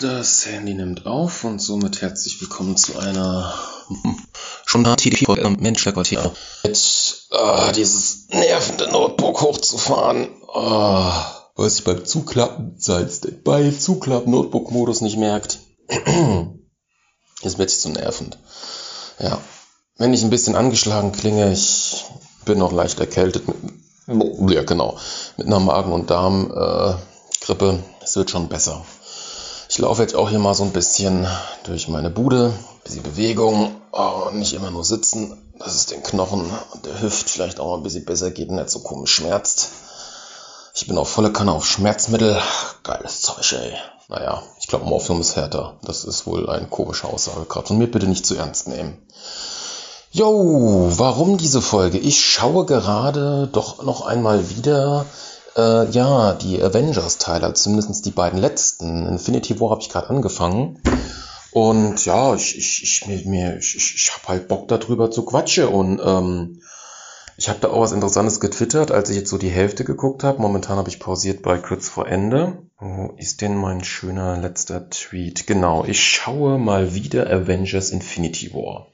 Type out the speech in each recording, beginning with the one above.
Das Handy nimmt auf und somit herzlich willkommen zu einer schon da TDP-Folge am Menschlerquartier. Mit uh, dieses nervende Notebook hochzufahren. Uh, was sich beim Zuklappen seit bei Zuklappen Notebook-Modus nicht merkt. ist mir jetzt zu nervend. Ja. Wenn ich ein bisschen angeschlagen klinge, ich bin noch leicht erkältet. Ja, genau. Mit einer Magen- und Darm-Grippe. Äh, es wird schon besser. Ich laufe jetzt auch hier mal so ein bisschen durch meine Bude, bisschen Bewegung, oh, nicht immer nur sitzen, dass es den Knochen und der Hüft vielleicht auch mal ein bisschen besser geht und nicht so komisch schmerzt. Ich bin auf volle Kanne auf Schmerzmittel. Geiles Zeug, ey. Naja, ich glaube, Morphium ist härter. Das ist wohl eine komische Aussage gerade. Von mir bitte nicht zu ernst nehmen. Jo, warum diese Folge? Ich schaue gerade doch noch einmal wieder äh, ja, die Avengers-Teile, also zumindest die beiden letzten. Infinity War habe ich gerade angefangen. Und ja, ich, ich, ich, mir, ich, ich, ich habe halt Bock darüber zu quatschen. Und ähm, ich habe da auch was Interessantes getwittert, als ich jetzt so die Hälfte geguckt habe. Momentan habe ich pausiert bei kurz vor Ende. Wo ist denn mein schöner letzter Tweet? Genau, ich schaue mal wieder Avengers Infinity War.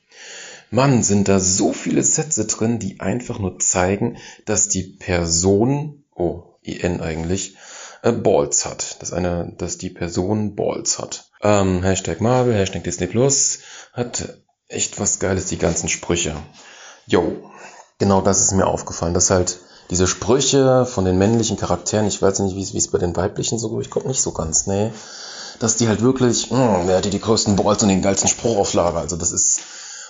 Mann, sind da so viele Sätze drin, die einfach nur zeigen, dass die Person oh, IN eigentlich, äh, Balls hat. Dass eine, dass die Person Balls hat. Ähm, Hashtag Marvel, Hashtag Disney Plus, hat echt was Geiles, die ganzen Sprüche. Yo, genau das ist mir aufgefallen, dass halt diese Sprüche von den männlichen Charakteren, ich weiß nicht, wie es bei den weiblichen so durchkommt, nicht so ganz, nee, dass die halt wirklich, mh, hm, wer hat die größten Balls und den geilsten Spruch auf Lager, also das ist,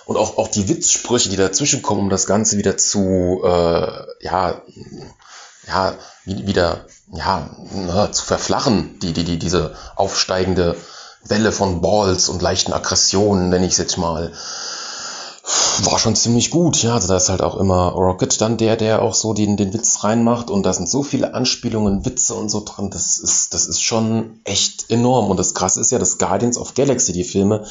und auch, auch die Witzsprüche, die dazwischen kommen, um das Ganze wieder zu, äh, ja, ja, wieder ja, zu verflachen, die, die, die, diese aufsteigende Welle von Balls und leichten Aggressionen, nenne ich es jetzt mal war schon ziemlich gut. Ja, also da ist halt auch immer Rocket dann der, der auch so den, den Witz reinmacht und da sind so viele Anspielungen, Witze und so drin. Das ist, das ist schon echt enorm. Und das krasse ist ja, das Guardians of Galaxy, die Filme,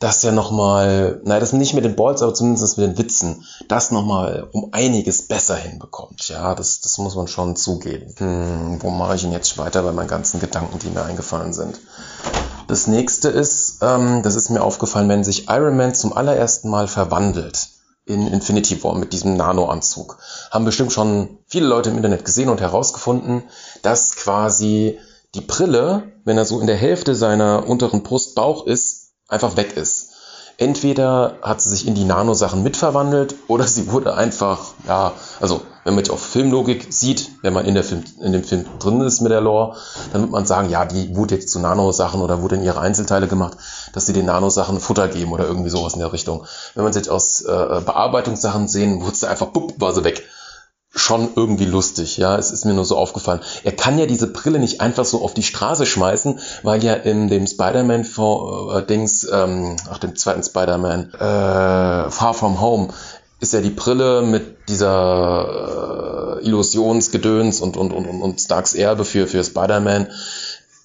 das ja nochmal, naja, das nicht mit den Balls, aber zumindest mit den Witzen, das nochmal um einiges besser hinbekommt. Ja, das, das muss man schon zugeben. Hm, wo mache ich ihn jetzt weiter bei meinen ganzen Gedanken, die mir eingefallen sind? Das nächste ist, ähm, das ist mir aufgefallen, wenn sich Iron Man zum allerersten Mal verwandelt in Infinity War mit diesem Nano-Anzug, haben bestimmt schon viele Leute im Internet gesehen und herausgefunden, dass quasi die Brille, wenn er so in der Hälfte seiner unteren Brust Bauch ist, einfach weg ist. Entweder hat sie sich in die Nano-Sachen mitverwandelt oder sie wurde einfach, ja, also wenn man jetzt auf Filmlogik sieht, wenn man in, der Film, in dem Film drin ist mit der Lore, dann wird man sagen, ja, die wurde jetzt zu Nano-Sachen oder wurde in ihre Einzelteile gemacht, dass sie den Nano-Sachen Futter geben oder irgendwie sowas in der Richtung. Wenn man es jetzt aus äh, Bearbeitungssachen sehen, wurde sie einfach, bupp, war sie weg schon irgendwie lustig, ja. Es ist mir nur so aufgefallen. Er kann ja diese Brille nicht einfach so auf die Straße schmeißen, weil ja in dem Spider-Man-Dings, äh, ähm, ach, dem zweiten Spider-Man, äh, Far From Home, ist ja die Brille mit dieser äh, Illusionsgedöns und, und, und, und Starks Erbe für, für Spider-Man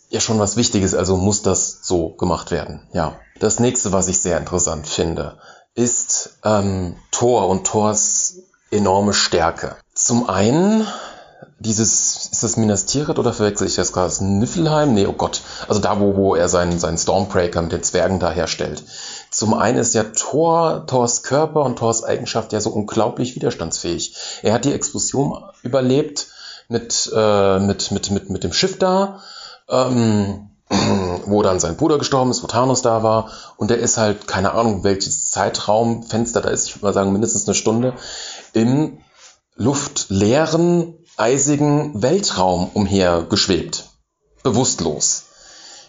ja schon was Wichtiges, also muss das so gemacht werden, ja. Das nächste, was ich sehr interessant finde, ist ähm, Thor und Thors enorme Stärke. Zum einen dieses, ist das Minas Tirith oder verwechsel ich das gerade? Das Niflheim? Nee, oh Gott. Also da, wo, wo er seinen, seinen Stormbreaker mit den Zwergen da herstellt. Zum einen ist ja Thor, Thors Körper und Thors Eigenschaft ja so unglaublich widerstandsfähig. Er hat die Explosion überlebt mit, äh, mit, mit, mit, mit dem Schiff da, ähm, wo dann sein Bruder gestorben ist, wo Thanos da war. Und der ist halt, keine Ahnung, welches Zeitraumfenster da ist, ich würde mal sagen mindestens eine Stunde, im luftleeren, eisigen Weltraum umhergeschwebt. Bewusstlos.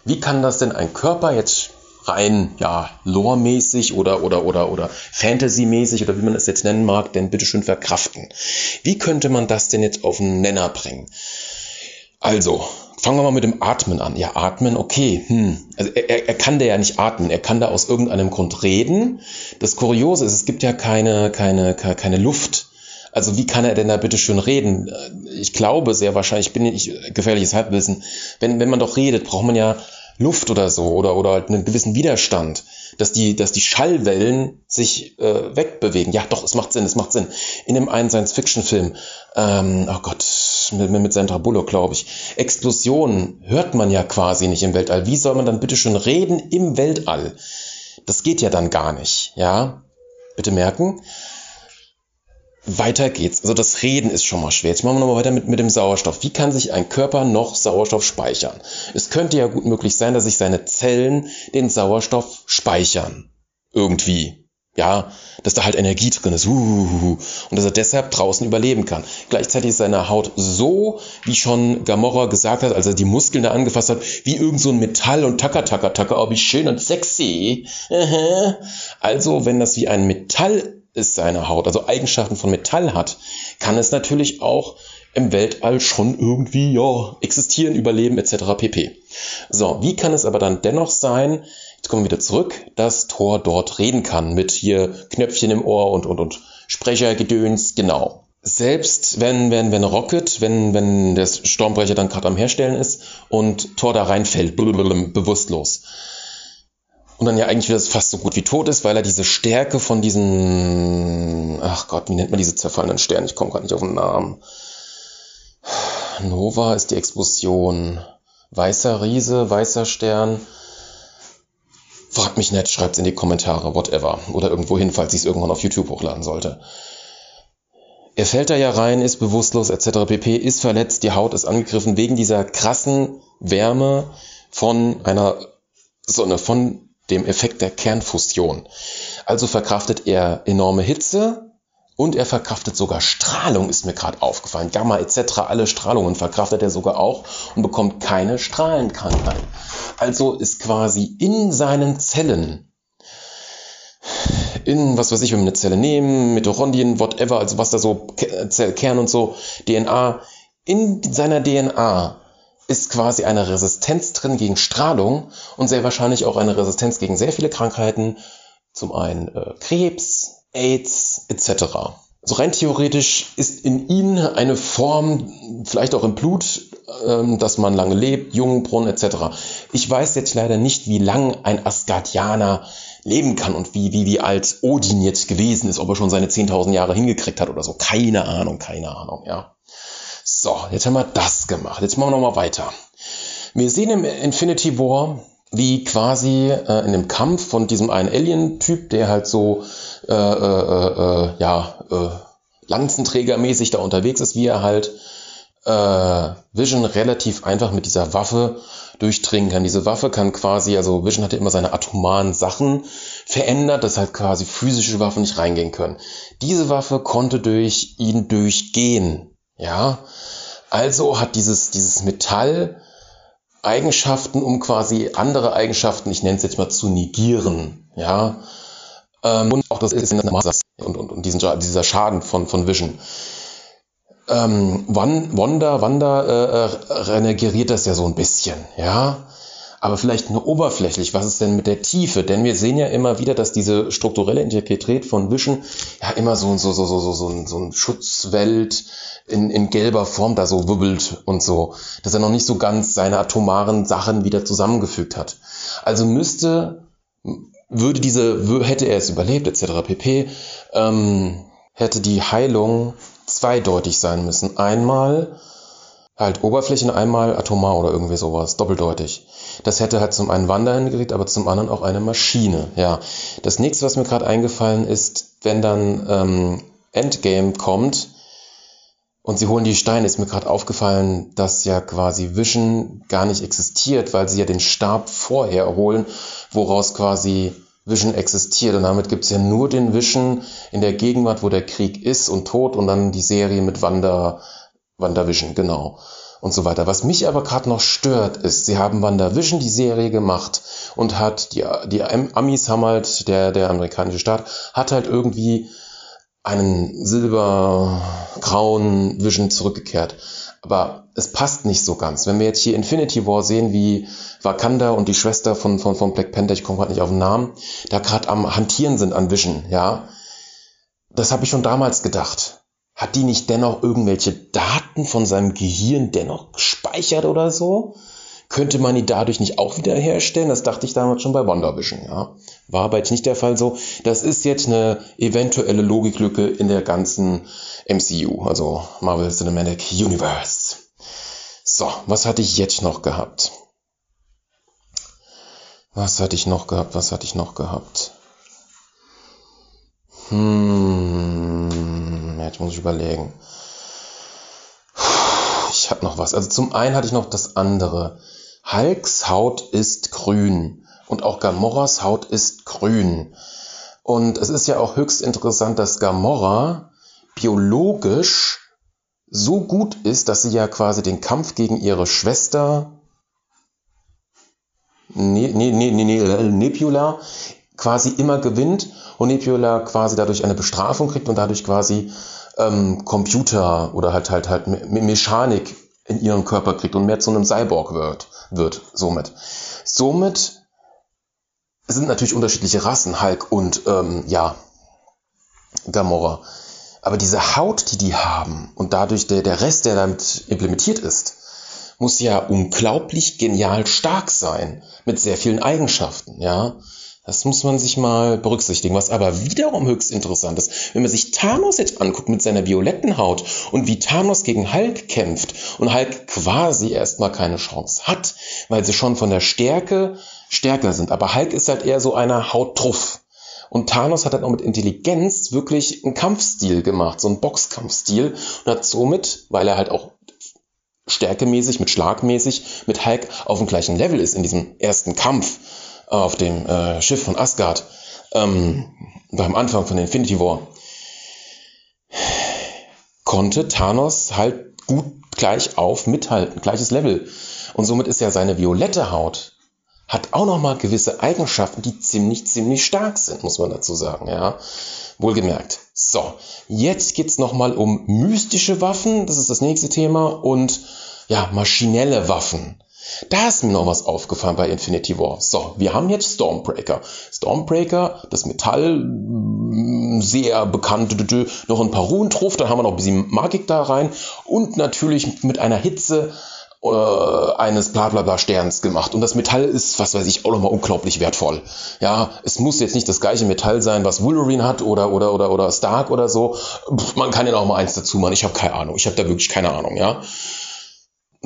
Wie kann das denn ein Körper jetzt rein, ja, lore-mäßig oder, oder, oder, oder Fantasy-mäßig oder wie man es jetzt nennen mag, denn bitteschön verkraften? Wie könnte man das denn jetzt auf den Nenner bringen? Also, fangen wir mal mit dem Atmen an. Ja, atmen, okay. Hm. Also er, er kann da ja nicht atmen. Er kann da aus irgendeinem Grund reden. Das Kuriose ist, es gibt ja keine, keine, keine Luft also wie kann er denn da bitte schön reden? Ich glaube sehr wahrscheinlich, ich bin nicht gefährliches Halbwissen. Wenn, wenn man doch redet, braucht man ja Luft oder so oder, oder halt einen gewissen Widerstand, dass die, dass die Schallwellen sich äh, wegbewegen. Ja, doch, es macht Sinn, es macht Sinn. In dem einen Science-Fiction-Film, ähm, oh Gott, mit, mit Sandra Bullock, glaube ich. Explosionen hört man ja quasi nicht im Weltall. Wie soll man dann bitte schon reden im Weltall? Das geht ja dann gar nicht, ja? Bitte merken. Weiter geht's. Also das Reden ist schon mal schwer. Jetzt machen wir nochmal weiter mit, mit dem Sauerstoff. Wie kann sich ein Körper noch Sauerstoff speichern? Es könnte ja gut möglich sein, dass sich seine Zellen den Sauerstoff speichern. Irgendwie ja, dass da halt Energie drin ist und dass er deshalb draußen überleben kann. Gleichzeitig ist seine Haut so, wie schon Gamora gesagt hat, als er die Muskeln da angefasst hat, wie irgend so ein Metall und Tacker, Tacker, Tacker, oh, wie schön und sexy. Also, wenn das wie ein Metall ist, seine Haut, also Eigenschaften von Metall hat, kann es natürlich auch im Weltall schon irgendwie, ja, existieren, überleben, etc. pp. So, wie kann es aber dann dennoch sein, Jetzt kommen wir wieder zurück, dass Thor dort reden kann mit hier Knöpfchen im Ohr und, und, und Sprechergedöns, genau. Selbst wenn, wenn, wenn Rocket, wenn, wenn der Stormbrecher dann gerade am Herstellen ist und Thor da reinfällt, bewusstlos. Und dann ja eigentlich wieder fast so gut wie tot ist, weil er diese Stärke von diesen, ach Gott, wie nennt man diese zerfallenen Sterne? Ich komme gerade nicht auf den Namen. Nova ist die Explosion. Weißer Riese, weißer Stern. Fragt mich nicht, schreibt es in die Kommentare, whatever. Oder irgendwo hin, falls ich es irgendwann auf YouTube hochladen sollte. Er fällt da ja rein, ist bewusstlos etc. pp, ist verletzt, die Haut ist angegriffen wegen dieser krassen Wärme von einer Sonne, von dem Effekt der Kernfusion. Also verkraftet er enorme Hitze und er verkraftet sogar Strahlung, ist mir gerade aufgefallen. Gamma etc. alle Strahlungen verkraftet er sogar auch und bekommt keine Strahlenkrankheit also ist quasi in seinen Zellen, in, was weiß ich, wenn wir eine Zelle nehmen, Mitochondrien, whatever, also was da so, Zellkern und so, DNA, in seiner DNA ist quasi eine Resistenz drin gegen Strahlung und sehr wahrscheinlich auch eine Resistenz gegen sehr viele Krankheiten, zum einen äh, Krebs, AIDS etc. So rein theoretisch ist in ihnen eine Form, vielleicht auch im Blut, ähm, dass man lange lebt, Jungbrunnen etc. Ich weiß jetzt leider nicht, wie lang ein Asgardianer leben kann und wie, wie, wie alt Odin jetzt gewesen ist, ob er schon seine 10.000 Jahre hingekriegt hat oder so. Keine Ahnung, keine Ahnung, ja. So, jetzt haben wir das gemacht. Jetzt machen wir nochmal weiter. Wir sehen im Infinity War, wie quasi äh, in dem Kampf von diesem einen Alien-Typ, der halt so äh, äh, äh, ja, äh, Lanzenträgermäßig da unterwegs ist, wie er halt äh, Vision relativ einfach mit dieser Waffe durchdringen kann. Diese Waffe kann quasi, also Vision hatte immer seine atomaren Sachen verändert, dass halt quasi physische Waffen nicht reingehen können. Diese Waffe konnte durch ihn durchgehen, ja. Also hat dieses, dieses Metall Eigenschaften, um quasi andere Eigenschaften, ich nenne es jetzt mal zu negieren, ja. Ähm, und auch das ist in der Masse und, und, und diesen, dieser Schaden von, von Vision. Ähm, Wanda, Wanda äh, äh, renegeriert das ja so ein bisschen, ja. Aber vielleicht nur oberflächlich. Was ist denn mit der Tiefe? Denn wir sehen ja immer wieder, dass diese strukturelle Integrität von Vision ja immer so, so, so, so, so, so, so ein Schutzwelt in, in gelber Form da so wibbelt und so. Dass er noch nicht so ganz seine atomaren Sachen wieder zusammengefügt hat. Also müsste würde diese, hätte er es überlebt, etc. pp., ähm, hätte die Heilung zweideutig sein müssen. Einmal halt Oberflächen, einmal atomar oder irgendwie sowas, doppeldeutig. Das hätte halt zum einen Wander hingekriegt, aber zum anderen auch eine Maschine. Ja, das nächste, was mir gerade eingefallen ist, wenn dann ähm, Endgame kommt, und sie holen die Steine, ist mir gerade aufgefallen, dass ja quasi Vision gar nicht existiert, weil sie ja den Stab vorher holen, woraus quasi Vision existiert. Und damit gibt's ja nur den Vision in der Gegenwart, wo der Krieg ist und tot und dann die Serie mit Wanda, WandaVision, genau. Und so weiter. Was mich aber gerade noch stört, ist, sie haben WandaVision die Serie gemacht und hat die, die Amis haben halt, der, der amerikanische Staat, hat halt irgendwie einen silbergrauen Vision zurückgekehrt. Aber es passt nicht so ganz. Wenn wir jetzt hier Infinity War sehen, wie Wakanda und die Schwester von, von, von Black Panther, ich komme gerade nicht auf den Namen, da gerade am Hantieren sind an Vision, ja. Das habe ich schon damals gedacht. Hat die nicht dennoch irgendwelche Daten von seinem Gehirn dennoch gespeichert oder so? Könnte man ihn dadurch nicht auch wieder herstellen? Das dachte ich damals schon bei WandaVision, ja. War aber jetzt nicht der Fall so. Das ist jetzt eine eventuelle Logiklücke in der ganzen MCU, also Marvel Cinematic Universe. So, was hatte ich jetzt noch gehabt? Was hatte ich noch gehabt? Was hatte ich noch gehabt? Hm, jetzt muss ich überlegen. Hatte noch was. Also zum einen hatte ich noch das andere. Hulks Haut ist grün und auch Gamorras Haut ist grün. Und es ist ja auch höchst interessant, dass Gamorra biologisch so gut ist, dass sie ja quasi den Kampf gegen ihre Schwester ne, ne, ne, ne, Nebula quasi immer gewinnt und Nebula quasi dadurch eine Bestrafung kriegt und dadurch quasi ähm, Computer oder halt halt halt Me Mechanik in ihren Körper kriegt und mehr zu einem Cyborg wird, wird somit. Somit sind natürlich unterschiedliche Rassen, Hulk und ähm, ja, Gamora. Aber diese Haut, die die haben und dadurch der, der Rest, der damit implementiert ist, muss ja unglaublich genial stark sein, mit sehr vielen Eigenschaften, ja. Das muss man sich mal berücksichtigen. Was aber wiederum höchst interessant ist, wenn man sich Thanos jetzt anguckt mit seiner violetten Haut und wie Thanos gegen Hulk kämpft und Hulk quasi erstmal keine Chance hat, weil sie schon von der Stärke stärker sind. Aber Hulk ist halt eher so einer Hauttruff. Und Thanos hat dann auch mit Intelligenz wirklich einen Kampfstil gemacht, so einen Boxkampfstil und hat somit, weil er halt auch stärkemäßig, mit schlagmäßig, mit Hulk auf dem gleichen Level ist in diesem ersten Kampf auf dem äh, Schiff von Asgard, ähm, beim Anfang von Infinity War, konnte Thanos halt gut gleich auf mithalten, gleiches Level. Und somit ist ja seine violette Haut hat auch nochmal gewisse Eigenschaften, die ziemlich, ziemlich stark sind, muss man dazu sagen, ja. Wohlgemerkt. So, jetzt geht's nochmal um mystische Waffen, das ist das nächste Thema, und ja, maschinelle Waffen. Da ist mir noch was aufgefallen bei Infinity War. So, wir haben jetzt Stormbreaker. Stormbreaker, das Metall, mm, sehr bekannt, noch ein paar Ruhentruff, dann haben wir noch ein bisschen Magik da rein und natürlich mit einer Hitze äh, eines blablabla Sterns gemacht. Und das Metall ist, was weiß ich, auch nochmal unglaublich wertvoll. Ja, es muss jetzt nicht das gleiche Metall sein, was Wolverine hat oder, oder, oder, oder Stark oder so. Pff, man kann ja noch mal eins dazu machen. Ich habe keine Ahnung. Ich habe da wirklich keine Ahnung, ja.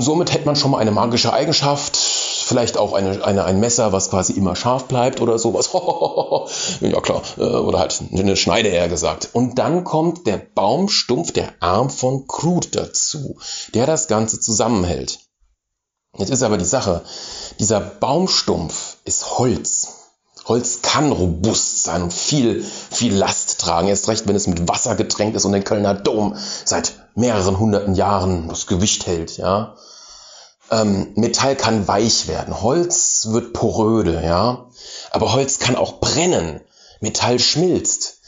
Somit hätte man schon mal eine magische Eigenschaft, vielleicht auch eine, eine, ein Messer, was quasi immer scharf bleibt oder sowas. ja klar, äh, oder halt eine Schneide eher gesagt. Und dann kommt der Baumstumpf, der Arm von Groot dazu, der das Ganze zusammenhält. Jetzt ist aber die Sache, dieser Baumstumpf ist Holz. Holz kann robust sein und viel, viel Last tragen. Erst recht, wenn es mit Wasser getränkt ist und den Kölner Dom seit mehreren hunderten Jahren das Gewicht hält, ja. Ähm, Metall kann weich werden. Holz wird poröde, ja. Aber Holz kann auch brennen. Metall schmilzt.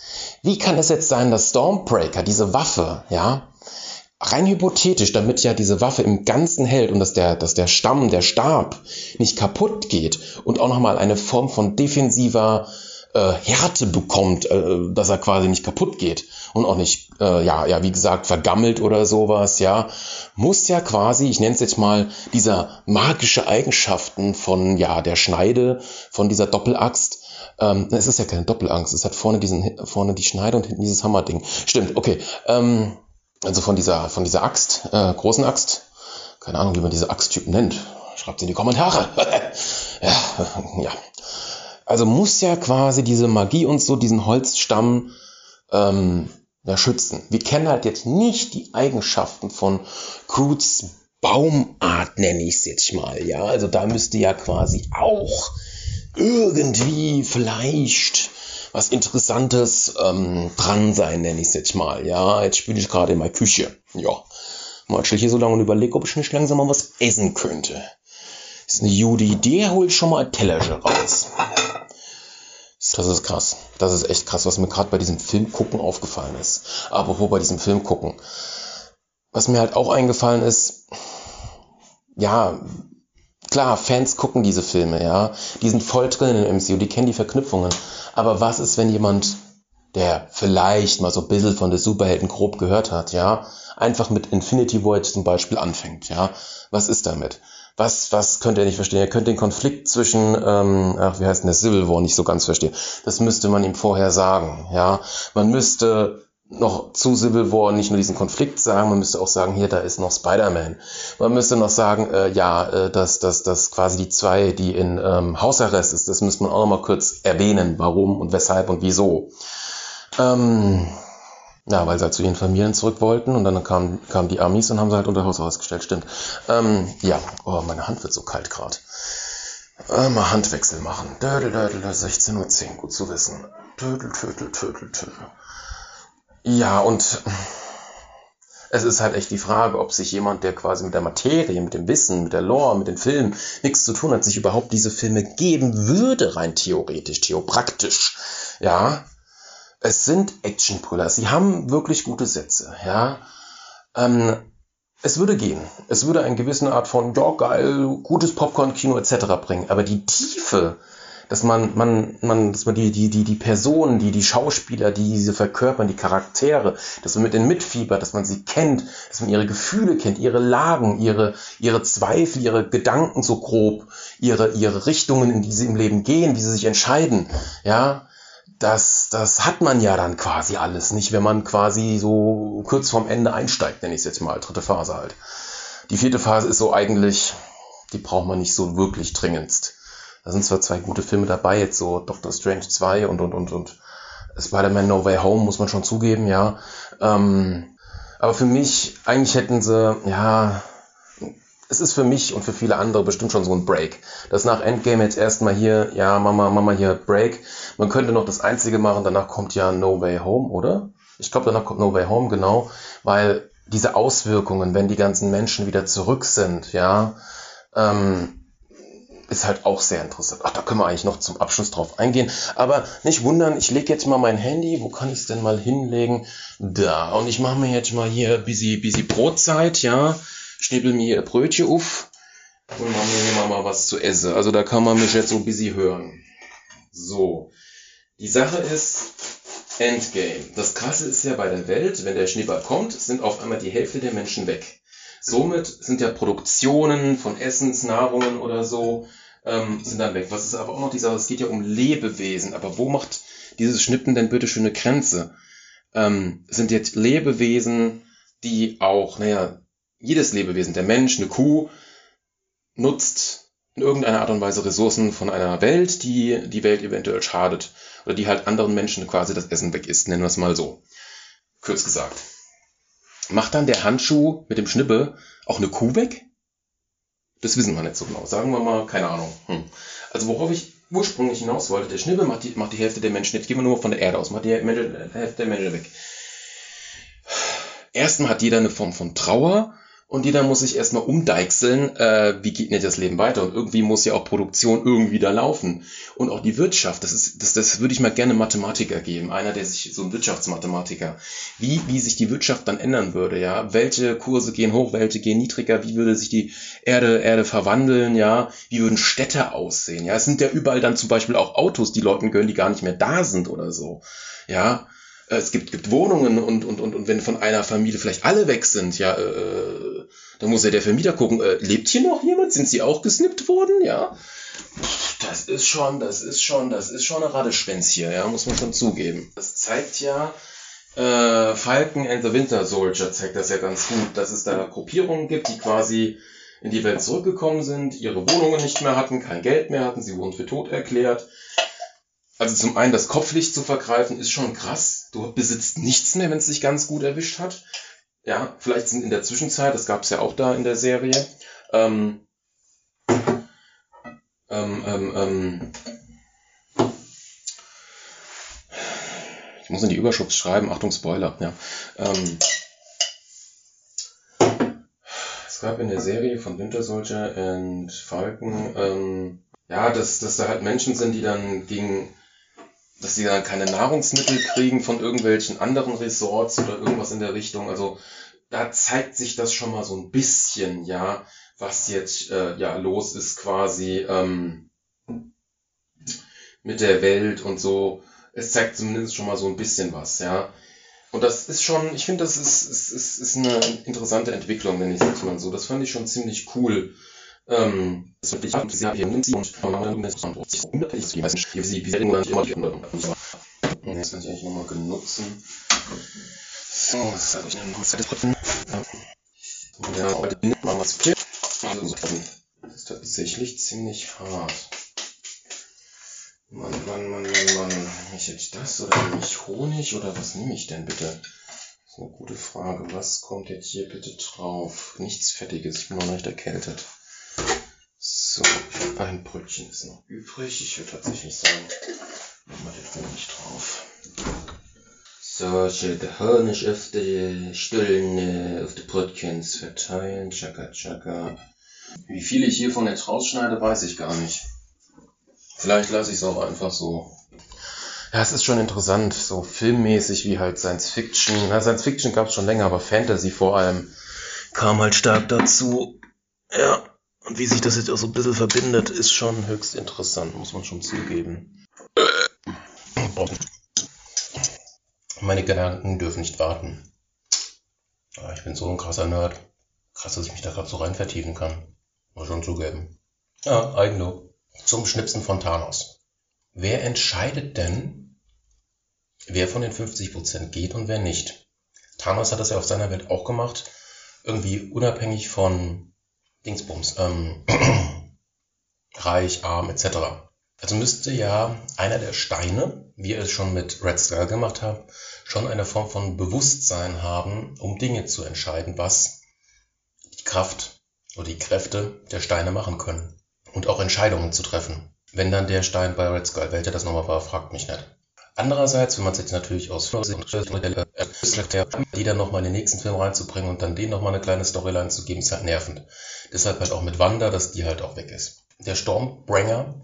Wie kann es jetzt sein, dass Stormbreaker, diese Waffe, ja, rein hypothetisch, damit ja diese Waffe im Ganzen hält und dass der, dass der Stamm, der Stab nicht kaputt geht und auch nochmal eine Form von defensiver äh, Härte bekommt, äh, dass er quasi nicht kaputt geht und auch nicht, äh, ja, ja, wie gesagt, vergammelt oder sowas, ja, muss ja quasi, ich nenne es jetzt mal, dieser magische Eigenschaften von, ja, der Schneide, von dieser Doppelaxt, ähm, es ist ja keine Doppelaxt, es hat vorne diesen, vorne die Schneide und hinten dieses Hammerding. Stimmt, okay. Ähm, also von dieser, von dieser Axt, äh, großen Axt, keine Ahnung, wie man diese Axttypen nennt. Schreibt in die Kommentare. ja, ja. Also muss ja quasi diese Magie und so diesen Holzstamm ähm, ja, schützen. Wir kennen halt jetzt nicht die Eigenschaften von Croods Baumart, nenne ich es jetzt mal. Ja, also da müsste ja quasi auch irgendwie vielleicht was Interessantes ähm, dran sein, nenne ich es jetzt mal. Ja, jetzt spiele ich gerade in meiner Küche. Ja, mal chill hier so lange und überlege, ob ich nicht langsam mal was essen könnte. Ist eine gute Idee, hol ich schon mal ein Tellerchen raus. Das ist krass. Das ist echt krass, was mir gerade bei diesem Film gucken aufgefallen ist. Apropos bei diesem Film gucken. Was mir halt auch eingefallen ist, ja, klar, Fans gucken diese Filme, ja. Die sind voll drin in MCU, die kennen die Verknüpfungen. Aber was ist, wenn jemand, der vielleicht mal so ein bisschen von der Superhelden grob gehört hat, ja, einfach mit Infinity War zum Beispiel anfängt, ja? Was ist damit? Was, was könnt ihr nicht verstehen? Ihr könnt den Konflikt zwischen, ähm, ach, wie heißt denn der Civil War nicht so ganz verstehen. Das müsste man ihm vorher sagen, ja. Man müsste noch zu Civil War nicht nur diesen Konflikt sagen, man müsste auch sagen, hier, da ist noch Spider-Man. Man müsste noch sagen, äh, ja, äh, dass, dass, dass quasi die zwei, die in ähm, Hausarrest ist, das müsste man auch noch mal kurz erwähnen, warum und weshalb und wieso. Ähm, ja, weil sie halt zu ihren Familien zurück wollten und dann kamen, kamen die Amis und haben sie halt unter Hausarrest gestellt, stimmt. Ähm, ja, oh, meine Hand wird so kalt gerade. Äh, mal Handwechsel machen. Dödel, dödel, 16.10 Uhr, gut zu wissen. Tödel, tödel, tödel, tödel. Ja, und es ist halt echt die Frage, ob sich jemand, der quasi mit der Materie, mit dem Wissen, mit der Lore, mit den Filmen nichts zu tun hat, sich überhaupt diese Filme geben würde, rein theoretisch, theopraktisch. Ja, es sind Actionbrüller. Sie haben wirklich gute Sätze. Ja, ähm, es würde gehen. Es würde eine gewisse Art von, ja, geil, gutes Popcorn-Kino etc. bringen. Aber die Tiefe, dass man, man, man, dass man die, die, die, die Personen, die, die Schauspieler, die diese verkörpern, die Charaktere, dass man mit denen mitfiebert, dass man sie kennt, dass man ihre Gefühle kennt, ihre Lagen, ihre, ihre Zweifel, ihre Gedanken so grob, ihre, ihre Richtungen, in die sie im Leben gehen, wie sie sich entscheiden, ja, das, das hat man ja dann quasi alles nicht, wenn man quasi so kurz vorm Ende einsteigt, nenne ich es jetzt mal, dritte Phase halt. Die vierte Phase ist so eigentlich, die braucht man nicht so wirklich dringendst. Da sind zwar zwei gute Filme dabei, jetzt so Doctor Strange 2 und, und, und, und Spider-Man No Way Home, muss man schon zugeben, ja. Ähm, aber für mich, eigentlich hätten sie, ja, es ist für mich und für viele andere bestimmt schon so ein Break. Das nach Endgame jetzt erstmal hier, ja, Mama, Mama hier Break. Man könnte noch das Einzige machen, danach kommt ja No Way Home, oder? Ich glaube, danach kommt No Way Home, genau, weil diese Auswirkungen, wenn die ganzen Menschen wieder zurück sind, ja, ähm, ist halt auch sehr interessant. Ach, da können wir eigentlich noch zum Abschluss drauf eingehen. Aber nicht wundern, ich lege jetzt mal mein Handy. Wo kann ich es denn mal hinlegen? Da. Und ich mache mir jetzt mal hier busy, busy Brotzeit, ja. Schnibbel mir hier Brötchen auf und mache mir hier mal was zu essen. Also da kann man mich jetzt so busy hören. So. Die Sache ist, Endgame. Das Krasse ist ja bei der Welt, wenn der Schneeball kommt, sind auf einmal die Hälfte der Menschen weg. Somit sind ja Produktionen von Essensnahrungen oder so ähm, sind dann weg. Was ist aber auch noch dieser, es geht ja um Lebewesen, aber wo macht dieses Schnippen denn bitte schöne Grenze? Ähm, sind jetzt Lebewesen, die auch, naja, jedes Lebewesen, der Mensch, eine Kuh, nutzt in irgendeiner Art und Weise Ressourcen von einer Welt, die die Welt eventuell schadet oder die halt anderen Menschen quasi das Essen weg ist, nennen wir es mal so. Kurz gesagt. Macht dann der Handschuh mit dem Schnippe auch eine Kuh weg? Das wissen wir nicht so genau. Sagen wir mal, keine Ahnung. Hm. Also worauf ich ursprünglich hinaus wollte, der Schnippel macht die, macht die Hälfte der Menschen, jetzt gehen wir nur von der Erde aus, macht die Hälfte der Menschen weg. Erstmal hat jeder eine Form von Trauer und jeder muss sich erstmal umdeichseln, äh, wie geht denn das Leben weiter? Und irgendwie muss ja auch Produktion irgendwie da laufen. Und auch die Wirtschaft, das ist, das, das würde ich mal gerne Mathematiker geben, einer, der sich, so ein Wirtschaftsmathematiker, wie, wie sich die Wirtschaft dann ändern würde, ja. Welche Kurse gehen hoch, welche gehen niedriger, wie würde sich die Erde, Erde verwandeln, ja, wie würden Städte aussehen, ja. Es sind ja überall dann zum Beispiel auch Autos, die Leuten gönnen, die gar nicht mehr da sind oder so. Ja, es gibt, gibt Wohnungen und, und, und, und wenn von einer Familie vielleicht alle weg sind, ja, äh, dann muss ja der Vermieter gucken, äh, lebt hier noch jemand? Sind sie auch gesnippt worden? Ja. Das ist schon, das ist schon, das ist schon eine Radeschwänz hier, ja, muss man schon zugeben. Das zeigt ja, äh, Falcon and the Winter Soldier zeigt das ja ganz gut, dass es da Gruppierungen gibt, die quasi in die Welt zurückgekommen sind, ihre Wohnungen nicht mehr hatten, kein Geld mehr hatten, sie wurden für tot erklärt. Also zum einen das Kopflicht zu vergreifen ist schon krass, du besitzt nichts mehr, wenn es dich ganz gut erwischt hat. Ja, vielleicht sind in der Zwischenzeit, das gab es ja auch da in der Serie, ähm, ähm, ähm, ähm, ich muss in die Überschrift schreiben, Achtung Spoiler, ja. Ähm, es gab in der Serie von Winter Soldier und Falcon, ähm, ja, dass, dass da halt Menschen sind, die dann gegen dass sie dann keine Nahrungsmittel kriegen von irgendwelchen anderen Resorts oder irgendwas in der Richtung. Also da zeigt sich das schon mal so ein bisschen, ja, was jetzt äh, ja los ist quasi ähm, mit der Welt und so. Es zeigt zumindest schon mal so ein bisschen was, ja. Und das ist schon, ich finde, das ist, ist, ist, ist eine interessante Entwicklung, wenn ich es mal so. Das fand ich schon ziemlich cool. Ähm, das wird dich ab, sie haben sie und von anderen ist man sich unabhängig zu geben. Weiß nicht, wie sie, wie sie immer die anderen. Jetzt kann ich eigentlich nochmal genutzen. So, was habe ich denn noch? Zeit drücken. Ja, heute nimmt man was viel. Also, das ist tatsächlich ziemlich hart. Mann, Mann, Mann, Mann, Mann. Nehme ich jetzt das oder nehme ich Honig oder was nehme ich denn bitte? Das ist eine gute Frage. Was kommt jetzt hier bitte drauf? Nichts Fettiges. Ich bin noch nicht erkältet. Ein Brötchen ist noch übrig. Ich würde tatsächlich sagen, machen wir jetzt nicht drauf. So, den Honig auf die Stullen, auf die Brötchens verteilen. Chaka, chaka. Wie viel ich hiervon jetzt rausschneide, weiß ich gar nicht. Vielleicht lasse ich es auch einfach so. Ja, es ist schon interessant, so filmmäßig wie halt Science Fiction. Na, Science Fiction gab es schon länger, aber Fantasy vor allem kam halt stark dazu. Ja, und wie sich das jetzt auch so ein bisschen verbindet, ist schon höchst interessant, muss man schon zugeben. Meine Gedanken dürfen nicht warten. Ja, ich bin so ein krasser Nerd. Krass, dass ich mich da gerade so rein vertiefen kann. Muss schon zugeben. Ja, Eigenlob. Zum Schnipsen von Thanos. Wer entscheidet denn, wer von den 50% geht und wer nicht? Thanos hat das ja auf seiner Welt auch gemacht. Irgendwie unabhängig von Dingsbums, ähm, reich, arm etc. Also müsste ja einer der Steine, wie er es schon mit Red Skull gemacht hat, schon eine Form von Bewusstsein haben, um Dinge zu entscheiden, was die Kraft oder die Kräfte der Steine machen können. Und auch Entscheidungen zu treffen. Wenn dann der Stein bei Red Skull, welcher das nochmal war, fragt mich nicht. Andererseits, wenn man es jetzt natürlich aus die dann nochmal in den nächsten Film reinzubringen und dann denen nochmal eine kleine Storyline zu geben, ist halt nervend. Deshalb halt auch mit Wanda, dass die halt auch weg ist. Der Stormbringer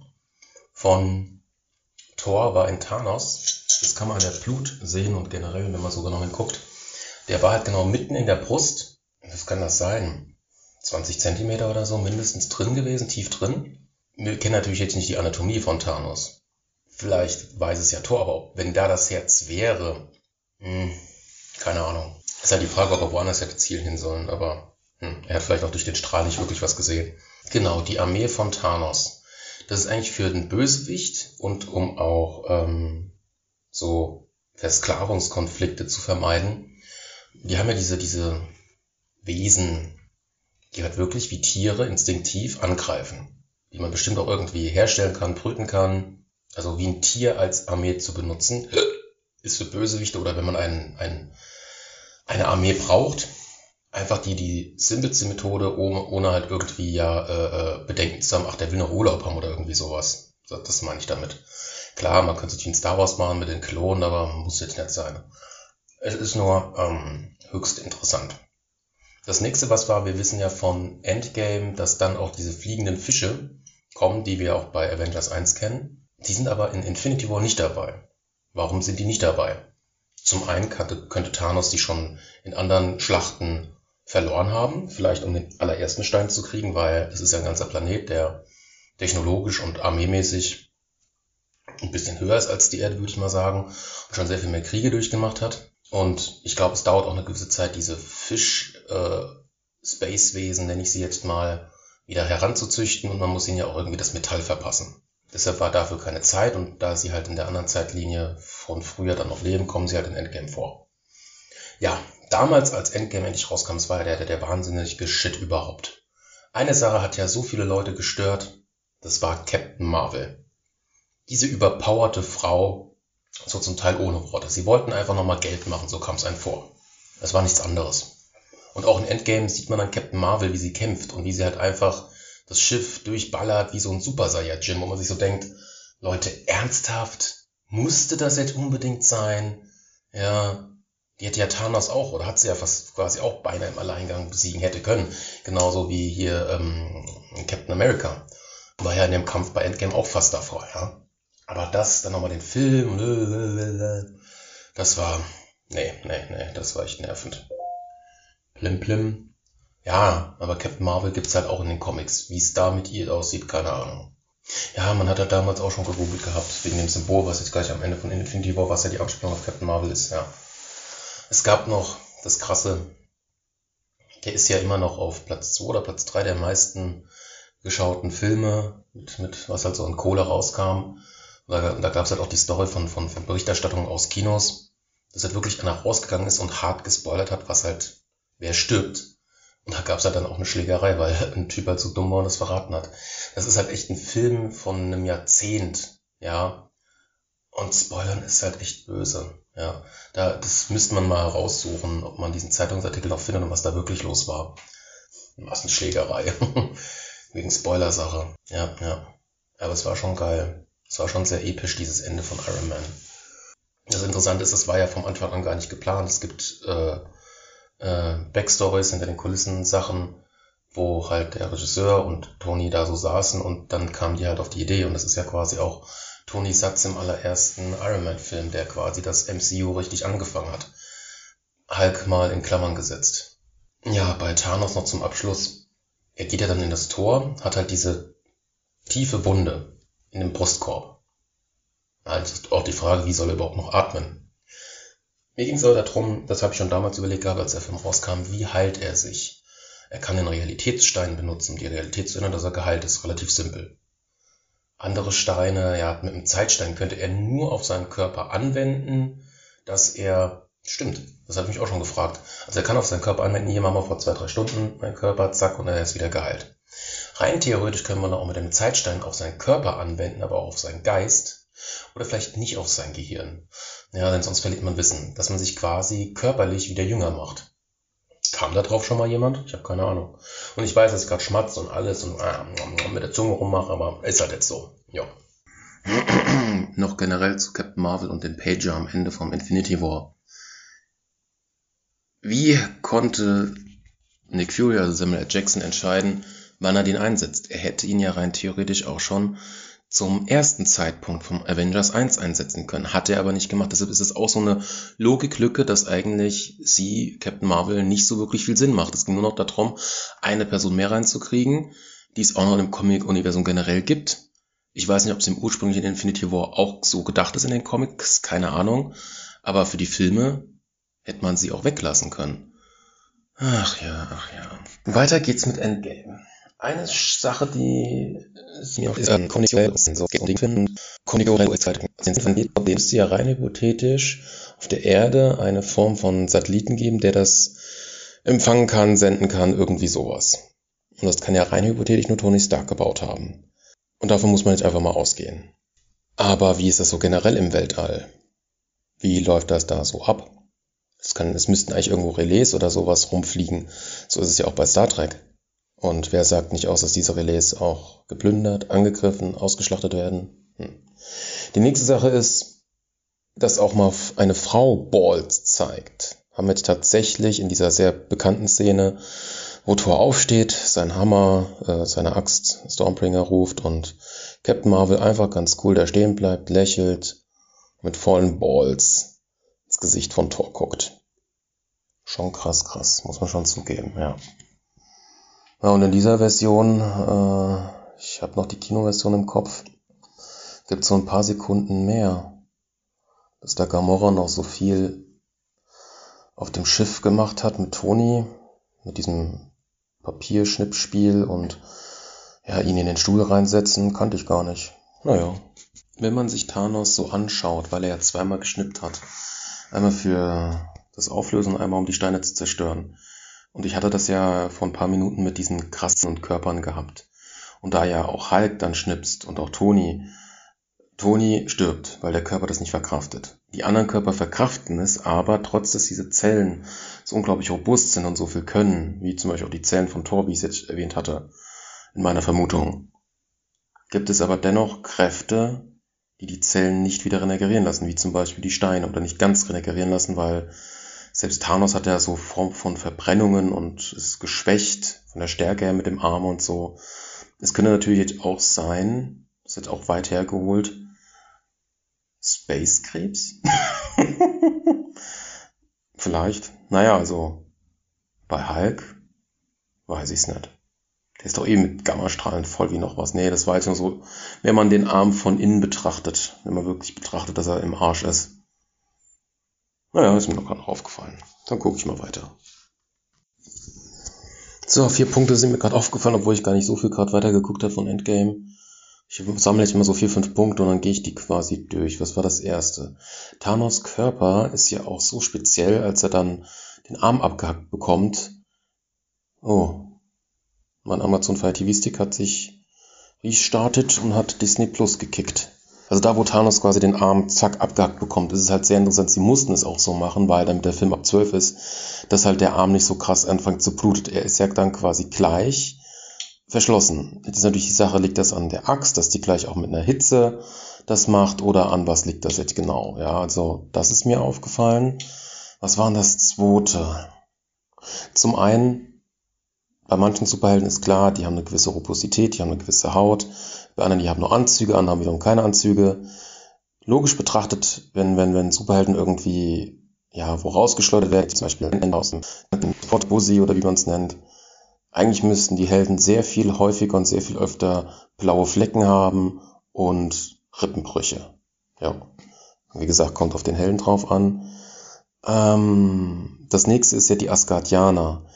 von Thor war in Thanos. Das kann man an der Blut sehen und generell, wenn man so genau hinguckt. Der war halt genau mitten in der Brust. Was kann das sein? 20 Zentimeter oder so mindestens drin gewesen, tief drin. Wir kennen natürlich jetzt nicht die Anatomie von Thanos. Vielleicht weiß es ja Thor, aber wenn da das Herz wäre, hm, keine Ahnung. Ist halt die Frage, ob er woanders hätte zielen hin sollen, aber hm, er hat vielleicht auch durch den Strahl nicht wirklich was gesehen. Genau, die Armee von Thanos. Das ist eigentlich für den Bösewicht und um auch ähm, so Versklavungskonflikte zu vermeiden. Die haben ja diese, diese Wesen, die halt wirklich wie Tiere instinktiv angreifen. Die man bestimmt auch irgendwie herstellen kann, brüten kann, also wie ein Tier als Armee zu benutzen, ist für Bösewichte oder wenn man einen, einen, eine Armee braucht, einfach die, die simpelste Methode, ohne, ohne halt irgendwie ja äh, äh, Bedenken zu haben, ach, der will noch Urlaub haben oder irgendwie sowas. Das, das meine ich damit. Klar, man könnte sich ein Star Wars machen mit den Klonen, aber muss jetzt nicht sein. Es ist nur ähm, höchst interessant. Das nächste, was war, wir wissen ja von Endgame, dass dann auch diese fliegenden Fische kommen, die wir auch bei Avengers 1 kennen. Die sind aber in Infinity War nicht dabei. Warum sind die nicht dabei? Zum einen könnte, Thanos die schon in anderen Schlachten verloren haben, vielleicht um den allerersten Stein zu kriegen, weil es ist ja ein ganzer Planet, der technologisch und armeemäßig ein bisschen höher ist als die Erde, würde ich mal sagen, und schon sehr viel mehr Kriege durchgemacht hat. Und ich glaube, es dauert auch eine gewisse Zeit, diese Fisch-Space-Wesen, äh, nenne ich sie jetzt mal, wieder heranzuzüchten und man muss ihnen ja auch irgendwie das Metall verpassen. Deshalb war dafür keine Zeit und da sie halt in der anderen Zeitlinie von früher dann noch leben, kommen sie halt in Endgame vor. Ja, damals als Endgame endlich rauskam, es war ja der, der wahnsinnige Shit überhaupt. Eine Sache hat ja so viele Leute gestört, das war Captain Marvel. Diese überpowerte Frau, so zum Teil ohne Worte. Sie wollten einfach nochmal Geld machen, so kam es einem vor. Das war nichts anderes. Und auch in Endgame sieht man dann Captain Marvel, wie sie kämpft und wie sie halt einfach das Schiff durchballert wie so ein Super Saiyajin, wo man sich so denkt, Leute, ernsthaft? Musste das jetzt unbedingt sein? Ja, die hätte ja Thanos auch, oder hat sie ja fast quasi auch beinahe im Alleingang besiegen hätte können. Genauso wie hier ähm, Captain America. War ja in dem Kampf bei Endgame auch fast davor, ja. Aber das, dann nochmal den Film, das war, nee, nee, nee, das war echt nervend. Plim, plim. Ja, aber Captain Marvel gibt's halt auch in den Comics. Wie es da mit ihr aussieht, keine Ahnung. Ja, man hat ja damals auch schon gegoogelt gehabt, wegen dem Symbol, was jetzt gleich am Ende von Infinity War, was ja die Anspielung auf Captain Marvel ist, ja. Es gab noch das krasse, der ist ja immer noch auf Platz 2 oder Platz 3 der meisten geschauten Filme, mit, mit was halt so in Kohle rauskam. Da, da gab es halt auch die Story von, von, von Berichterstattungen aus Kinos, dass halt wirklich einer rausgegangen ist und hart gespoilert hat, was halt, wer stirbt. Und da gab es halt dann auch eine Schlägerei, weil ein Typ halt so dumm war und das verraten hat. Das ist halt echt ein Film von einem Jahrzehnt, ja. Und Spoilern ist halt echt böse, ja. Da, das müsste man mal raussuchen, ob man diesen Zeitungsartikel noch findet und was da wirklich los war. Massenschlägerei. Wegen Spoiler-Sache. Ja, ja. Aber es war schon geil. Es war schon sehr episch, dieses Ende von Iron Man. Das Interessante ist, es war ja vom Anfang an gar nicht geplant. Es gibt äh, äh, Backstories hinter den Kulissen, Sachen, wo halt der Regisseur und Tony da so saßen und dann kamen die halt auf die Idee und das ist ja quasi auch Tonys Satz im allerersten Iron Man Film, der quasi das MCU richtig angefangen hat. Hulk mal in Klammern gesetzt. Ja, bei Thanos noch zum Abschluss. Er geht ja dann in das Tor, hat halt diese tiefe Wunde in dem Brustkorb. Halt auch die Frage, wie soll er überhaupt noch atmen? Mir ging es aber darum, das habe ich schon damals überlegt gehabt, als der Film rauskam, wie heilt er sich? Er kann den Realitätsstein benutzen, um die Realität zu ändern, dass er geheilt ist. Relativ simpel. Andere Steine, ja, mit einem Zeitstein könnte er nur auf seinen Körper anwenden, dass er, stimmt, das habe ich mich auch schon gefragt. Also er kann auf seinen Körper anwenden, hier machen wir vor zwei, drei Stunden mein Körper, zack, und er ist wieder geheilt. Rein theoretisch können wir auch mit dem Zeitstein auf seinen Körper anwenden, aber auch auf seinen Geist oder vielleicht nicht auf sein Gehirn. Ja, denn sonst verliert man Wissen, dass man sich quasi körperlich wieder jünger macht. Kam da drauf schon mal jemand? Ich habe keine Ahnung. Und ich weiß, dass ich gerade schmatzt und alles und äh, mit der Zunge rummache, aber ist halt jetzt so. Ja. Noch generell zu Captain Marvel und dem Pager am Ende vom Infinity War. Wie konnte Nick Fury, also Samuel L. Jackson, entscheiden, wann er den einsetzt? Er hätte ihn ja rein theoretisch auch schon zum ersten Zeitpunkt vom Avengers 1 einsetzen können. Hat er aber nicht gemacht. Deshalb ist es auch so eine Logiklücke, dass eigentlich sie, Captain Marvel, nicht so wirklich viel Sinn macht. Es ging nur noch darum, eine Person mehr reinzukriegen, die es auch noch im Comic-Universum generell gibt. Ich weiß nicht, ob es im ursprünglichen Infinity War auch so gedacht ist in den Comics, keine Ahnung. Aber für die Filme hätte man sie auch weglassen können. Ach ja, ach ja. Weiter geht's mit Endgame. Eine Sache, die sie mir auch ist, ähm, geht finden, konditionell Zeitung sind von dem müsste ja rein hypothetisch auf der Erde eine Form von Satelliten geben, der das empfangen kann, senden kann, irgendwie sowas. Und das kann ja rein hypothetisch nur Tony Stark gebaut haben. Und davon muss man jetzt einfach mal ausgehen. Aber wie ist das so generell im Weltall? Wie läuft das da so ab? Es, kann, es müssten eigentlich irgendwo Relais oder sowas rumfliegen. So ist es ja auch bei Star Trek. Und wer sagt nicht aus, dass diese Relais auch geplündert, angegriffen, ausgeschlachtet werden? Hm. Die nächste Sache ist, dass auch mal eine Frau Balls zeigt. Haben wir tatsächlich in dieser sehr bekannten Szene, wo Thor aufsteht, sein Hammer, äh, seine Axt Stormbringer ruft und Captain Marvel einfach ganz cool da stehen bleibt, lächelt, mit vollen Balls ins Gesicht von Thor guckt. Schon krass, krass, muss man schon zugeben, ja. Ja, und in dieser Version, äh, ich habe noch die Kinoversion im Kopf, gibt so ein paar Sekunden mehr, dass der Gamora noch so viel auf dem Schiff gemacht hat mit Toni, mit diesem Papierschnippspiel und ja, ihn in den Stuhl reinsetzen, kannte ich gar nicht. Naja, wenn man sich Thanos so anschaut, weil er ja zweimal geschnippt hat, einmal für das Auflösen einmal um die Steine zu zerstören, und ich hatte das ja vor ein paar Minuten mit diesen krassen Körpern gehabt. Und da ja auch Hulk dann schnipst und auch Tony, Tony stirbt, weil der Körper das nicht verkraftet. Die anderen Körper verkraften es, aber trotz dass diese Zellen so unglaublich robust sind und so viel können, wie zum Beispiel auch die Zellen von Thor, wie ich es jetzt erwähnt hatte, in meiner Vermutung, gibt es aber dennoch Kräfte, die die Zellen nicht wieder regenerieren lassen, wie zum Beispiel die Steine oder nicht ganz regenerieren lassen, weil selbst Thanos hat ja so Form von Verbrennungen und ist geschwächt von der Stärke her mit dem Arm und so. Es könnte natürlich auch sein, das ist jetzt auch weit hergeholt, Space Krebs? Vielleicht. Naja, also bei Hulk weiß ich's nicht. Der ist doch eh mit Gammastrahlen voll wie noch was. Nee, das war jetzt nur so, wenn man den Arm von innen betrachtet, wenn man wirklich betrachtet, dass er im Arsch ist. Naja, ist mir noch gerade noch aufgefallen. Dann gucke ich mal weiter. So, vier Punkte sind mir gerade aufgefallen, obwohl ich gar nicht so viel gerade weitergeguckt habe von Endgame. Ich sammle jetzt immer so vier, fünf Punkte und dann gehe ich die quasi durch. Was war das erste? Thanos Körper ist ja auch so speziell, als er dann den Arm abgehackt bekommt. Oh. Mein Amazon Fire TV Stick hat sich restartet und hat Disney Plus gekickt. Also da, wo Thanos quasi den Arm zack abgehackt bekommt, ist es halt sehr interessant. Sie mussten es auch so machen, weil damit der Film ab 12 ist, dass halt der Arm nicht so krass anfängt zu bluten. Er ist ja dann quasi gleich verschlossen. Jetzt ist natürlich die Sache, liegt das an der Axt, dass die gleich auch mit einer Hitze das macht oder an was liegt das jetzt genau? Ja, also das ist mir aufgefallen. Was war denn das zweite? Zum einen, bei manchen Superhelden ist klar, die haben eine gewisse Robustität, die haben eine gewisse Haut, bei anderen, die haben nur Anzüge, andere haben wiederum keine Anzüge. Logisch betrachtet, wenn, wenn, wenn Superhelden irgendwie, ja, wo rausgeschleudert werden, zum Beispiel aus dem Sportbusi oder wie man es nennt, eigentlich müssten die Helden sehr viel häufiger und sehr viel öfter blaue Flecken haben und Rippenbrüche. Ja. Wie gesagt, kommt auf den Helden drauf an. Ähm, das nächste ist ja die Asgardianer.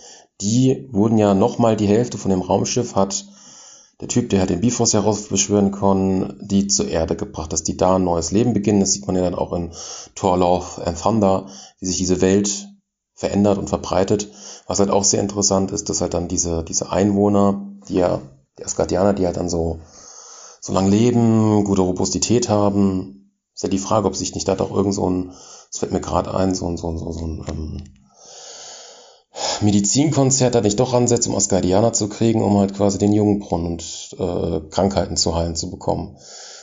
Die wurden ja nochmal die Hälfte von dem Raumschiff hat der Typ, der hat den Bifrost heraufbeschwören können, die zur Erde gebracht, dass die da ein neues Leben beginnen. Das sieht man ja dann auch in Thor Love and Thunder, wie sich diese Welt verändert und verbreitet. Was halt auch sehr interessant ist, dass halt dann diese, diese Einwohner, die ja, die Asgardianer, die halt dann so, so lang leben, gute Robustität haben, ist ja die Frage, ob sich nicht da doch irgend so ein, das fällt mir gerade ein, so ein, so ein, so ein ähm, Medizinkonzert da nicht doch ansetzt, um Asgardianer zu kriegen, um halt quasi den Jungbrunnen und äh, Krankheiten zu heilen zu bekommen.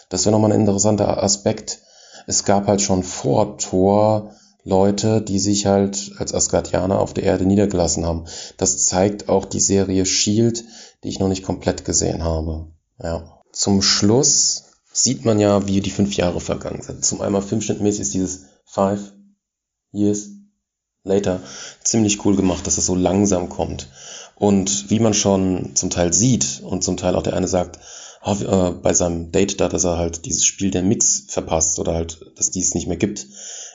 Das wäre nochmal ein interessanter Aspekt. Es gab halt schon vor Thor Leute, die sich halt als Asgardianer auf der Erde niedergelassen haben. Das zeigt auch die Serie Shield, die ich noch nicht komplett gesehen habe. Ja. Zum Schluss sieht man ja, wie die fünf Jahre vergangen sind. Zum einmal filmschnittmäßig ist dieses Five Years Later ziemlich cool gemacht, dass es so langsam kommt. Und wie man schon zum Teil sieht und zum Teil auch der eine sagt, äh, bei seinem Date da, dass er halt dieses Spiel der Mix verpasst oder halt, dass dies nicht mehr gibt,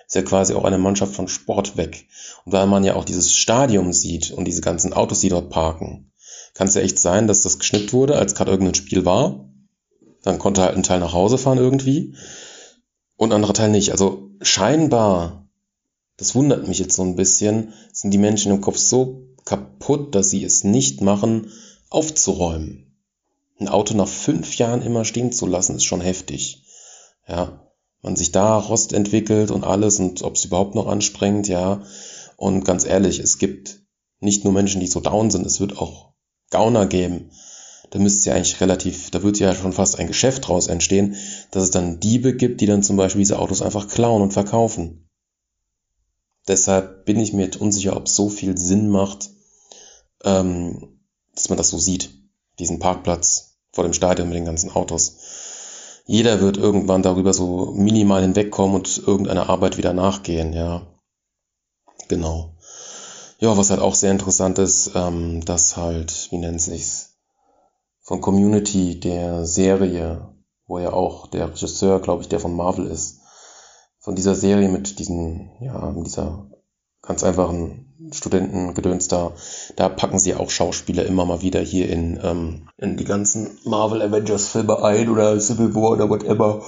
ist ja quasi auch eine Mannschaft von Sport weg. Und weil man ja auch dieses Stadium sieht und diese ganzen Autos, die dort parken, kann es ja echt sein, dass das geschnippt wurde, als gerade irgendein Spiel war. Dann konnte halt ein Teil nach Hause fahren irgendwie und ein anderer Teil nicht. Also scheinbar das wundert mich jetzt so ein bisschen, sind die Menschen im Kopf so kaputt, dass sie es nicht machen, aufzuräumen. Ein Auto nach fünf Jahren immer stehen zu lassen, ist schon heftig. Ja, man sich da Rost entwickelt und alles und ob es überhaupt noch anspringt, ja. Und ganz ehrlich, es gibt nicht nur Menschen, die so down sind, es wird auch Gauner geben. Da müsste ja eigentlich relativ, da wird ja schon fast ein Geschäft draus entstehen, dass es dann Diebe gibt, die dann zum Beispiel diese Autos einfach klauen und verkaufen. Deshalb bin ich mir unsicher, ob es so viel Sinn macht, ähm, dass man das so sieht. Diesen Parkplatz vor dem Stadion mit den ganzen Autos. Jeder wird irgendwann darüber so minimal hinwegkommen und irgendeiner Arbeit wieder nachgehen, ja. Genau. Ja, was halt auch sehr interessant ist, ähm, dass halt, wie nennt sich's, von Community der Serie, wo ja auch der Regisseur, glaube ich, der von Marvel ist, von dieser Serie mit diesen, ja, dieser ganz einfachen Studentengedöns da, da packen sie auch Schauspieler immer mal wieder hier in, ähm, in die ganzen Marvel Avengers Filme ein oder Civil War oder whatever.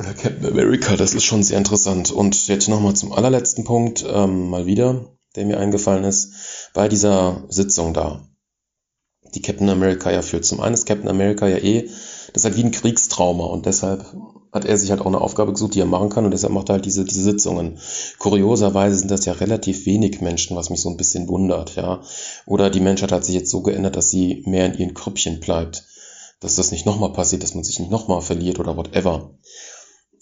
Oder Captain America, das ist schon sehr interessant. Und jetzt nochmal zum allerletzten Punkt, ähm, mal wieder, der mir eingefallen ist, bei dieser Sitzung da, die Captain America ja führt. Zum einen ist Captain America ja eh, das ist halt wie ein Kriegstrauma und deshalb hat er sich halt auch eine Aufgabe gesucht, die er machen kann und deshalb macht er halt diese, diese Sitzungen. Kurioserweise sind das ja relativ wenig Menschen, was mich so ein bisschen wundert, ja. Oder die Menschheit hat sich jetzt so geändert, dass sie mehr in ihren Krüppchen bleibt. Dass das nicht nochmal passiert, dass man sich nicht nochmal verliert oder whatever.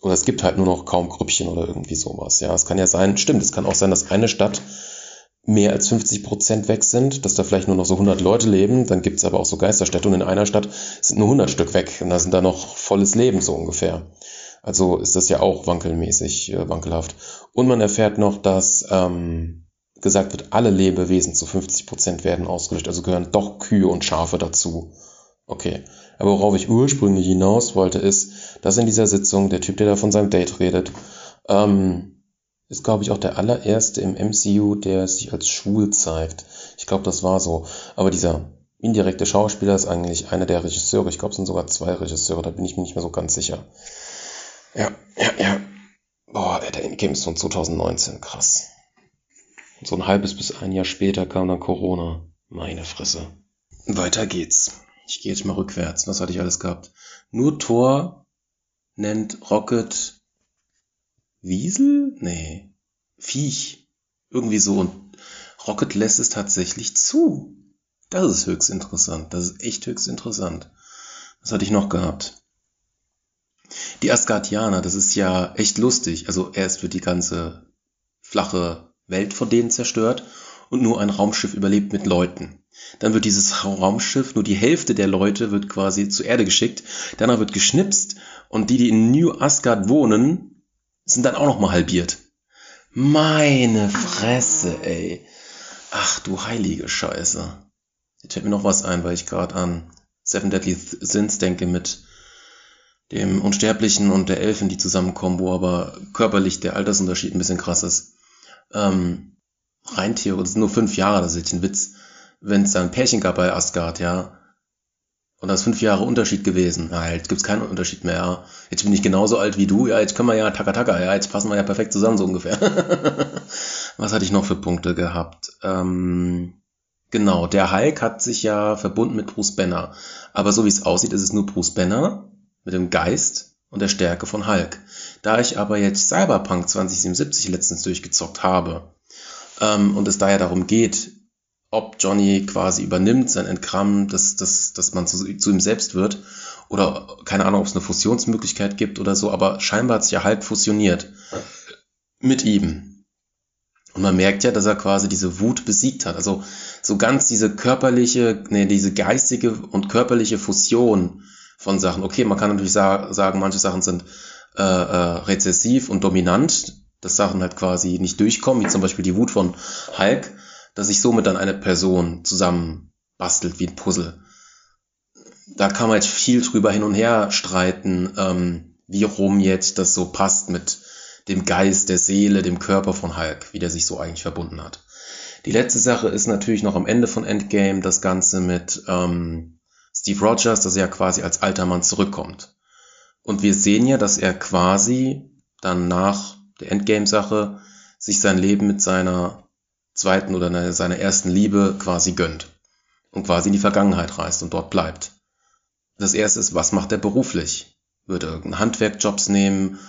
Oder es gibt halt nur noch kaum Krüppchen oder irgendwie sowas, ja. Es kann ja sein, stimmt, es kann auch sein, dass eine Stadt mehr als 50 Prozent weg sind, dass da vielleicht nur noch so 100 Leute leben, dann gibt's aber auch so Geisterstädte und in einer Stadt sind nur 100 Stück weg und da sind da noch volles Leben so ungefähr. Also ist das ja auch wankelmäßig, äh, wankelhaft. Und man erfährt noch, dass ähm, gesagt wird, alle Lebewesen zu 50 Prozent werden ausgelöscht, also gehören doch Kühe und Schafe dazu. Okay. Aber worauf ich ursprünglich hinaus wollte, ist, dass in dieser Sitzung der Typ, der da von seinem Date redet, ähm, ist, glaube ich, auch der allererste im MCU, der sich als schwul zeigt. Ich glaube, das war so. Aber dieser indirekte Schauspieler ist eigentlich einer der Regisseure. Ich glaube, es sind sogar zwei Regisseure, da bin ich mir nicht mehr so ganz sicher. Ja, ja, ja. Boah, der Endgame ist von 2019, krass. So ein halbes bis ein Jahr später kam dann Corona. Meine Fresse. Weiter geht's. Ich gehe jetzt mal rückwärts. Was hatte ich alles gehabt? Nur Thor nennt Rocket Wiesel? Nee. Viech. Irgendwie so. Und Rocket lässt es tatsächlich zu. Das ist höchst interessant. Das ist echt höchst interessant. Was hatte ich noch gehabt? Die Asgardianer, das ist ja echt lustig. Also erst wird die ganze flache Welt von denen zerstört und nur ein Raumschiff überlebt mit Leuten. Dann wird dieses Raumschiff, nur die Hälfte der Leute wird quasi zur Erde geschickt. Danach wird geschnipst und die, die in New Asgard wohnen, sind dann auch nochmal halbiert. Meine Fresse, ey. Ach du heilige Scheiße. Jetzt fällt mir noch was ein, weil ich gerade an Seven Deadly Sins denke mit dem Unsterblichen und der Elfen, die zusammenkommen, wo aber körperlich der Altersunterschied ein bisschen krass ist. Ähm, rein theoretisch, sind nur fünf Jahre, das ist jetzt ein Witz. Wenn es da ein Pärchen gab bei Asgard, ja, und das ist fünf Jahre Unterschied gewesen. Ja, jetzt gibt's keinen Unterschied mehr. Ja. Jetzt bin ich genauso alt wie du. Ja, jetzt können wir ja taka taka. Ja, jetzt passen wir ja perfekt zusammen so ungefähr. Was hatte ich noch für Punkte gehabt? Ähm, genau, der Hulk hat sich ja verbunden mit Bruce Banner. Aber so wie es aussieht, ist es nur Bruce Banner mit dem Geist und der Stärke von Hulk. Da ich aber jetzt Cyberpunk 2077 letztens durchgezockt habe ähm, und es da ja darum geht, ob Johnny quasi übernimmt, sein Entgramm, dass, dass, dass man zu, zu ihm selbst wird. Oder keine Ahnung, ob es eine Fusionsmöglichkeit gibt oder so, aber scheinbar hat sich ja halb fusioniert mit ihm. Und man merkt ja, dass er quasi diese Wut besiegt hat. Also so ganz diese körperliche, nee, diese geistige und körperliche Fusion von Sachen. Okay, man kann natürlich sa sagen, manche Sachen sind äh, äh, rezessiv und dominant, dass Sachen halt quasi nicht durchkommen, wie zum Beispiel die Wut von Hulk dass sich somit dann eine Person zusammen bastelt wie ein Puzzle. Da kann man jetzt viel drüber hin und her streiten, ähm, wie rum jetzt das so passt mit dem Geist, der Seele, dem Körper von Hulk, wie der sich so eigentlich verbunden hat. Die letzte Sache ist natürlich noch am Ende von Endgame das Ganze mit ähm, Steve Rogers, dass er quasi als alter Mann zurückkommt. Und wir sehen ja, dass er quasi dann nach der Endgame-Sache sich sein Leben mit seiner zweiten oder seiner ersten Liebe quasi gönnt und quasi in die Vergangenheit reist und dort bleibt. Das erste ist, was macht er beruflich? Wird er irgendeinen Handwerkjobs nehmen?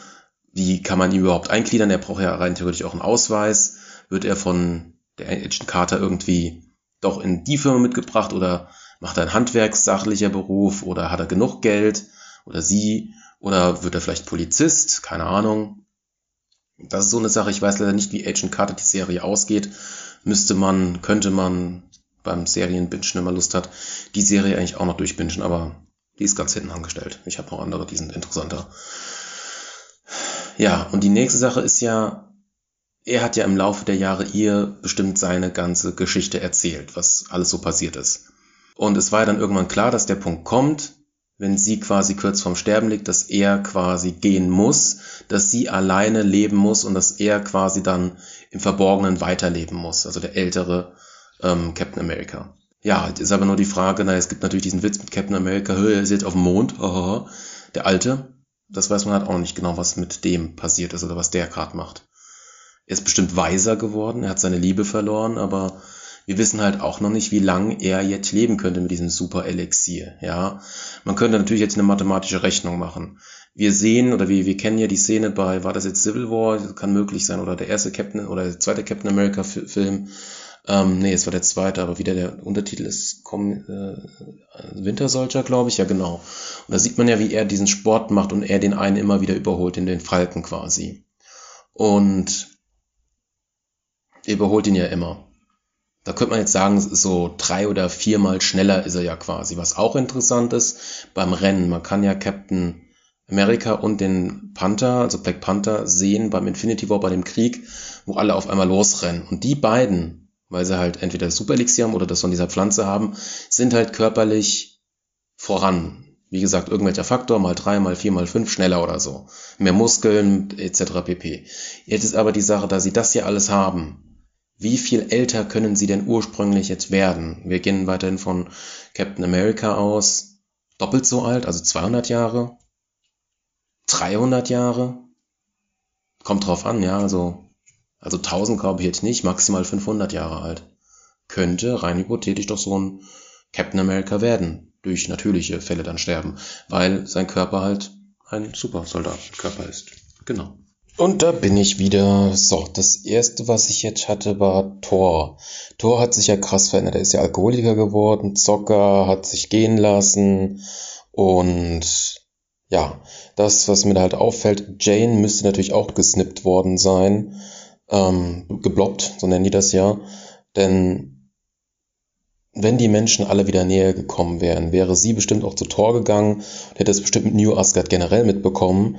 Wie kann man ihn überhaupt eingliedern? Er braucht ja rein theoretisch auch einen Ausweis. Wird er von der Agent Carter irgendwie doch in die Firma mitgebracht oder macht er einen handwerkssachlicher Beruf oder hat er genug Geld oder sie oder wird er vielleicht Polizist? Keine Ahnung. Das ist so eine Sache. Ich weiß leider nicht, wie Agent Carter die Serie ausgeht müsste man, könnte man beim Serienbingen, wenn man Lust hat, die Serie eigentlich auch noch durchbingen, aber die ist ganz hinten angestellt. Ich habe noch andere, die sind interessanter. Ja, und die nächste Sache ist ja, er hat ja im Laufe der Jahre ihr bestimmt seine ganze Geschichte erzählt, was alles so passiert ist. Und es war ja dann irgendwann klar, dass der Punkt kommt, wenn sie quasi kurz vorm Sterben liegt, dass er quasi gehen muss, dass sie alleine leben muss und dass er quasi dann im Verborgenen weiterleben muss, also der ältere ähm, Captain America. Ja, ist aber nur die Frage, na, es gibt natürlich diesen Witz mit Captain America, er ist jetzt auf dem Mond, der alte, das weiß man halt auch nicht genau, was mit dem passiert ist oder was der gerade macht. Er ist bestimmt weiser geworden, er hat seine Liebe verloren, aber wir wissen halt auch noch nicht, wie lang er jetzt leben könnte mit diesem Super Elixier. Ja, man könnte natürlich jetzt eine mathematische Rechnung machen. Wir sehen oder wir, wir kennen ja die Szene bei, war das jetzt Civil War? Kann möglich sein oder der erste Captain oder der zweite Captain America Film. Ähm, nee, es war der zweite, aber wieder der Untertitel ist Com äh, Winter Soldier, glaube ich. Ja, genau. Und da sieht man ja, wie er diesen Sport macht und er den einen immer wieder überholt in den Falken quasi. Und er überholt ihn ja immer. Da könnte man jetzt sagen, so drei oder viermal schneller ist er ja quasi. Was auch interessant ist beim Rennen. Man kann ja Captain America und den Panther, also Black Panther, sehen beim Infinity War, bei dem Krieg, wo alle auf einmal losrennen. Und die beiden, weil sie halt entweder das Super Elixir haben oder das von dieser Pflanze haben, sind halt körperlich voran. Wie gesagt, irgendwelcher Faktor, mal drei, mal vier, mal fünf, schneller oder so. Mehr Muskeln, etc. pp. Jetzt ist aber die Sache, da sie das hier alles haben, wie viel älter können sie denn ursprünglich jetzt werden? Wir gehen weiterhin von Captain America aus. Doppelt so alt, also 200 Jahre? 300 Jahre? Kommt drauf an, ja, also, also 1000 glaube ich jetzt nicht, maximal 500 Jahre alt. Könnte rein hypothetisch doch so ein Captain America werden, durch natürliche Fälle dann sterben, weil sein Körper halt ein Supersoldatenkörper ist. Genau. Und da bin ich wieder. So, das erste, was ich jetzt hatte, war Thor. Thor hat sich ja krass verändert. Er ist ja Alkoholiker geworden, Zocker, hat sich gehen lassen. Und ja, das, was mir da halt auffällt, Jane müsste natürlich auch gesnippt worden sein. Ähm, gebloppt, so nennen die das ja. Denn wenn die Menschen alle wieder näher gekommen wären, wäre sie bestimmt auch zu Thor gegangen und hätte es bestimmt mit New Asgard generell mitbekommen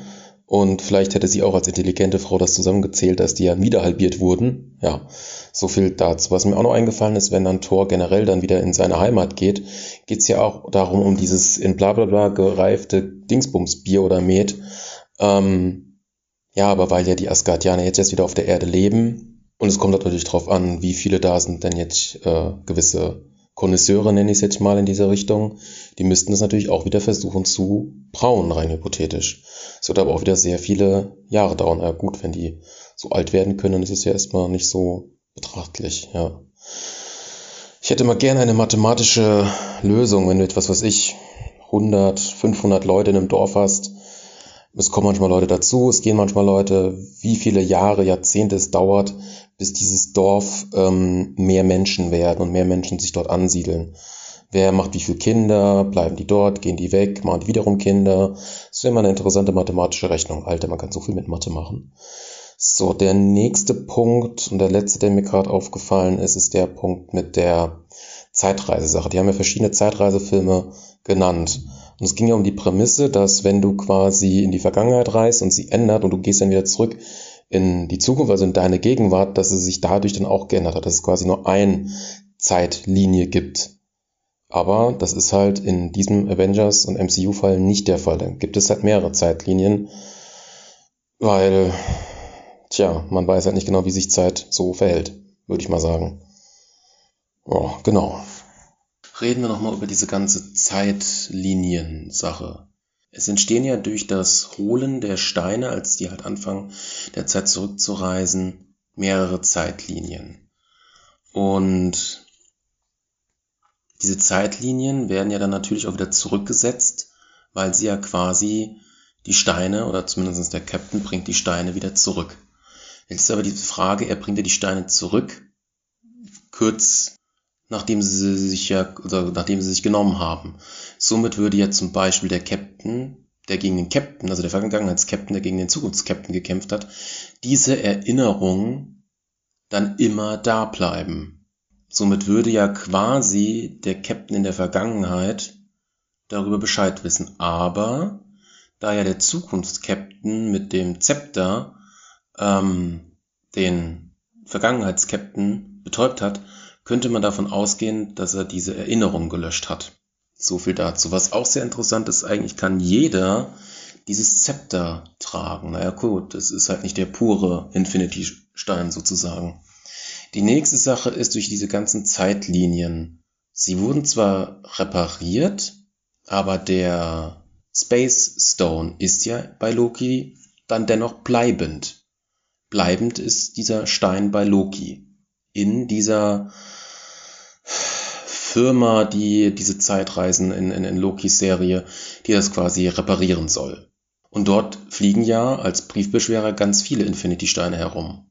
und vielleicht hätte sie auch als intelligente Frau das zusammengezählt, dass die ja wieder halbiert wurden. Ja, so viel dazu. Was mir auch noch eingefallen ist, wenn dann Thor generell dann wieder in seine Heimat geht, geht's ja auch darum, um dieses in bla bla bla gereifte Dingsbumsbier oder Met. Ähm, ja, aber weil ja die Asgardianer jetzt erst wieder auf der Erde leben und es kommt natürlich drauf an, wie viele da sind denn jetzt äh, gewisse Konnoisseure, nenne ich es jetzt mal in dieser Richtung, die müssten das natürlich auch wieder versuchen zu brauen, rein hypothetisch. Es wird aber auch wieder sehr viele Jahre dauern. Ja, gut, wenn die so alt werden können, ist es ja erstmal nicht so betrachtlich, ja. Ich hätte mal gerne eine mathematische Lösung, wenn du etwas, was ich, 100, 500 Leute in einem Dorf hast. Es kommen manchmal Leute dazu, es gehen manchmal Leute, wie viele Jahre, Jahrzehnte es dauert, bis dieses Dorf ähm, mehr Menschen werden und mehr Menschen sich dort ansiedeln. Wer macht wie viele Kinder? Bleiben die dort? Gehen die weg? Machen die wiederum Kinder? Das ist immer eine interessante mathematische Rechnung. Alter, man kann so viel mit Mathe machen. So, der nächste Punkt und der letzte, der mir gerade aufgefallen ist, ist der Punkt mit der Zeitreisesache. Die haben ja verschiedene Zeitreisefilme genannt. Und es ging ja um die Prämisse, dass wenn du quasi in die Vergangenheit reist und sie ändert und du gehst dann wieder zurück in die Zukunft, also in deine Gegenwart, dass es sich dadurch dann auch geändert hat, dass es quasi nur ein Zeitlinie gibt. Aber das ist halt in diesem Avengers und MCU-Fall nicht der Fall. Dann gibt es halt mehrere Zeitlinien, weil, tja, man weiß halt nicht genau, wie sich Zeit so verhält, würde ich mal sagen. Oh, genau. Reden wir nochmal über diese ganze Zeitlinien-Sache. Es entstehen ja durch das Holen der Steine, als die halt anfangen, der Zeit zurückzureisen, mehrere Zeitlinien. Und diese Zeitlinien werden ja dann natürlich auch wieder zurückgesetzt, weil sie ja quasi die Steine, oder zumindest der Captain bringt die Steine wieder zurück. Jetzt ist aber die Frage, er bringt ja die Steine zurück, kurz nachdem sie sich ja, oder nachdem sie sich genommen haben. Somit würde ja zum Beispiel der Captain, der gegen den Captain, also der Vergangenheitskapitän, der gegen den Zukunftskapitän gekämpft hat, diese Erinnerung dann immer da bleiben. Somit würde ja quasi der Captain in der Vergangenheit darüber Bescheid wissen. Aber da ja der Zukunftskapitän mit dem Zepter ähm, den Vergangenheitskapitän betäubt hat, könnte man davon ausgehen, dass er diese Erinnerung gelöscht hat. So viel dazu. Was auch sehr interessant ist, eigentlich kann jeder dieses Zepter tragen. Naja gut, das ist halt nicht der pure Infinity-Stein sozusagen. Die nächste Sache ist durch diese ganzen Zeitlinien. Sie wurden zwar repariert, aber der Space Stone ist ja bei Loki dann dennoch bleibend. Bleibend ist dieser Stein bei Loki. In dieser Firma, die diese Zeitreisen in, in, in Lokis Serie, die das quasi reparieren soll. Und dort fliegen ja als Briefbeschwerer ganz viele Infinity-Steine herum.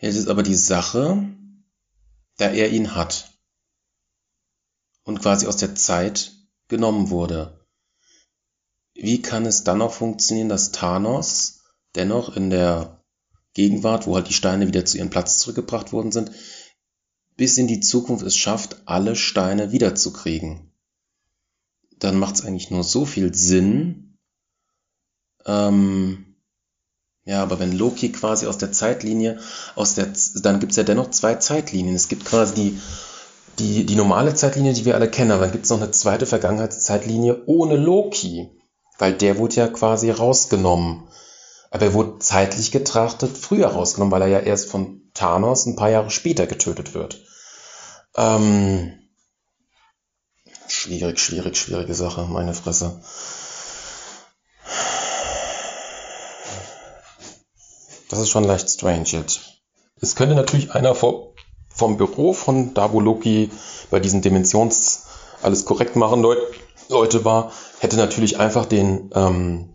Jetzt ist aber die Sache, da er ihn hat und quasi aus der Zeit genommen wurde. Wie kann es dann noch funktionieren, dass Thanos dennoch in der Gegenwart, wo halt die Steine wieder zu ihrem Platz zurückgebracht worden sind, bis in die Zukunft es schafft, alle Steine wiederzukriegen? Dann macht es eigentlich nur so viel Sinn, ähm, ja, aber wenn Loki quasi aus der Zeitlinie, aus der, dann gibt's ja dennoch zwei Zeitlinien. Es gibt quasi die, die, die normale Zeitlinie, die wir alle kennen, aber dann gibt's noch eine zweite Vergangenheitszeitlinie ohne Loki. Weil der wurde ja quasi rausgenommen. Aber er wurde zeitlich getrachtet früher rausgenommen, weil er ja erst von Thanos ein paar Jahre später getötet wird. Ähm, schwierig, schwierig, schwierige Sache, meine Fresse. Das ist schon leicht strange jetzt. Es könnte natürlich einer vom, vom Büro von Dabu Loki bei diesen Dimensions alles korrekt machen Leute war, hätte natürlich einfach den, ähm,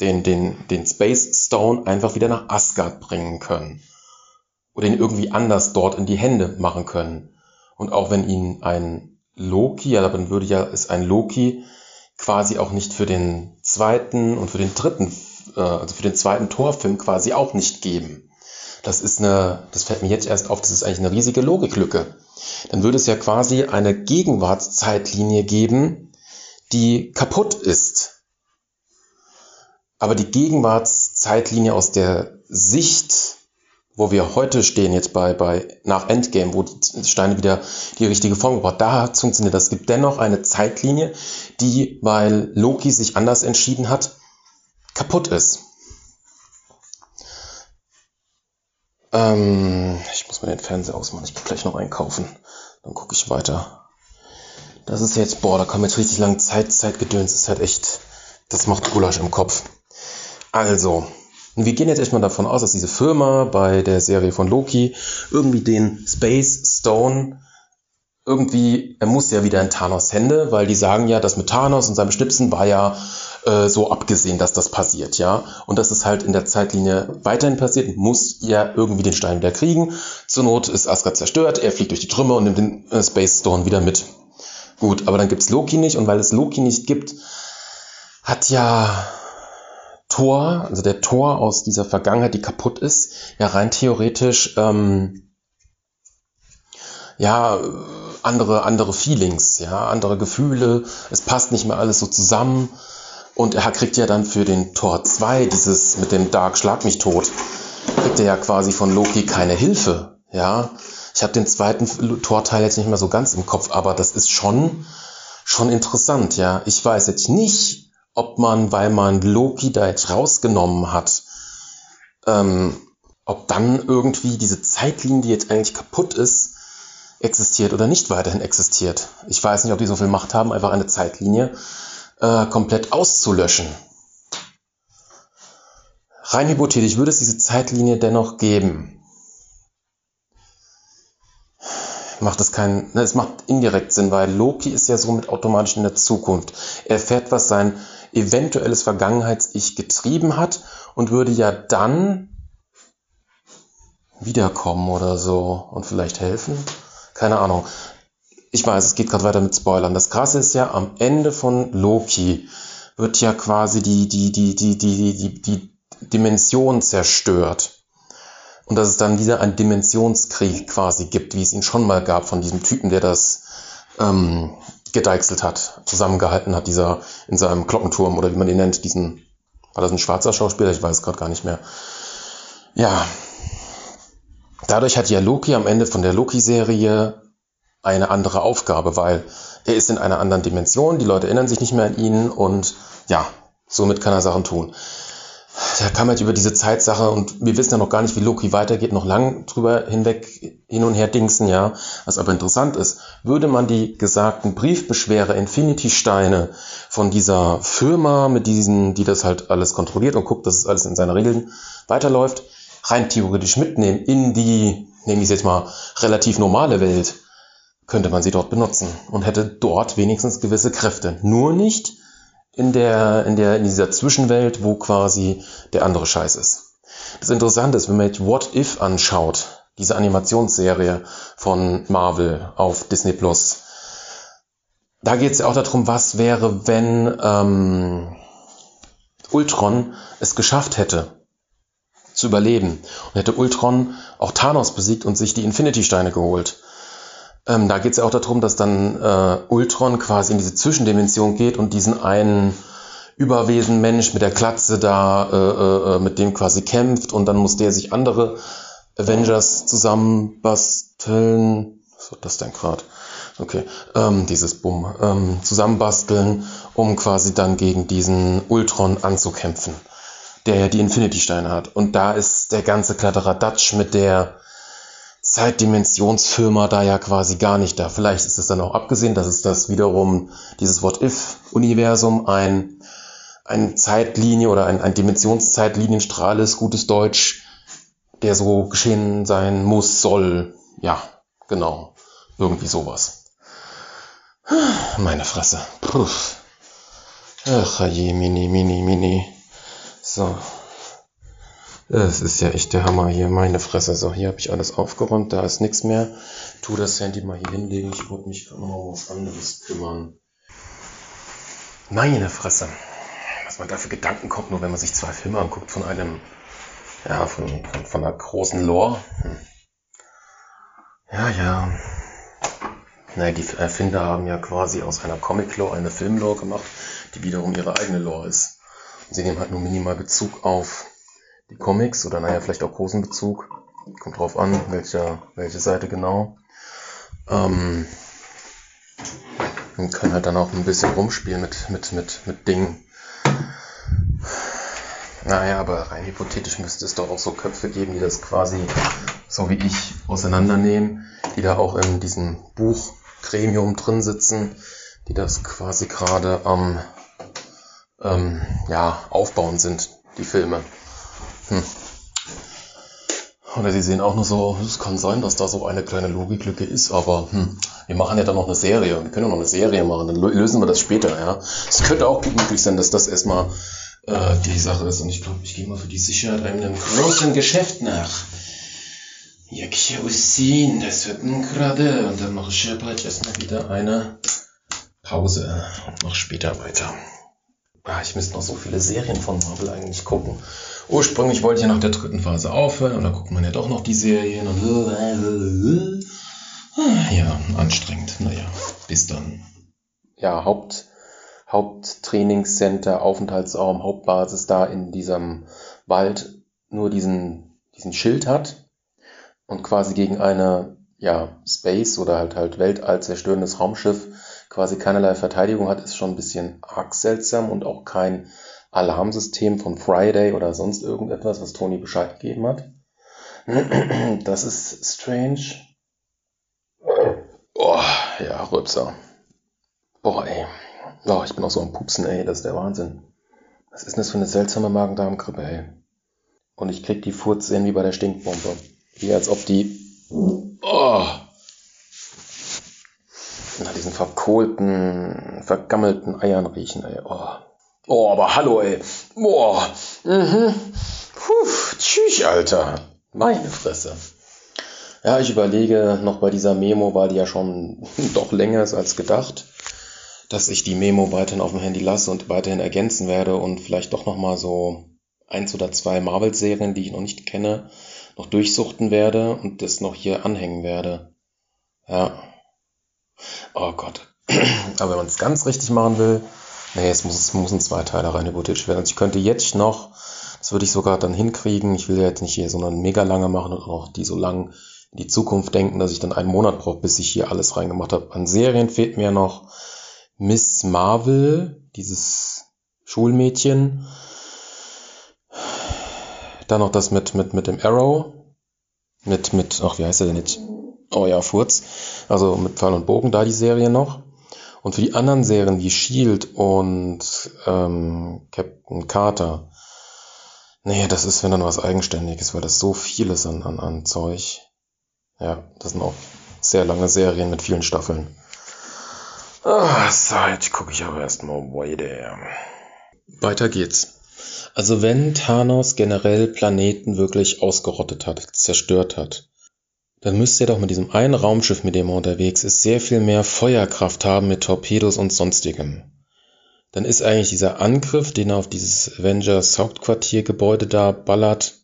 den, den, den Space Stone einfach wieder nach Asgard bringen können. Oder ihn irgendwie anders dort in die Hände machen können. Und auch wenn ihn ein Loki, ja, dann würde ja es ein Loki quasi auch nicht für den zweiten und für den dritten, äh, also für den zweiten Torfilm quasi auch nicht geben. Das ist eine, das fällt mir jetzt erst auf, das ist eigentlich eine riesige Logiklücke. Dann würde es ja quasi eine Gegenwartszeitlinie geben, die kaputt ist. Aber die Gegenwartszeitlinie aus der Sicht, wo wir heute stehen, jetzt bei, bei nach Endgame, wo die Steine wieder die richtige Form gebracht, da funktioniert das. Es gibt dennoch eine Zeitlinie, die, weil Loki sich anders entschieden hat, kaputt ist. Ähm, ich muss mir den Fernseher ausmachen, ich gehe gleich noch einkaufen. Dann gucke ich weiter. Das ist jetzt, boah, da kommen jetzt richtig lang Zeit, Zeitgedöns. Das ist halt echt, das macht Gulasch im Kopf. Also, wir gehen jetzt erstmal davon aus, dass diese Firma bei der Serie von Loki irgendwie den Space Stone irgendwie, er muss ja wieder in Thanos Hände, weil die sagen ja, dass mit Thanos und seinem Schnipsen war ja äh, so abgesehen, dass das passiert, ja. Und dass es halt in der Zeitlinie weiterhin passiert, muss er irgendwie den Stein wieder kriegen. Zur Not ist Asgard zerstört, er fliegt durch die Trümmer und nimmt den äh, Space Stone wieder mit. Gut, aber dann gibt's Loki nicht und weil es Loki nicht gibt, hat ja Thor, also der Thor aus dieser Vergangenheit, die kaputt ist, ja rein theoretisch ähm, ja andere andere Feelings, ja andere Gefühle. Es passt nicht mehr alles so zusammen und er kriegt ja dann für den Tor 2, dieses mit dem Dark Schlag mich tot, kriegt er ja quasi von Loki keine Hilfe. Ja, ich habe den zweiten Torteil jetzt nicht mehr so ganz im Kopf, aber das ist schon, schon interessant. Ja, ich weiß jetzt nicht, ob man, weil man Loki da jetzt rausgenommen hat, ähm, ob dann irgendwie diese Zeitlinie, die jetzt eigentlich kaputt ist, existiert oder nicht weiterhin existiert. Ich weiß nicht, ob die so viel Macht haben, einfach eine Zeitlinie äh, komplett auszulöschen. Rein hypothetisch würde es diese Zeitlinie dennoch geben. Macht es keinen, ne, es macht indirekt Sinn, weil Loki ist ja somit automatisch in der Zukunft. Er erfährt, was sein eventuelles Vergangenheits-Ich getrieben hat und würde ja dann wiederkommen oder so und vielleicht helfen. Keine Ahnung ich weiß, es geht gerade weiter mit Spoilern. Das Krasse ist ja, am Ende von Loki wird ja quasi die, die, die, die, die, die, die Dimension zerstört. Und dass es dann wieder einen Dimensionskrieg quasi gibt, wie es ihn schon mal gab von diesem Typen, der das ähm, gedeichselt hat, zusammengehalten hat, dieser in seinem Glockenturm oder wie man ihn nennt, diesen, war das ein schwarzer Schauspieler? Ich weiß gerade gar nicht mehr. Ja. Dadurch hat ja Loki am Ende von der Loki-Serie eine andere Aufgabe, weil er ist in einer anderen Dimension, die Leute erinnern sich nicht mehr an ihn und ja, somit kann er Sachen tun. Da kam halt über diese Zeitsache und wir wissen ja noch gar nicht, wie Loki weitergeht, noch lang drüber hinweg hin und her dingsen, ja. Was aber interessant ist, würde man die gesagten Briefbeschwere Infinity-Steine von dieser Firma, mit diesen, die das halt alles kontrolliert und guckt, dass es alles in seiner Regeln weiterläuft, rein theoretisch mitnehmen in die, nehme ich jetzt mal, relativ normale Welt, könnte man sie dort benutzen und hätte dort wenigstens gewisse Kräfte. Nur nicht in der, in der, in dieser Zwischenwelt, wo quasi der andere Scheiß ist. Das Interessante ist, wenn man jetzt What If anschaut, diese Animationsserie von Marvel auf Disney Plus, da geht es ja auch darum, was wäre, wenn ähm, Ultron es geschafft hätte, zu überleben. Und hätte Ultron auch Thanos besiegt und sich die Infinity-Steine geholt. Ähm, da geht es ja auch darum, dass dann äh, Ultron quasi in diese Zwischendimension geht und diesen einen Überwesen Mensch mit der Klatze da, äh, äh, mit dem quasi kämpft und dann muss der sich andere Avengers zusammenbasteln. Was wird das denn gerade? Okay, ähm, dieses Bumm, ähm, zusammenbasteln, um quasi dann gegen diesen Ultron anzukämpfen, der ja die Infinity-Steine hat. Und da ist der ganze Kladderadatsch mit der Zeitdimensionsfirma da ja quasi gar nicht da. Vielleicht ist es dann auch abgesehen, dass es das wiederum, dieses What-If-Universum ein, ein Zeitlinie oder ein, ein Dimensionszeitlinienstrahl ist, gutes Deutsch, der so geschehen sein muss, soll. Ja, genau. Irgendwie sowas. Meine Fresse. Puh. Ach je, mini, mini, mini. So. Es ist ja echt der Hammer hier, meine Fresse. So, hier habe ich alles aufgeräumt, da ist nichts mehr. Tu das Handy mal hier hinlegen, ich wollte mich noch um was anderes kümmern. Meine Fresse. Was man da für Gedanken kommt, nur wenn man sich zwei Filme anguckt von einem, ja, von, von, von einer großen Lore. Hm. Ja, ja. Naja, die Erfinder haben ja quasi aus einer Comic-Lore eine Film-Lore gemacht, die wiederum ihre eigene Lore ist. Und sie nehmen halt nur minimal Bezug auf die Comics oder naja, vielleicht auch großen. Kommt drauf an, welche, welche Seite genau. Ähm, und können halt dann auch ein bisschen rumspielen mit, mit, mit, mit Dingen. Naja, aber rein hypothetisch müsste es doch auch so Köpfe geben, die das quasi, so wie ich, auseinandernehmen, die da auch in diesem Buchgremium drin sitzen, die das quasi gerade am ähm, ja, aufbauen sind, die Filme. Hm. Oder sie sehen auch nur so, es kann sein, dass da so eine kleine Logiklücke ist, aber hm, wir machen ja dann noch eine Serie. Wir können ja noch eine Serie machen, dann lösen wir das später, ja. Es könnte auch möglich sein, dass das erstmal äh, die Sache ist. Und ich glaube, ich gehe mal für die Sicherheit einem großen Geschäft nach. Się usehen, das wird gerade. Und dann mache ich ja bald erstmal wieder eine Pause und mache später weiter. Ah, ich müsste noch so viele Serien von Marvel eigentlich gucken. Ursprünglich wollte ich ja nach der dritten Phase aufhören und dann guckt man ja doch noch die Serien und ah, ja, anstrengend. Naja, bis dann. Ja, Haupt, Haupttrainingscenter, Aufenthaltsraum, Hauptbasis da in diesem Wald nur diesen, diesen Schild hat und quasi gegen eine ja, Space oder halt halt Weltall zerstörendes Raumschiff quasi keinerlei Verteidigung hat, ist schon ein bisschen arg seltsam und auch kein Alarmsystem von Friday oder sonst irgendetwas, was Tony Bescheid gegeben hat. Das ist strange. Oh, ja, Rübser. Boah, ey. Oh, ich bin auch so am Pupsen, ey, das ist der Wahnsinn. Was ist denn das für eine seltsame Magen-Darm-Grippe, ey? Und ich krieg die Furzen wie bei der Stinkbombe. Wie als ob die... Oh, nach diesen verkohlten, vergammelten Eiern riechen, ey. Oh. Oh, aber hallo, ey. Boah. Mhm. Puh, tschüss, Alter. Meine Fresse. Ja, ich überlege noch bei dieser Memo, weil die ja schon doch länger ist als gedacht, dass ich die Memo weiterhin auf dem Handy lasse und weiterhin ergänzen werde und vielleicht doch nochmal so eins oder zwei Marvel-Serien, die ich noch nicht kenne, noch durchsuchten werde und das noch hier anhängen werde. Ja. Oh Gott. Aber wenn man es ganz richtig machen will, nee, es muss, es muss ein Zweiteiler rein hypothetisch werden. Also ich könnte jetzt noch, das würde ich sogar dann hinkriegen, ich will ja jetzt nicht hier so eine mega lange machen und auch die so lang in die Zukunft denken, dass ich dann einen Monat brauche, bis ich hier alles reingemacht habe. An Serien fehlt mir noch Miss Marvel, dieses Schulmädchen. Dann noch das mit, mit, mit dem Arrow. Mit, mit, ach, wie heißt er denn jetzt? Oh ja, Furz. Also mit Pfeil und Bogen da die Serie noch. Und für die anderen Serien wie Shield und ähm, Captain Carter, nee, das ist wenn dann was Eigenständiges, weil das so viel ist an, an, an Zeug. Ja, das sind auch sehr lange Serien mit vielen Staffeln. Ah, jetzt gucke ich aber erstmal weiter. Weiter geht's. Also wenn Thanos generell Planeten wirklich ausgerottet hat, zerstört hat, dann müsste er doch mit diesem einen Raumschiff, mit dem er unterwegs ist, sehr viel mehr Feuerkraft haben mit Torpedos und sonstigem. Dann ist eigentlich dieser Angriff, den er auf dieses Avengers Hauptquartiergebäude da ballert,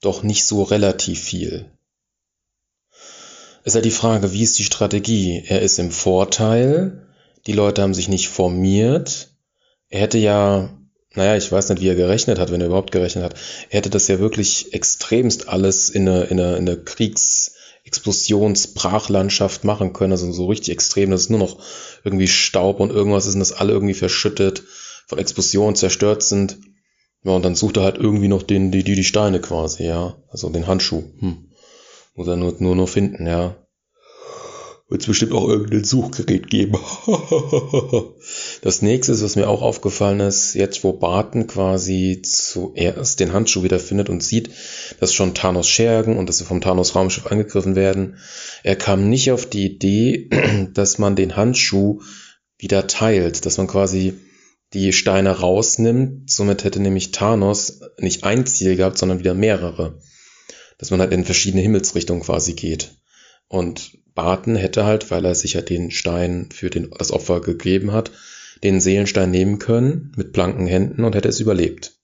doch nicht so relativ viel. Ist ja die Frage, wie ist die Strategie? Er ist im Vorteil, die Leute haben sich nicht formiert. Er hätte ja naja, ich weiß nicht, wie er gerechnet hat, wenn er überhaupt gerechnet hat. Er hätte das ja wirklich extremst alles in eine, in eine, in eine Kriegsexplosionsbrachlandschaft machen können, also so richtig extrem, dass es nur noch irgendwie Staub und irgendwas ist und dass alle irgendwie verschüttet, von Explosionen zerstört sind. Ja, und dann sucht er halt irgendwie noch den, die, die, die Steine quasi, ja. Also den Handschuh. Hm. Muss er nur, nur noch finden, ja. Wird es bestimmt auch irgendein Suchgerät geben. das nächste, was mir auch aufgefallen ist, jetzt wo Barton quasi zuerst den Handschuh wieder findet und sieht, dass schon Thanos schergen und dass sie vom Thanos Raumschiff angegriffen werden. Er kam nicht auf die Idee, dass man den Handschuh wieder teilt, dass man quasi die Steine rausnimmt. Somit hätte nämlich Thanos nicht ein Ziel gehabt, sondern wieder mehrere. Dass man halt in verschiedene Himmelsrichtungen quasi geht. Und Barton hätte halt, weil er sich ja den Stein für den, das Opfer gegeben hat, den Seelenstein nehmen können mit blanken Händen und hätte es überlebt.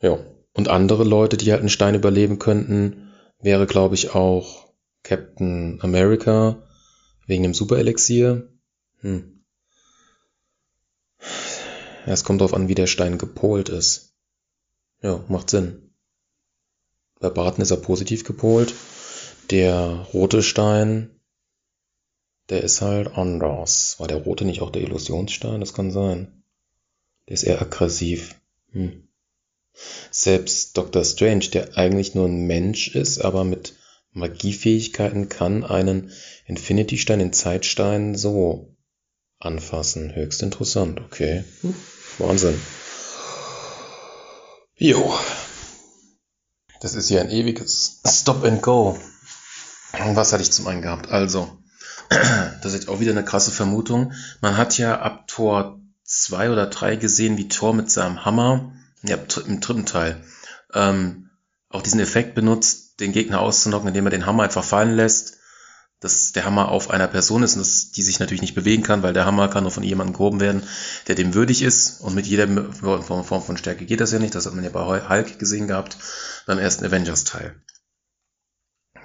Ja. Und andere Leute, die halt einen Stein überleben könnten, wäre, glaube ich, auch Captain America wegen dem Superelixier. Hm. Ja, es kommt darauf an, wie der Stein gepolt ist. Ja, macht Sinn. Bei Barton ist er positiv gepolt. Der rote Stein, der ist halt anders. War der rote nicht auch der Illusionsstein? Das kann sein. Der ist eher aggressiv. Hm. Selbst Dr. Strange, der eigentlich nur ein Mensch ist, aber mit Magiefähigkeiten kann einen Infinity-Stein, den Zeitstein so anfassen. Höchst interessant, okay. Hm. Wahnsinn. Jo. Das ist ja ein ewiges Stop and Go. Was hatte ich zum einen gehabt? Also, das ist auch wieder eine krasse Vermutung. Man hat ja ab Tor 2 oder 3 gesehen, wie Thor mit seinem Hammer, ja, im dritten Teil, ähm, auch diesen Effekt benutzt, den Gegner auszunocken, indem er den Hammer einfach fallen lässt dass der Hammer auf einer Person ist und dass die sich natürlich nicht bewegen kann, weil der Hammer kann nur von jemandem gehoben werden, der dem würdig ist. Und mit jeder Form von Stärke geht das ja nicht. Das hat man ja bei Hulk gesehen gehabt, beim ersten Avengers-Teil.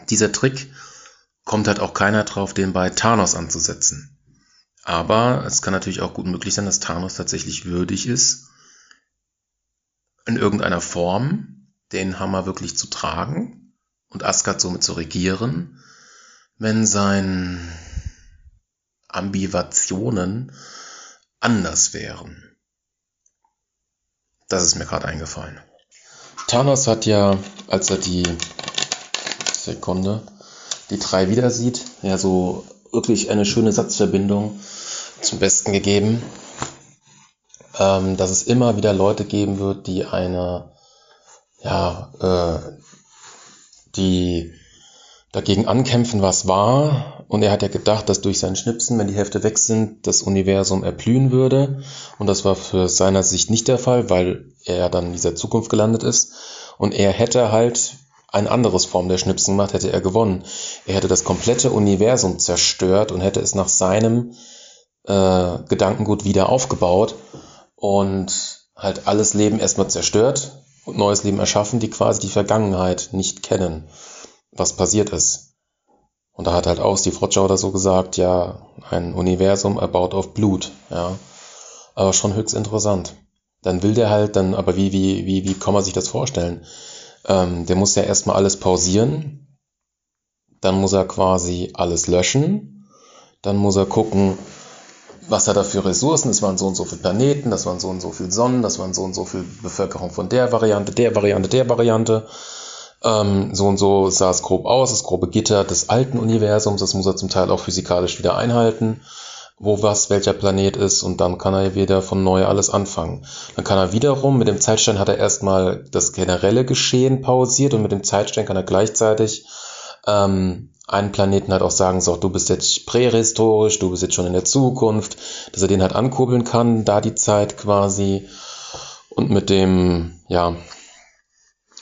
Dieser Trick kommt halt auch keiner drauf, den bei Thanos anzusetzen. Aber es kann natürlich auch gut möglich sein, dass Thanos tatsächlich würdig ist, in irgendeiner Form den Hammer wirklich zu tragen und Asgard somit zu regieren wenn sein Ambivationen anders wären. Das ist mir gerade eingefallen. Thanos hat ja, als er die Sekunde, die drei wieder sieht, ja so wirklich eine schöne Satzverbindung zum Besten gegeben, ähm, dass es immer wieder Leute geben wird, die eine, ja, äh, die dagegen ankämpfen, was war. Und er hat ja gedacht, dass durch sein Schnipsen, wenn die Hälfte weg sind, das Universum erblühen würde. Und das war für seiner Sicht nicht der Fall, weil er dann in dieser Zukunft gelandet ist. Und er hätte halt ein anderes Form der Schnipsen gemacht, hätte er gewonnen. Er hätte das komplette Universum zerstört und hätte es nach seinem äh, Gedankengut wieder aufgebaut und halt alles Leben erstmal zerstört und neues Leben erschaffen, die quasi die Vergangenheit nicht kennen was passiert ist. Und da hat halt auch Steve Roger oder so gesagt, ja, ein Universum erbaut auf Blut, ja. Aber schon höchst interessant. Dann will der halt dann, aber wie, wie, wie, wie kann man sich das vorstellen? Ähm, der muss ja erstmal alles pausieren. Dann muss er quasi alles löschen. Dann muss er gucken, was hat er für Ressourcen. Es waren so und so viele Planeten, das waren so und so viele Sonnen, das waren so und so viel Bevölkerung von der Variante, der Variante, der Variante. Ähm, so und so sah es grob aus, das grobe Gitter des alten Universums, das muss er zum Teil auch physikalisch wieder einhalten, wo was, welcher Planet ist und dann kann er wieder von neu alles anfangen. Dann kann er wiederum, mit dem Zeitstein hat er erstmal das generelle Geschehen pausiert und mit dem Zeitstein kann er gleichzeitig ähm, einen Planeten halt auch sagen, so, du bist jetzt prähistorisch, du bist jetzt schon in der Zukunft, dass er den halt ankurbeln kann, da die Zeit quasi und mit dem, ja,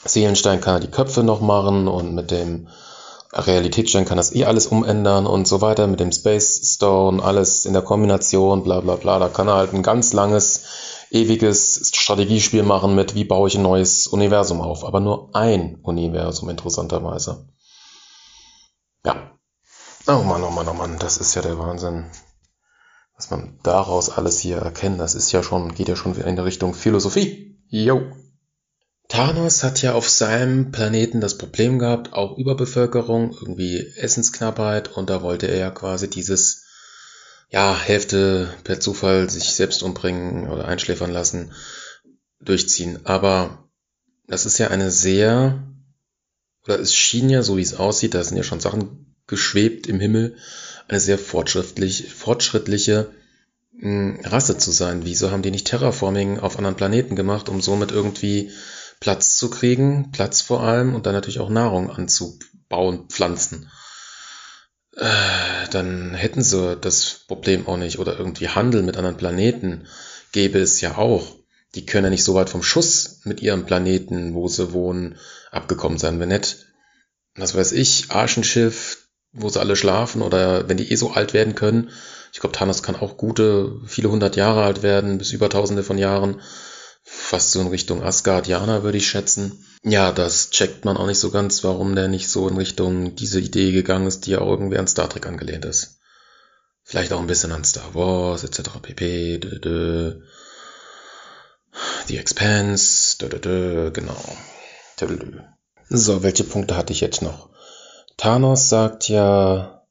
Seelenstein kann er die Köpfe noch machen und mit dem Realitätsstein kann das eh alles umändern und so weiter. Mit dem Space Stone, alles in der Kombination, bla bla bla. Da kann er halt ein ganz langes, ewiges Strategiespiel machen mit, wie baue ich ein neues Universum auf. Aber nur ein Universum, interessanterweise. Ja. Oh Mann, oh Mann, oh Mann, das ist ja der Wahnsinn. Was man daraus alles hier erkennt, das ist ja schon, geht ja schon in Richtung Philosophie. Jo. Thanos hat ja auf seinem Planeten das Problem gehabt, auch Überbevölkerung, irgendwie Essensknappheit und da wollte er ja quasi dieses, ja, Hälfte per Zufall sich selbst umbringen oder einschläfern lassen, durchziehen. Aber das ist ja eine sehr oder es schien ja, so wie es aussieht, da sind ja schon Sachen geschwebt im Himmel, eine sehr fortschrittlich, fortschrittliche hm, Rasse zu sein. Wieso haben die nicht Terraforming auf anderen Planeten gemacht, um somit irgendwie Platz zu kriegen, Platz vor allem und dann natürlich auch Nahrung anzubauen, Pflanzen? Äh, dann hätten sie das Problem auch nicht. Oder irgendwie Handel mit anderen Planeten gäbe es ja auch. Die können ja nicht so weit vom Schuss mit ihrem Planeten, wo sie wohnen, abgekommen sein. Wenn nicht, was weiß ich, Arschenschiff, wo sie alle schlafen oder wenn die eh so alt werden können. Ich glaube, Thanos kann auch gute, viele hundert Jahre alt werden, bis über tausende von Jahren. Fast so in Richtung Asgardianer würde ich schätzen. Ja, das checkt man auch nicht so ganz, warum der nicht so in Richtung diese Idee gegangen ist, die ja irgendwie an Star Trek angelehnt ist. Vielleicht auch ein bisschen an Star Wars, etc. pp. Dö, dö. The Expanse, dö, dö, dö, genau. Dö, dö. So, welche Punkte hatte ich jetzt noch? Thanos sagt ja,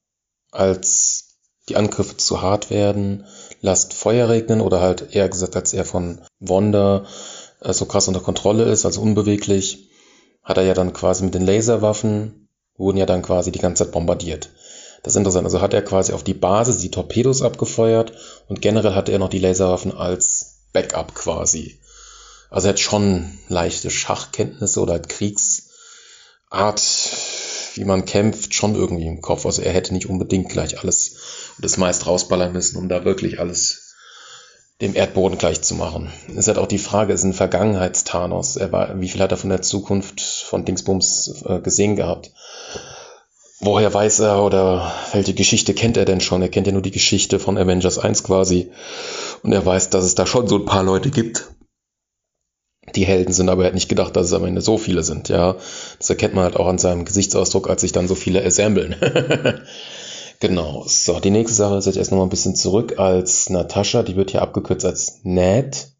als die Angriffe zu hart werden, lasst Feuer regnen oder halt eher gesagt, als er von Wanda äh, so krass unter Kontrolle ist, also unbeweglich, hat er ja dann quasi mit den Laserwaffen, wurden ja dann quasi die ganze Zeit bombardiert. Das ist interessant. Also hat er quasi auf die Basis die Torpedos abgefeuert und generell hatte er noch die Laserwaffen als Backup quasi. Also er hat schon leichte Schachkenntnisse oder Kriegsart, wie man kämpft, schon irgendwie im Kopf. Also er hätte nicht unbedingt gleich alles das meist rausballern müssen, um da wirklich alles dem Erdboden gleich zu machen. Es ist halt auch die Frage, ist ein Vergangenheitsthanos. Er war, wie viel hat er von der Zukunft von Dingsbums äh, gesehen gehabt? Woher weiß er oder welche Geschichte kennt er denn schon? Er kennt ja nur die Geschichte von Avengers 1 quasi. Und er weiß, dass es da schon so ein paar Leute gibt, die Helden sind, aber er hat nicht gedacht, dass es am Ende so viele sind, ja. Das erkennt man halt auch an seinem Gesichtsausdruck, als sich dann so viele assemblen. Genau. So, die nächste Sache ist jetzt erst nochmal ein bisschen zurück als Natascha. Die wird hier abgekürzt als Ned.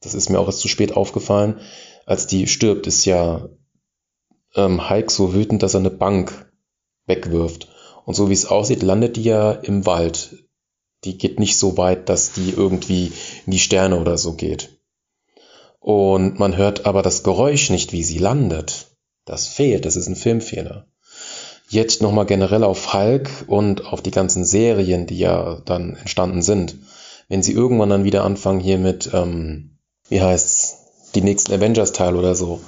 Das ist mir auch erst zu spät aufgefallen. Als die stirbt, ist ja ähm, Hulk so wütend, dass er eine Bank wegwirft. Und so wie es aussieht, landet die ja im Wald. Die geht nicht so weit, dass die irgendwie in die Sterne oder so geht. Und man hört aber das Geräusch nicht, wie sie landet. Das fehlt, das ist ein Filmfehler. Jetzt nochmal generell auf Hulk und auf die ganzen Serien, die ja dann entstanden sind. Wenn sie irgendwann dann wieder anfangen hier mit, ähm, wie heißt's, die nächsten Avengers-Teil oder so.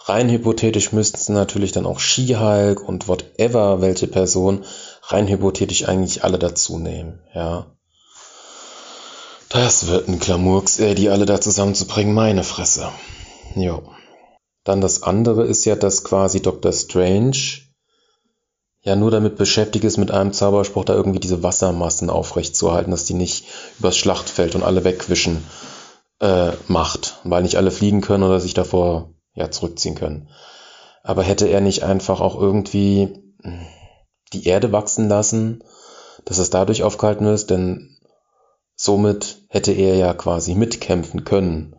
Rein hypothetisch müssten sie natürlich dann auch She-Hulk und whatever, welche Person, rein hypothetisch eigentlich alle dazu nehmen, ja. Das wird ein Klamurks, äh, die alle da zusammenzubringen, meine Fresse. Jo. Dann das andere ist ja, dass quasi Dr. Strange ja nur damit beschäftigt ist, mit einem Zauberspruch da irgendwie diese Wassermassen aufrechtzuerhalten, dass die nicht übers Schlachtfeld und alle wegwischen äh, macht, weil nicht alle fliegen können oder sich davor ja zurückziehen können. Aber hätte er nicht einfach auch irgendwie die Erde wachsen lassen, dass es dadurch aufgehalten ist, denn somit hätte er ja quasi mitkämpfen können.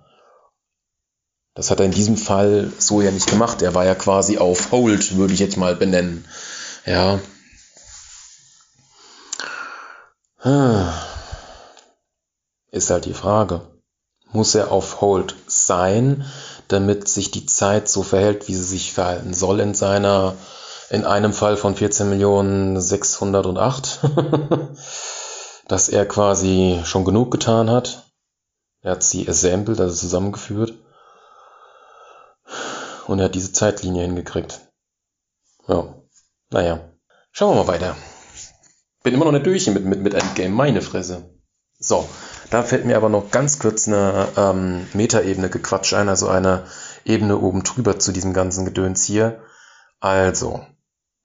Das hat er in diesem Fall so ja nicht gemacht. Er war ja quasi auf Hold, würde ich jetzt mal benennen. Ja. Ist halt die Frage. Muss er auf Hold sein, damit sich die Zeit so verhält, wie sie sich verhalten soll in seiner, in einem Fall von 14.608, dass er quasi schon genug getan hat. Er hat sie assembled, also zusammengeführt. Und er hat diese Zeitlinie hingekriegt. Ja. Naja, schauen wir mal weiter. Bin immer noch nicht durch mit, mit, mit Endgame, meine Fresse. So, da fällt mir aber noch ganz kurz eine ähm, Metaebene gequatscht ein, also eine Ebene oben drüber zu diesem ganzen Gedöns hier. Also,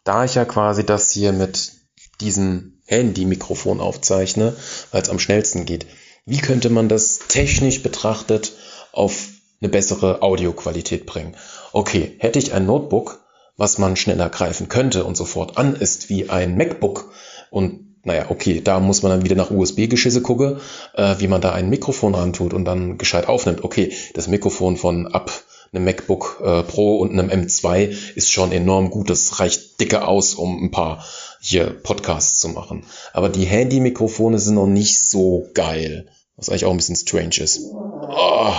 da ich ja quasi das hier mit diesem Handy-Mikrofon aufzeichne, weil es am schnellsten geht, wie könnte man das technisch betrachtet auf eine bessere Audioqualität bringen? Okay, hätte ich ein Notebook, was man schneller greifen könnte und sofort an ist wie ein MacBook. Und naja, okay, da muss man dann wieder nach USB-Geschisse gucken, äh, wie man da ein Mikrofon antut und dann gescheit aufnimmt. Okay, das Mikrofon von ab einem MacBook äh, Pro und einem M2 ist schon enorm gut. Das reicht dicke aus, um ein paar hier Podcasts zu machen. Aber die Handy-Mikrofone sind noch nicht so geil. Was eigentlich auch ein bisschen strange ist. Oh,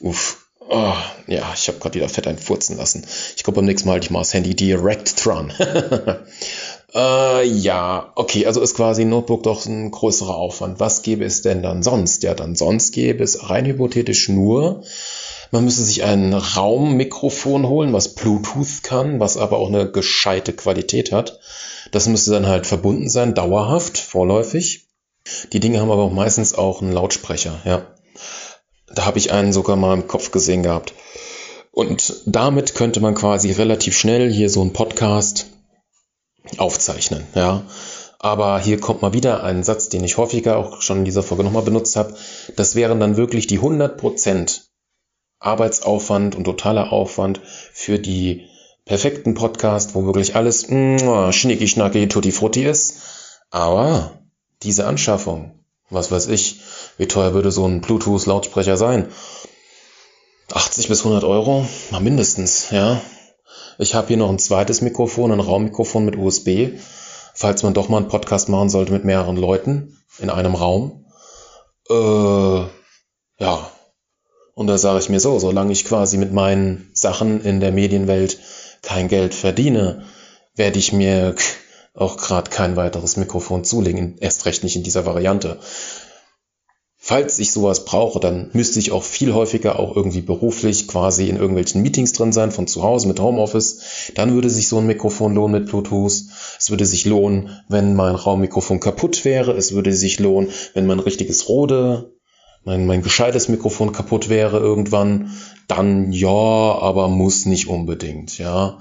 uff. Oh, ja, ich habe gerade wieder fett einfurzen lassen. Ich glaube, beim nächsten Mal halte ich mal das Handy direkt dran. äh, ja, okay, also ist quasi Notebook doch ein größerer Aufwand. Was gäbe es denn dann sonst? Ja, dann sonst gäbe es rein hypothetisch nur, man müsste sich ein Raummikrofon holen, was Bluetooth kann, was aber auch eine gescheite Qualität hat. Das müsste dann halt verbunden sein, dauerhaft, vorläufig. Die Dinge haben aber auch meistens auch einen Lautsprecher, ja. Da habe ich einen sogar mal im Kopf gesehen gehabt. Und damit könnte man quasi relativ schnell hier so einen Podcast aufzeichnen, ja. Aber hier kommt mal wieder ein Satz, den ich häufiger auch schon in dieser Folge nochmal benutzt habe. Das wären dann wirklich die 100% Arbeitsaufwand und totaler Aufwand für die perfekten Podcast, wo wirklich alles mm, schnicki schnacki tutti frutti ist. Aber diese Anschaffung, was weiß ich, wie teuer würde so ein Bluetooth-Lautsprecher sein? 80 bis 100 Euro? Mal mindestens, ja. Ich habe hier noch ein zweites Mikrofon, ein Raummikrofon mit USB, falls man doch mal einen Podcast machen sollte mit mehreren Leuten in einem Raum. Äh, ja. Und da sage ich mir so, solange ich quasi mit meinen Sachen in der Medienwelt kein Geld verdiene, werde ich mir auch gerade kein weiteres Mikrofon zulegen, erst recht nicht in dieser Variante. Falls ich sowas brauche, dann müsste ich auch viel häufiger auch irgendwie beruflich quasi in irgendwelchen Meetings drin sein, von zu Hause mit Homeoffice. Dann würde sich so ein Mikrofon lohnen mit Bluetooth. Es würde sich lohnen, wenn mein Raummikrofon kaputt wäre. Es würde sich lohnen, wenn mein richtiges Rode, mein, mein gescheites Mikrofon kaputt wäre irgendwann. Dann ja, aber muss nicht unbedingt, ja.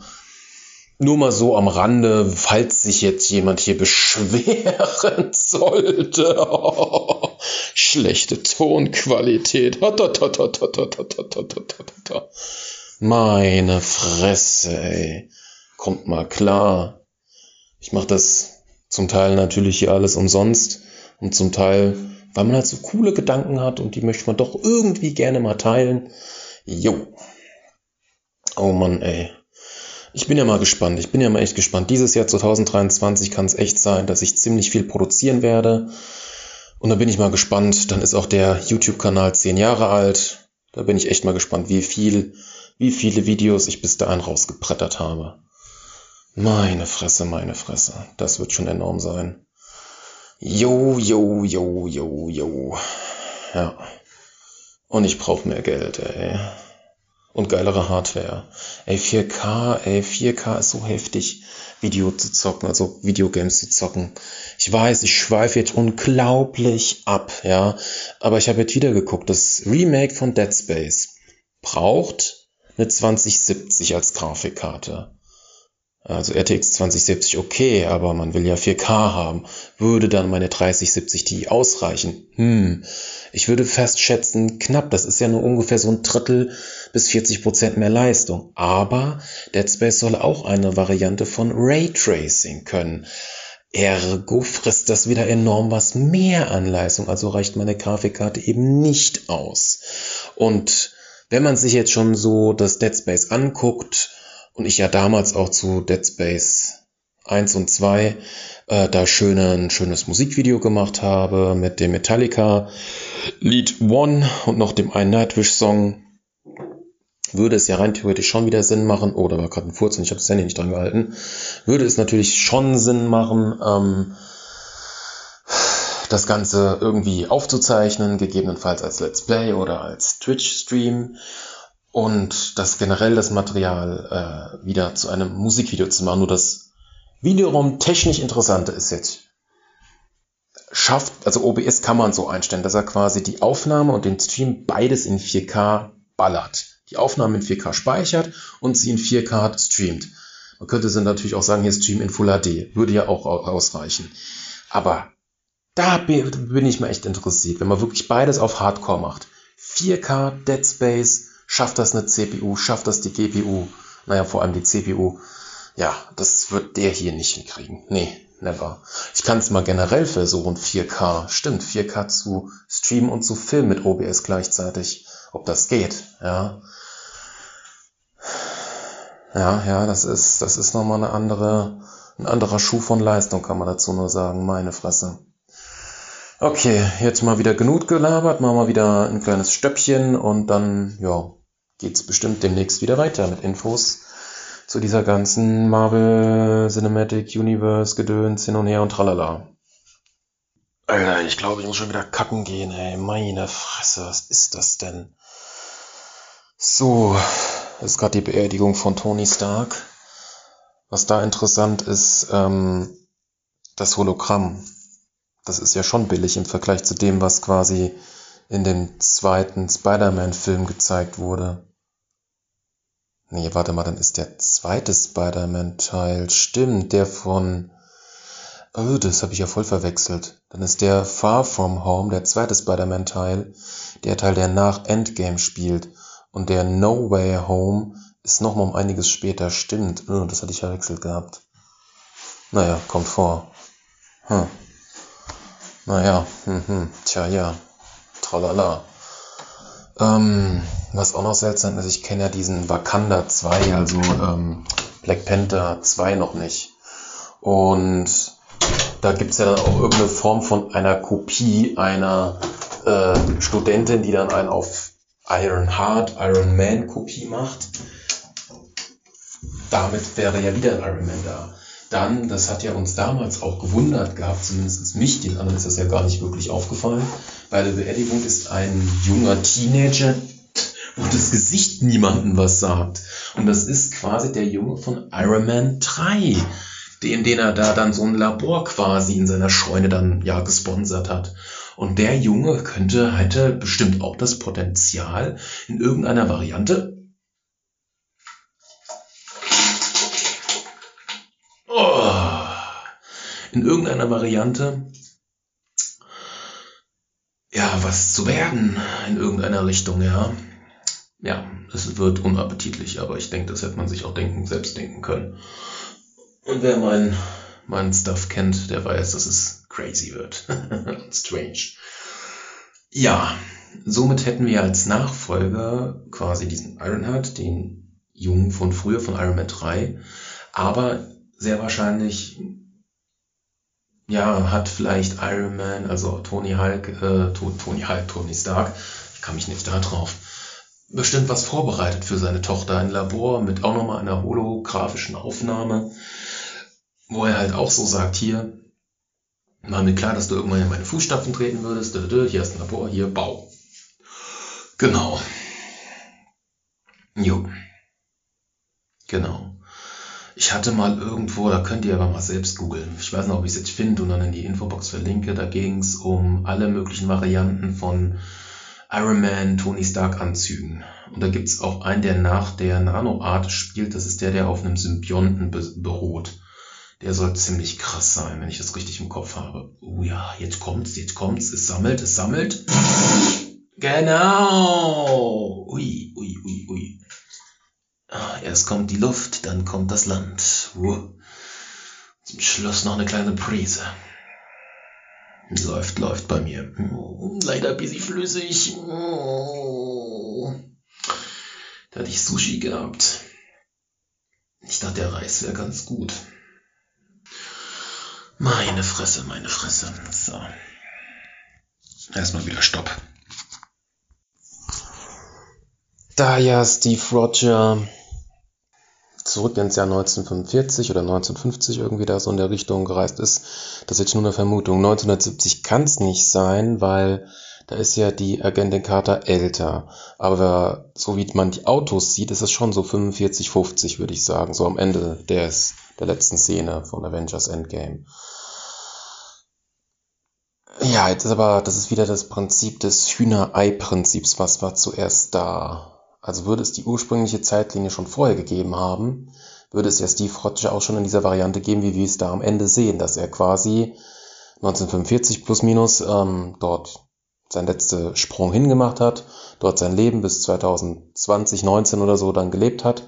Nur mal so am Rande, falls sich jetzt jemand hier beschweren sollte. Oh, schlechte Tonqualität. Meine Fresse, ey. Kommt mal klar. Ich mache das zum Teil natürlich hier alles umsonst und zum Teil, weil man halt so coole Gedanken hat und die möchte man doch irgendwie gerne mal teilen. Jo. Oh Mann, ey. Ich bin ja mal gespannt. Ich bin ja mal echt gespannt. Dieses Jahr 2023 kann es echt sein, dass ich ziemlich viel produzieren werde. Und da bin ich mal gespannt. Dann ist auch der YouTube-Kanal zehn Jahre alt. Da bin ich echt mal gespannt, wie viel, wie viele Videos ich bis dahin rausgeprettert habe. Meine Fresse, meine Fresse. Das wird schon enorm sein. Jo, jo, jo, jo, jo. Ja. Und ich brauche mehr Geld, ey und geilere Hardware. Ey, 4K, ey, 4K ist so heftig, Video zu zocken, also Videogames zu zocken. Ich weiß, ich schweife jetzt unglaublich ab, ja, aber ich habe jetzt wieder geguckt, das Remake von Dead Space braucht eine 2070 als Grafikkarte. Also RTX 2070 okay, aber man will ja 4K haben. Würde dann meine 3070 Ti ausreichen? Hm, ich würde fast schätzen, knapp. Das ist ja nur ungefähr so ein Drittel bis 40 Prozent mehr Leistung. Aber Dead Space soll auch eine Variante von Raytracing können. Ergo frisst das wieder enorm was mehr an Leistung. Also reicht meine Grafikkarte eben nicht aus. Und wenn man sich jetzt schon so das Dead Space anguckt, und ich ja damals auch zu Dead Space 1 und 2 äh, da schöne, ein schönes Musikvideo gemacht habe mit dem Metallica Lied One und noch dem einen Nightwish Song, würde es ja rein theoretisch schon wieder Sinn machen, oh, war gerade ein Furz und ich habe das Handy nicht dran gehalten, würde es natürlich schon Sinn machen, ähm, das Ganze irgendwie aufzuzeichnen, gegebenenfalls als Let's Play oder als Twitch-Stream und das generell das Material äh, wieder zu einem Musikvideo zu machen. Nur das wiederum technisch Interessante ist jetzt, schafft, also OBS kann man so einstellen, dass er quasi die Aufnahme und den Stream beides in 4K ballert. Die Aufnahme in 4K speichert und sie in 4K streamt. Man könnte dann natürlich auch sagen, hier Stream in Full HD. Würde ja auch ausreichen. Aber da bin ich mir echt interessiert, wenn man wirklich beides auf Hardcore macht. 4K Dead Space, Schafft das eine CPU? Schafft das die GPU? Naja, vor allem die CPU. Ja, das wird der hier nicht hinkriegen. Nee, never. Ich kann es mal generell versuchen, 4K, stimmt, 4K zu streamen und zu filmen mit OBS gleichzeitig. Ob das geht, ja. Ja, ja, das ist, das ist nochmal eine andere, ein anderer Schuh von Leistung, kann man dazu nur sagen. Meine Fresse. Okay, jetzt mal wieder genug gelabert, machen wir wieder ein kleines Stöppchen und dann, ja, geht's bestimmt demnächst wieder weiter mit Infos zu dieser ganzen Marvel Cinematic Universe Gedöns hin und her und tralala. Alter, ich glaube, ich muss schon wieder kacken gehen, ey. Meine Fresse, was ist das denn? So, ist gerade die Beerdigung von Tony Stark. Was da interessant ist, ähm, das Hologramm. Das ist ja schon billig im Vergleich zu dem, was quasi in dem zweiten Spider-Man-Film gezeigt wurde. Nee, warte mal, dann ist der zweite Spider-Man-Teil. Stimmt, der von. Oh, das habe ich ja voll verwechselt. Dann ist der Far From Home, der zweite Spider-Man-Teil, der Teil, der nach Endgame spielt. Und der No Way Home ist nochmal um einiges später. Stimmt, oh, das hatte ich verwechselt gehabt. Naja, kommt vor. Hm. Naja, hm, hm. tja, ja. Tralala. Ähm, was auch noch seltsam ist, ich kenne ja diesen Wakanda 2, also ähm, Black Panther 2 noch nicht. Und da gibt's ja dann auch irgendeine Form von einer Kopie einer äh, Studentin, die dann einen auf Iron Heart, Iron Man Kopie macht. Damit wäre ja wieder ein Iron Man da. Dann, das hat ja uns damals auch gewundert gehabt, zumindest mich, den anderen ist das ja gar nicht wirklich aufgefallen. Bei der Beerdigung ist ein junger Teenager, wo das Gesicht niemandem was sagt. Und das ist quasi der Junge von Iron Man 3, den, den er da dann so ein Labor quasi in seiner Scheune dann ja gesponsert hat. Und der Junge könnte, hätte bestimmt auch das Potenzial, in irgendeiner Variante oh, in irgendeiner Variante ja, was zu werden in irgendeiner Richtung, ja. Ja, es wird unappetitlich, aber ich denke, das hätte man sich auch denken, selbst denken können. Und wer mein, mein Stuff kennt, der weiß, dass es crazy wird. Strange. Ja, somit hätten wir als Nachfolger quasi diesen Ironheart, den Jungen von früher, von Iron Man 3, aber sehr wahrscheinlich ja, hat vielleicht Iron Man, also Tony Hulk, äh, Tony Hulk, Tony Stark, ich kann mich nicht da drauf, bestimmt was vorbereitet für seine Tochter, ein Labor mit auch nochmal einer holographischen Aufnahme, wo er halt auch so sagt, hier, war mir klar, dass du irgendwann in meine Fußstapfen treten würdest, hier ist ein Labor, hier, Bau. Genau. Jo. Genau. Ich hatte mal irgendwo, da könnt ihr aber mal selbst googeln. Ich weiß nicht, ob ich es jetzt finde und dann in die Infobox verlinke. Da ging es um alle möglichen Varianten von Iron Man, Tony Stark Anzügen. Und da gibt es auch einen, der nach der Nanoart spielt. Das ist der, der auf einem Symbionten beruht. Der soll ziemlich krass sein, wenn ich das richtig im Kopf habe. Oh ja, jetzt kommt's, jetzt kommt's. Es sammelt, es sammelt. Genau. Ui, ui, ui, ui. Ah, erst kommt die Luft, dann kommt das Land. Uh. Zum Schluss noch eine kleine Prise. Läuft, läuft bei mir. Leider ein bisschen flüssig. Da hatte ich Sushi gehabt. Ich dachte, der Reis wäre ganz gut. Meine Fresse, meine Fresse. So. Erstmal wieder Stopp. Da ja Steve Roger zurück ins Jahr 1945 oder 1950 irgendwie da so in der Richtung gereist ist. Das ist jetzt nur eine Vermutung. 1970 kann es nicht sein, weil da ist ja die Agentin älter. Aber so wie man die Autos sieht, ist es schon so 45, 50, würde ich sagen. So am Ende des, der letzten Szene von Avengers Endgame. Ja, jetzt ist aber, das ist wieder das Prinzip des Hühnerei-Prinzips. Was war zuerst da? Also würde es die ursprüngliche Zeitlinie schon vorher gegeben haben, würde es ja Steve Rogers auch schon in dieser Variante geben, wie wir es da am Ende sehen, dass er quasi 1945 plus minus ähm, dort sein letzter Sprung hingemacht hat, dort sein Leben bis 2020, 19 oder so dann gelebt hat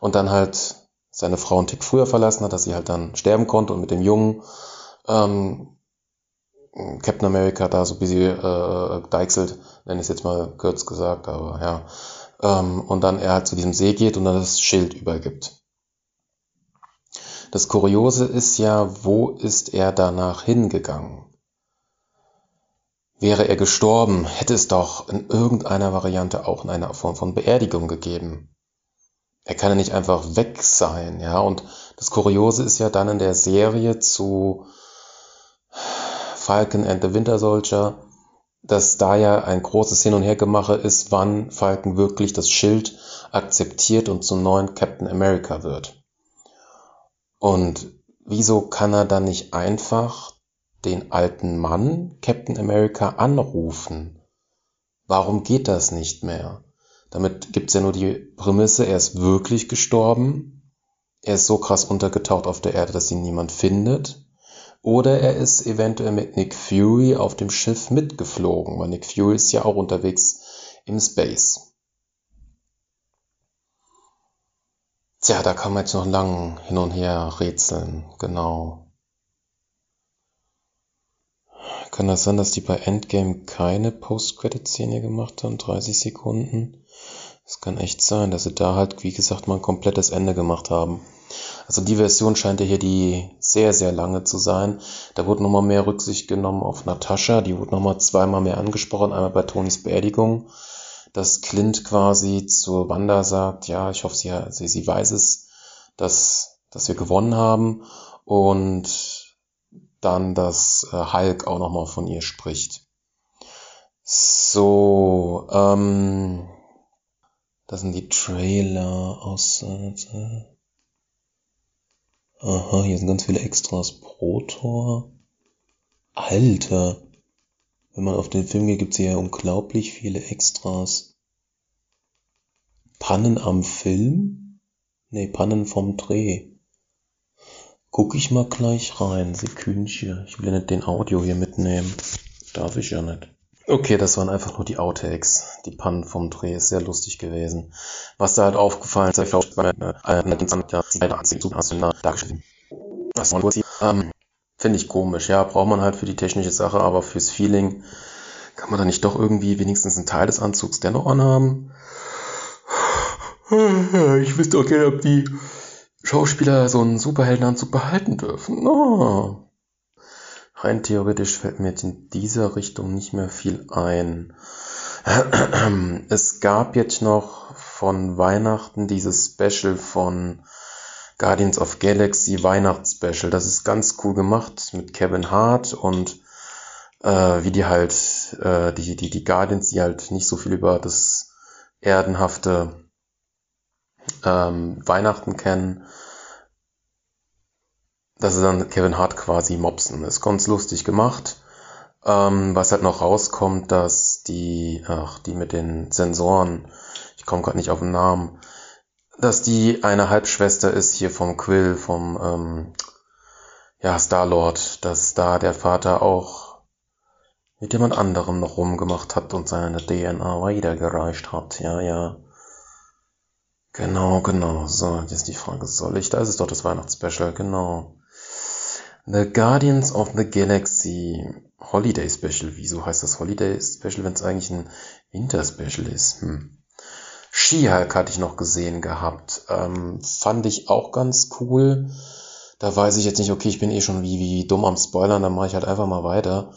und dann halt seine Frau einen Tick früher verlassen hat, dass sie halt dann sterben konnte und mit dem Jungen ähm, Captain America da so ein bisschen äh, deichselt, nenne ich es jetzt mal kurz gesagt, aber ja, ähm, und dann er halt zu diesem See geht und dann das Schild übergibt. Das Kuriose ist ja, wo ist er danach hingegangen? Wäre er gestorben, hätte es doch in irgendeiner Variante auch in einer Form von Beerdigung gegeben. Er kann ja nicht einfach weg sein, ja. Und das Kuriose ist ja dann in der Serie zu Falcon and the Winter Soldier, dass da ja ein großes Hin- und Hergemache ist, wann Falcon wirklich das Schild akzeptiert und zum neuen Captain America wird. Und wieso kann er dann nicht einfach den alten Mann Captain America anrufen? Warum geht das nicht mehr? Damit gibt's ja nur die Prämisse, er ist wirklich gestorben, er ist so krass untergetaucht auf der Erde, dass ihn niemand findet, oder er ist eventuell mit Nick Fury auf dem Schiff mitgeflogen, weil Nick Fury ist ja auch unterwegs im Space. Tja, da kann man jetzt noch lang hin und her rätseln, genau. Kann das sein, dass die bei Endgame keine Post-Credit-Szene gemacht haben? 30 Sekunden? Das kann echt sein, dass sie da halt, wie gesagt, mal ein komplettes Ende gemacht haben. Also die Version scheint ja hier die sehr, sehr lange zu sein. Da wurde nochmal mehr Rücksicht genommen auf Natascha. Die wurde nochmal zweimal mehr angesprochen. Einmal bei Tonys Beerdigung, dass Clint quasi zu Wanda sagt, ja, ich hoffe, sie, sie, sie weiß es, dass, dass wir gewonnen haben. Und dann, dass äh, Hulk auch nochmal von ihr spricht. So, ähm, das sind die Trailer aus. Äh, Aha, hier sind ganz viele Extras pro Tor. Alter. Wenn man auf den Film geht, gibt's hier ja unglaublich viele Extras. Pannen am Film? Nee, Pannen vom Dreh. Guck ich mal gleich rein. Sekündchen. Ich will ja nicht den Audio hier mitnehmen. Darf ich ja nicht. Okay, das waren einfach nur die Outtakes. Die Pannen vom Dreh ist sehr lustig gewesen. Was da halt aufgefallen ist, ich glaube, bei ähm, Finde ich komisch, ja, braucht man halt für die technische Sache, aber fürs Feeling kann man da nicht doch irgendwie wenigstens einen Teil des Anzugs dennoch anhaben. Ich wüsste auch gerne, ob die Schauspieler so einen Superheldenanzug behalten dürfen. Oh. Rein theoretisch fällt mir jetzt in dieser Richtung nicht mehr viel ein. Es gab jetzt noch von Weihnachten dieses Special von Guardians of Galaxy Weihnachtsspecial. Das ist ganz cool gemacht mit Kevin Hart und äh, wie die halt, äh, die, die, die Guardians, die halt nicht so viel über das erdenhafte ähm, Weihnachten kennen, dass sie dann Kevin Hart quasi mopsen. Ist ganz lustig gemacht. Ähm, was halt noch rauskommt, dass die, ach, die mit den Sensoren, ich komme gerade nicht auf den Namen, dass die eine Halbschwester ist hier vom Quill, vom ähm, ja, Star-Lord, dass da der Vater auch mit jemand anderem noch rumgemacht hat und seine DNA weitergereicht hat. Ja, ja. Genau, genau. So, jetzt ist die Frage, soll ich? Da ist es doch das Weihnachtsspecial, genau. The Guardians of the Galaxy Holiday Special. Wieso heißt das Holiday Special, wenn es eigentlich ein Winter Special ist? Hm. She-Hulk hatte ich noch gesehen gehabt. Ähm, fand ich auch ganz cool. Da weiß ich jetzt nicht, okay, ich bin eh schon wie, wie dumm am Spoilern, dann mache ich halt einfach mal weiter.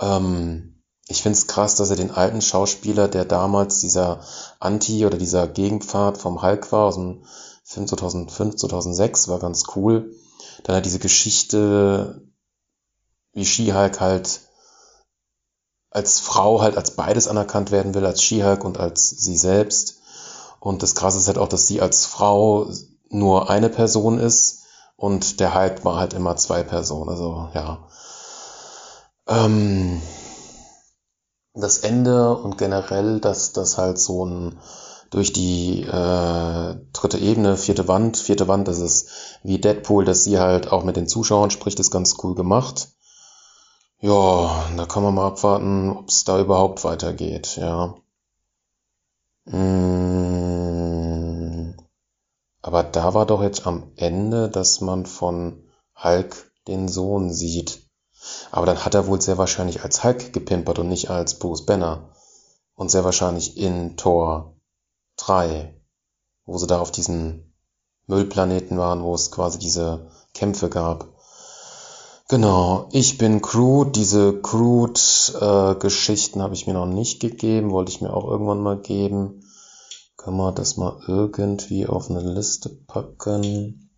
Ähm, ich find's krass, dass er den alten Schauspieler, der damals dieser Anti- oder dieser Gegenpfad vom Hulk war, aus dem Film 2005, 2006, war ganz cool dann halt diese Geschichte, wie She-Hulk halt als Frau halt als beides anerkannt werden will, als She-Hulk und als sie selbst. Und das Krasse ist halt auch, dass sie als Frau nur eine Person ist und der Hulk war halt immer zwei Personen. Also ja. Ähm, das Ende und generell, dass das halt so ein durch die äh, dritte Ebene, vierte Wand. Vierte Wand, das ist wie Deadpool, dass sie halt auch mit den Zuschauern spricht, ist ganz cool gemacht. Ja, da kann man mal abwarten, ob es da überhaupt weitergeht, ja. Mmh. Aber da war doch jetzt am Ende, dass man von Hulk den Sohn sieht. Aber dann hat er wohl sehr wahrscheinlich als Hulk gepimpert und nicht als Bruce Banner. Und sehr wahrscheinlich in Thor 3, wo sie da auf diesem Müllplaneten waren, wo es quasi diese Kämpfe gab. Genau, ich bin Groot. Diese Groot-Geschichten äh, habe ich mir noch nicht gegeben, wollte ich mir auch irgendwann mal geben. Kann man das mal irgendwie auf eine Liste packen?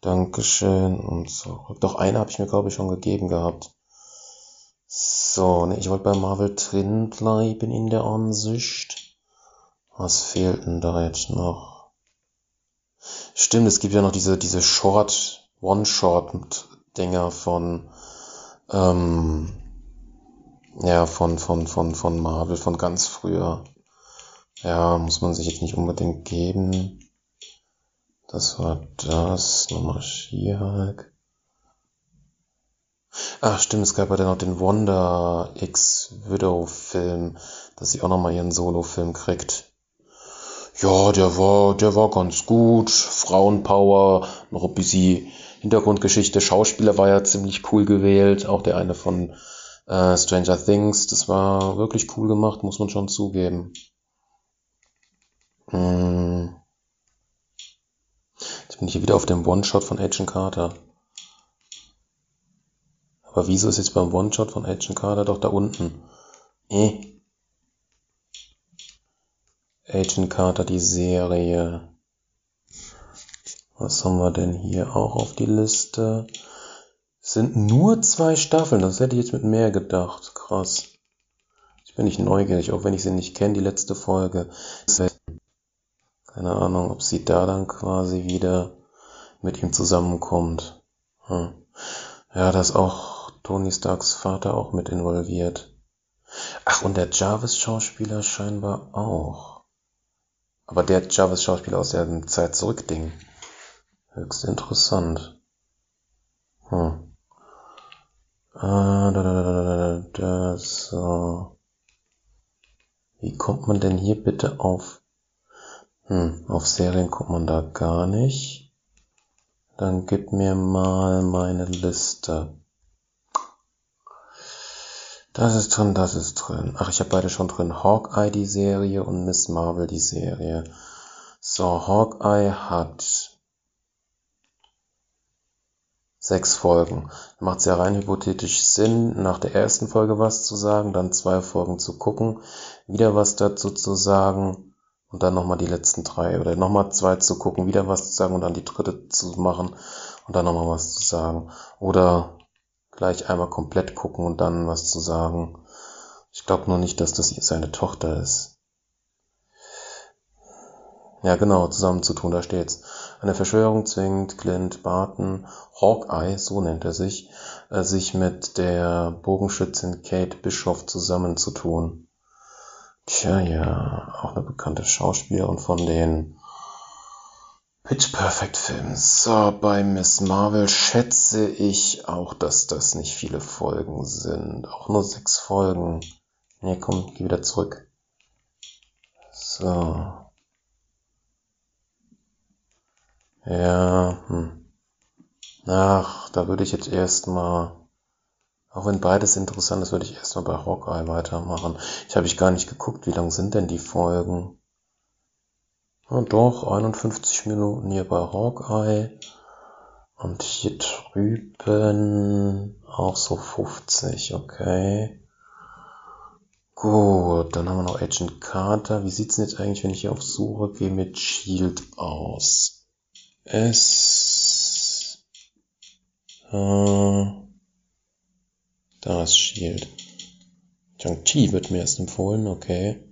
Dankeschön und so. Doch eine habe ich mir, glaube ich, schon gegeben gehabt. So, ne, ich wollte bei Marvel drin bleiben in der Ansicht. Was fehlt denn da jetzt noch? Stimmt, es gibt ja noch diese, diese Short, One-Shot-Dinger von, ähm, ja, von, von, von, von Marvel, von ganz früher. Ja, muss man sich jetzt nicht unbedingt geben. Das war das. Nochmal She-Hulk. Ach stimmt, es gab ja dann noch den Wonder X Widow Film, dass sie auch nochmal ihren Solo-Film kriegt. Ja, der war, der war ganz gut. Frauenpower, noch ein bisschen Hintergrundgeschichte. Schauspieler war ja ziemlich cool gewählt. Auch der eine von äh, Stranger Things. Das war wirklich cool gemacht, muss man schon zugeben. Hm. Jetzt bin ich hier wieder auf dem One-Shot von Agent Carter. Aber wieso ist jetzt beim One-Shot von Agent Carter doch da unten? Eh. Agent Carter, die Serie. Was haben wir denn hier auch auf die Liste? Sind nur zwei Staffeln, das hätte ich jetzt mit mehr gedacht. Krass. Ich bin nicht neugierig, auch wenn ich sie nicht kenne, die letzte Folge. Keine Ahnung, ob sie da dann quasi wieder mit ihm zusammenkommt. Hm. Ja, da ist auch Tony Starks Vater auch mit involviert. Ach, und der Jarvis-Schauspieler scheinbar auch. Aber der Jarvis-Schauspieler aus der Zeit zurück-Ding. Höchst interessant. Hm. Ah, da, da, da, da, da, da, so. Wie kommt man denn hier bitte auf hm, auf Serien kommt man da gar nicht. Dann gib mir mal meine Liste. Das ist drin, das ist drin. Ach, ich habe beide schon drin. Hawkeye die Serie und Miss Marvel die Serie. So, Hawkeye hat sechs Folgen. Macht es ja rein hypothetisch Sinn, nach der ersten Folge was zu sagen, dann zwei Folgen zu gucken, wieder was dazu zu sagen und dann nochmal die letzten drei oder nochmal zwei zu gucken, wieder was zu sagen und dann die dritte zu machen und dann nochmal was zu sagen. Oder gleich einmal komplett gucken und dann was zu sagen. Ich glaube nur nicht, dass das seine Tochter ist. Ja, genau, zusammen zu tun, da steht's. Eine Verschwörung zwingt Clint Barton, Hawkeye, so nennt er sich, äh, sich mit der Bogenschützin Kate Bischoff zusammenzutun. Tja, ja, auch eine bekannte Schauspielerin von den Pitch Perfect Filmen. So, bei Miss Marvel schätze ich auch, dass das nicht viele Folgen sind. Auch nur sechs Folgen. Ne, komm, geh wieder zurück. So. Ja, hm. Ach, da würde ich jetzt erstmal auch wenn beides interessant ist, würde ich erstmal bei Hawkeye weitermachen. Ich habe ich gar nicht geguckt, wie lang sind denn die Folgen? Ja, doch, 51 Minuten hier bei Hawkeye. Und hier drüben auch so 50, okay. Gut, dann haben wir noch Agent Carter. Wie sieht's denn jetzt eigentlich, wenn ich hier auf Suche gehe, mit Shield aus? Es... Äh, da ist Shield. Shang-Chi wird mir erst empfohlen, okay.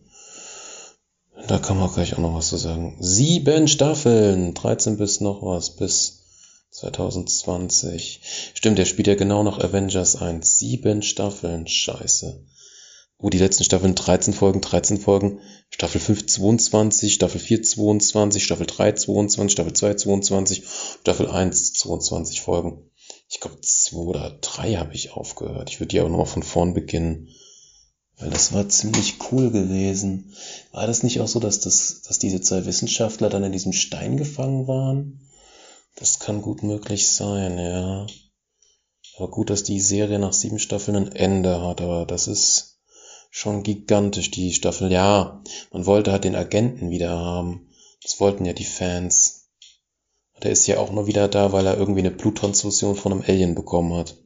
Da kann man gleich auch noch was zu sagen. Sieben Staffeln, 13 bis noch was, bis 2020. Stimmt, der spielt ja genau noch Avengers 1. Sieben Staffeln, scheiße. Oh, die letzten Staffeln 13 Folgen, 13 Folgen. Staffel 5 22, Staffel 4 22, Staffel 3 22, Staffel 2 22, Staffel 1 22 Folgen ich glaube, zwei oder drei habe ich aufgehört. Ich würde die aber nochmal von vorn beginnen. Weil das war ziemlich cool gewesen. War das nicht auch so, dass, das, dass diese zwei Wissenschaftler dann in diesem Stein gefangen waren? Das kann gut möglich sein, ja. Aber gut, dass die Serie nach sieben Staffeln ein Ende hat, aber das ist schon gigantisch, die Staffel. Ja, man wollte halt den Agenten wieder haben. Das wollten ja die Fans. Der ist ja auch nur wieder da, weil er irgendwie eine Bluttransfusion von einem Alien bekommen hat.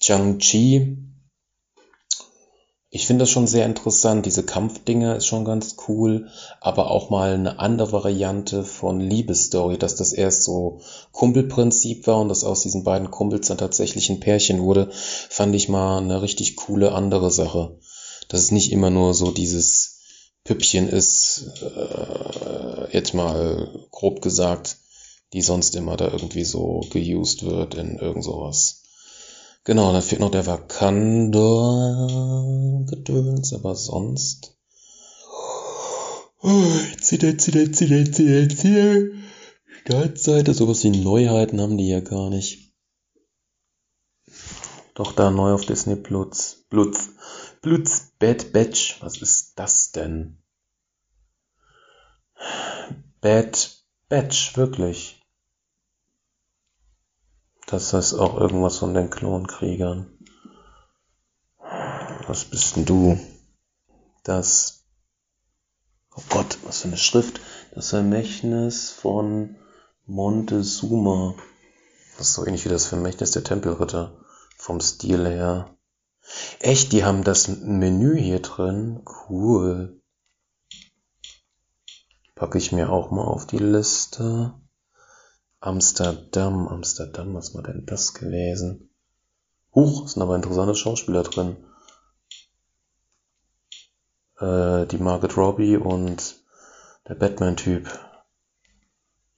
Chang-Chi. Ich finde das schon sehr interessant. Diese Kampfdinge ist schon ganz cool. Aber auch mal eine andere Variante von Liebesstory, dass das erst so Kumpelprinzip war und dass aus diesen beiden Kumpels dann tatsächlich ein Pärchen wurde, fand ich mal eine richtig coole andere Sache. Dass es nicht immer nur so dieses Püppchen ist, äh, jetzt mal grob gesagt, die sonst immer da irgendwie so geused wird in irgend sowas. Genau, dann fehlt noch der Wakanda-Gedöns, aber sonst. Zieht, zieht, zieht, zieht, zieht. Startseite, sowas wie Neuheiten haben die ja gar nicht. Doch da neu auf Disney Plus. Plus. Plus Bad Batch. Was ist das denn? Bad Batch, wirklich. Das heißt auch irgendwas von den Klonkriegern. Was bist denn du? Das. Oh Gott, was für eine Schrift. Das Vermächtnis von Montezuma. Das ist so ähnlich wie das Vermächtnis der Tempelritter. Vom Stil her. Echt, die haben das Menü hier drin. Cool. Packe ich mir auch mal auf die Liste. Amsterdam, Amsterdam, was war denn das gewesen? Huch, sind aber interessante Schauspieler drin. Äh, die Margaret Robbie und der Batman-Typ.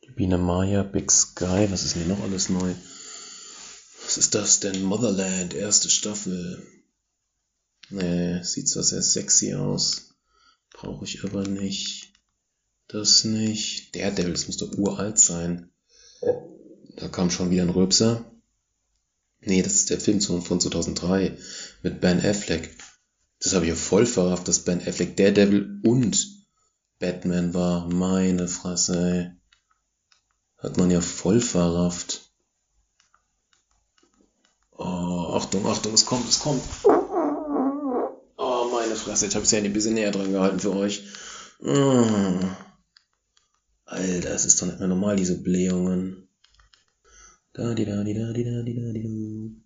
Die Biene Maya, Big Sky, was ist denn hier noch alles neu? Was ist das denn? Motherland, erste Staffel. Nee, sieht zwar sehr sexy aus. Brauche ich aber nicht. Das nicht. Der Devil, das muss doch uralt sein. Da kam schon wieder ein Röpser. Nee, das ist der Film von 2003 mit Ben Affleck. Das habe ich ja voll verrafft, dass Ben Affleck Daredevil und Batman war. Meine Fresse, ey. Hat man ja voll verrafft. Oh, Achtung, Achtung, es kommt, es kommt. Oh, meine Fresse, jetzt habe ich es ja ein bisschen näher dran gehalten für euch. Oh. Alter, es ist doch nicht mehr normal, diese Blähungen. Da, di, da, di, da, di, da, di, da, di, da.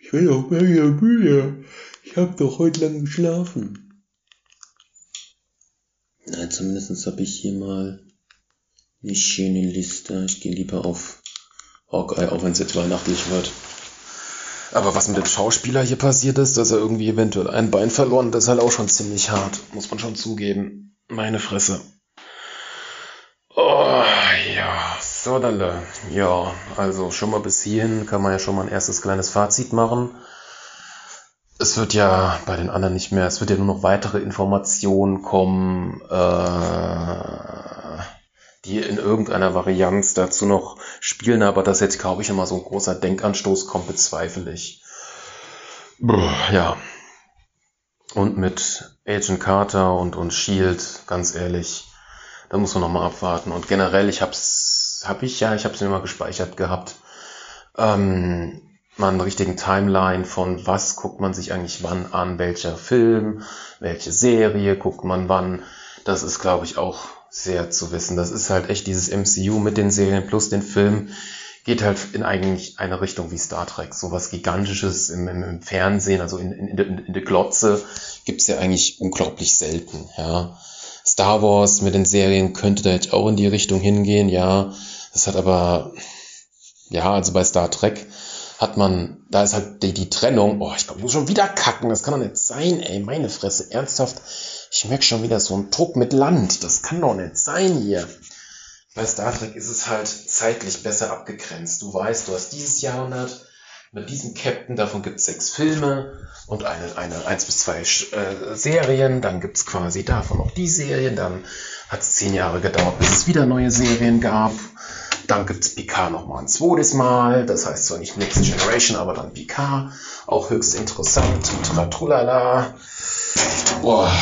Ich bin auch mega müde. Ich hab doch heute lang geschlafen. Na, zumindest habe ich hier mal eine schöne Liste. Ich gehe lieber auf Hawkeye, auch wenn es jetzt weihnachtlich wird. Aber was mit dem Schauspieler hier passiert ist, dass er irgendwie eventuell ein Bein verloren, das ist halt auch schon ziemlich hart, muss man schon zugeben. Meine Fresse. Oh, ja, so dann, ja, also schon mal bis hierhin kann man ja schon mal ein erstes kleines Fazit machen. Es wird ja bei den anderen nicht mehr, es wird ja nur noch weitere Informationen kommen, äh, die in irgendeiner Varianz dazu noch spielen, aber dass jetzt, glaube ich, immer so ein großer Denkanstoß kommt, bezweifle ich. Ja, und mit Agent Carter und, und Shield, ganz ehrlich, da muss man nochmal abwarten. Und generell, ich hab's, hab ich ja, ich hab's mir mal gespeichert gehabt, ähm, mal einen richtigen Timeline von was guckt man sich eigentlich wann an, welcher Film, welche Serie guckt man wann. Das ist, glaube ich, auch sehr zu wissen. Das ist halt echt dieses MCU mit den Serien plus den Film geht halt in eigentlich eine Richtung wie Star Trek. So was Gigantisches im, im, im Fernsehen, also in, in, in, in der Glotze, gibt's ja eigentlich unglaublich selten. Ja. Star Wars mit den Serien könnte da jetzt auch in die Richtung hingehen, ja. Das hat aber, ja, also bei Star Trek hat man, da ist halt die, die Trennung, oh, ich glaube, ich muss schon wieder kacken, das kann doch nicht sein, ey, meine Fresse, ernsthaft, ich merke schon wieder so einen Druck mit Land, das kann doch nicht sein hier bei Star Trek ist es halt zeitlich besser abgegrenzt. Du weißt, du hast dieses Jahrhundert mit diesem Captain, davon gibt es sechs Filme und eine, eine eins bis zwei äh, Serien, dann gibt es quasi davon auch die Serien, dann hat es zehn Jahre gedauert, bis es wieder neue Serien gab. Dann gibt es Picard nochmal ein zweites Mal, das heißt zwar nicht Next Generation, aber dann Picard, auch höchst interessant, Tralala. Boah,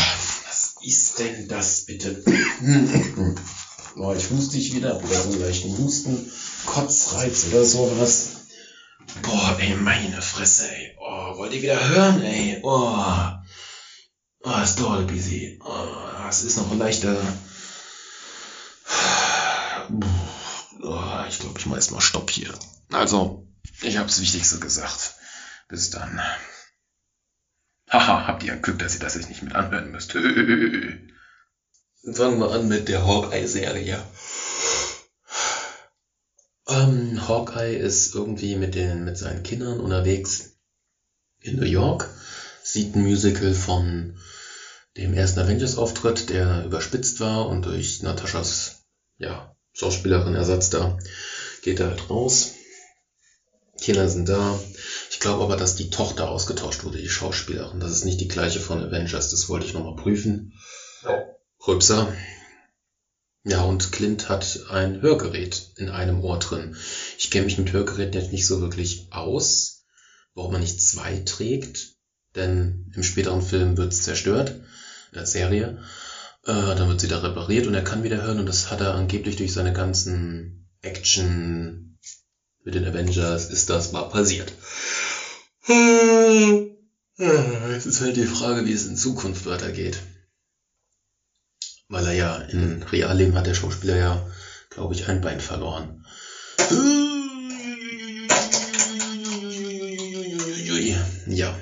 was ist denn das bitte? Oh, ich huste dich wieder, oder so einen leichten Husten, Kotzreiz oder sowas. Boah, ey, meine Fresse, ey. Oh, wollt ihr wieder hören, ey? Oh. Oh, ist toll, busy. Oh, es ist noch ein leichter. Oh, ich glaube, ich mache erstmal Stopp hier. Also, Ich hab's Wichtigste gesagt. Bis dann. Haha, habt ihr ein Glück, dass ihr das jetzt nicht mit anhören müsst. Fangen wir an mit der Hawkeye-Serie. Ähm, Hawkeye ist irgendwie mit, den, mit seinen Kindern unterwegs in New York, sieht ein Musical von dem ersten Avengers-Auftritt, der überspitzt war und durch Nataschas ja, Schauspielerin Ersatz da geht er halt raus. Kinder sind da. Ich glaube aber, dass die Tochter ausgetauscht wurde, die Schauspielerin. Das ist nicht die gleiche von Avengers, das wollte ich nochmal prüfen. Ja. Rübser. Ja, und Clint hat ein Hörgerät in einem Ohr drin. Ich kenne mich mit Hörgeräten jetzt nicht so wirklich aus, warum man nicht zwei trägt, denn im späteren Film wird es zerstört, in der Serie. Äh, dann wird sie da repariert und er kann wieder hören und das hat er angeblich durch seine ganzen Action mit den Avengers ist das mal passiert. Es ist halt die Frage, wie es in Zukunft weitergeht. Weil er ja in Realleben hat der Schauspieler ja, glaube ich, ein Bein verloren. Ja.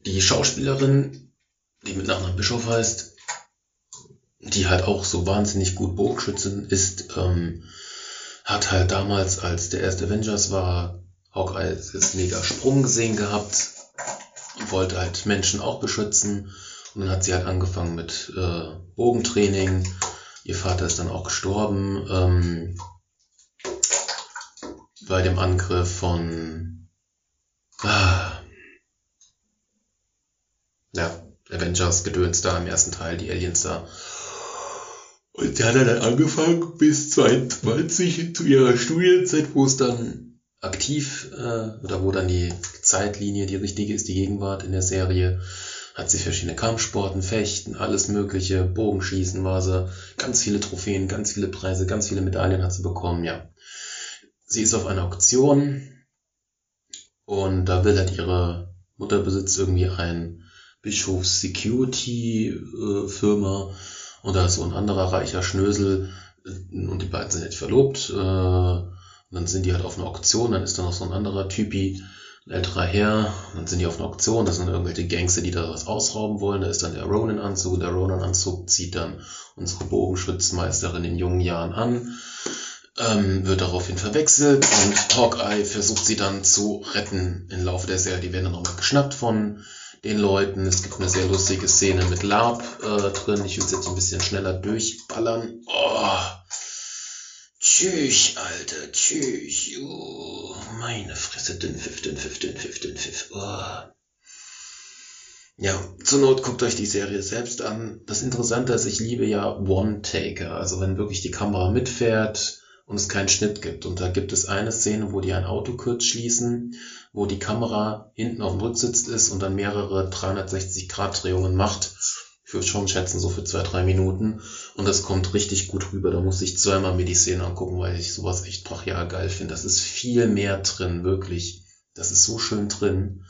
Die Schauspielerin, die mit Nachnamen Bischof heißt, die halt auch so wahnsinnig gut Bogenschützen ist, ähm, hat halt damals, als der erste Avengers war, Hawkeye ist mega Sprung gesehen gehabt und wollte halt Menschen auch beschützen und dann hat sie halt angefangen mit äh, Bogentraining. Ihr Vater ist dann auch gestorben ähm, bei dem Angriff von ah, ja, Avengers Gedöns da im ersten Teil, die Aliens da. Und sie hat dann angefangen bis 22 zu ihrer Studienzeit, wo es dann aktiv äh, oder wo dann die Zeitlinie die richtige ist, die Gegenwart in der Serie hat sie verschiedene Kampfsporten, Fechten, alles mögliche, Bogenschießen war sie, ganz viele Trophäen, ganz viele Preise, ganz viele Medaillen hat sie bekommen, ja. Sie ist auf einer Auktion und da will halt ihre Mutter besitzt irgendwie ein Bischofs Security Firma und da ist so ein anderer reicher Schnösel äh, und die beiden sind jetzt verlobt. Äh, und dann sind die halt auf einer Auktion, dann ist da noch so ein anderer Typi, älterer Herr, dann sind die auf einer Auktion, das sind irgendwelche Gangster, die da was ausrauben wollen, da ist dann der Ronin-Anzug, der Ronin-Anzug zieht dann unsere Bogenschützmeisterin in jungen Jahren an, ähm, wird daraufhin verwechselt und Hawkeye versucht sie dann zu retten im Laufe der Serie. Die werden dann nochmal geschnappt von den Leuten. Es gibt eine sehr lustige Szene mit Larp äh, drin. Ich will es jetzt ein bisschen schneller durchballern. Oh, Tschüss, Alter, tschüss. Oh, meine Fresse, Dünnpfiff, Dünnpfiff, Dünnpfiff, Dünnpfiff. Oh. Ja, zur Not guckt euch die Serie selbst an. Das Interessante ist, ich liebe ja One-Taker, also wenn wirklich die Kamera mitfährt und es keinen Schnitt gibt. Und da gibt es eine Szene, wo die ein Auto kurz schließen, wo die Kamera hinten auf dem Rücksitz ist und dann mehrere 360-Grad-Drehungen macht ich würde schon schätzen, so für zwei, drei Minuten. Und das kommt richtig gut rüber. Da muss ich zweimal mir die Szene angucken, weil ich sowas echt brachial geil finde. Das ist viel mehr drin, wirklich. Das ist so schön drin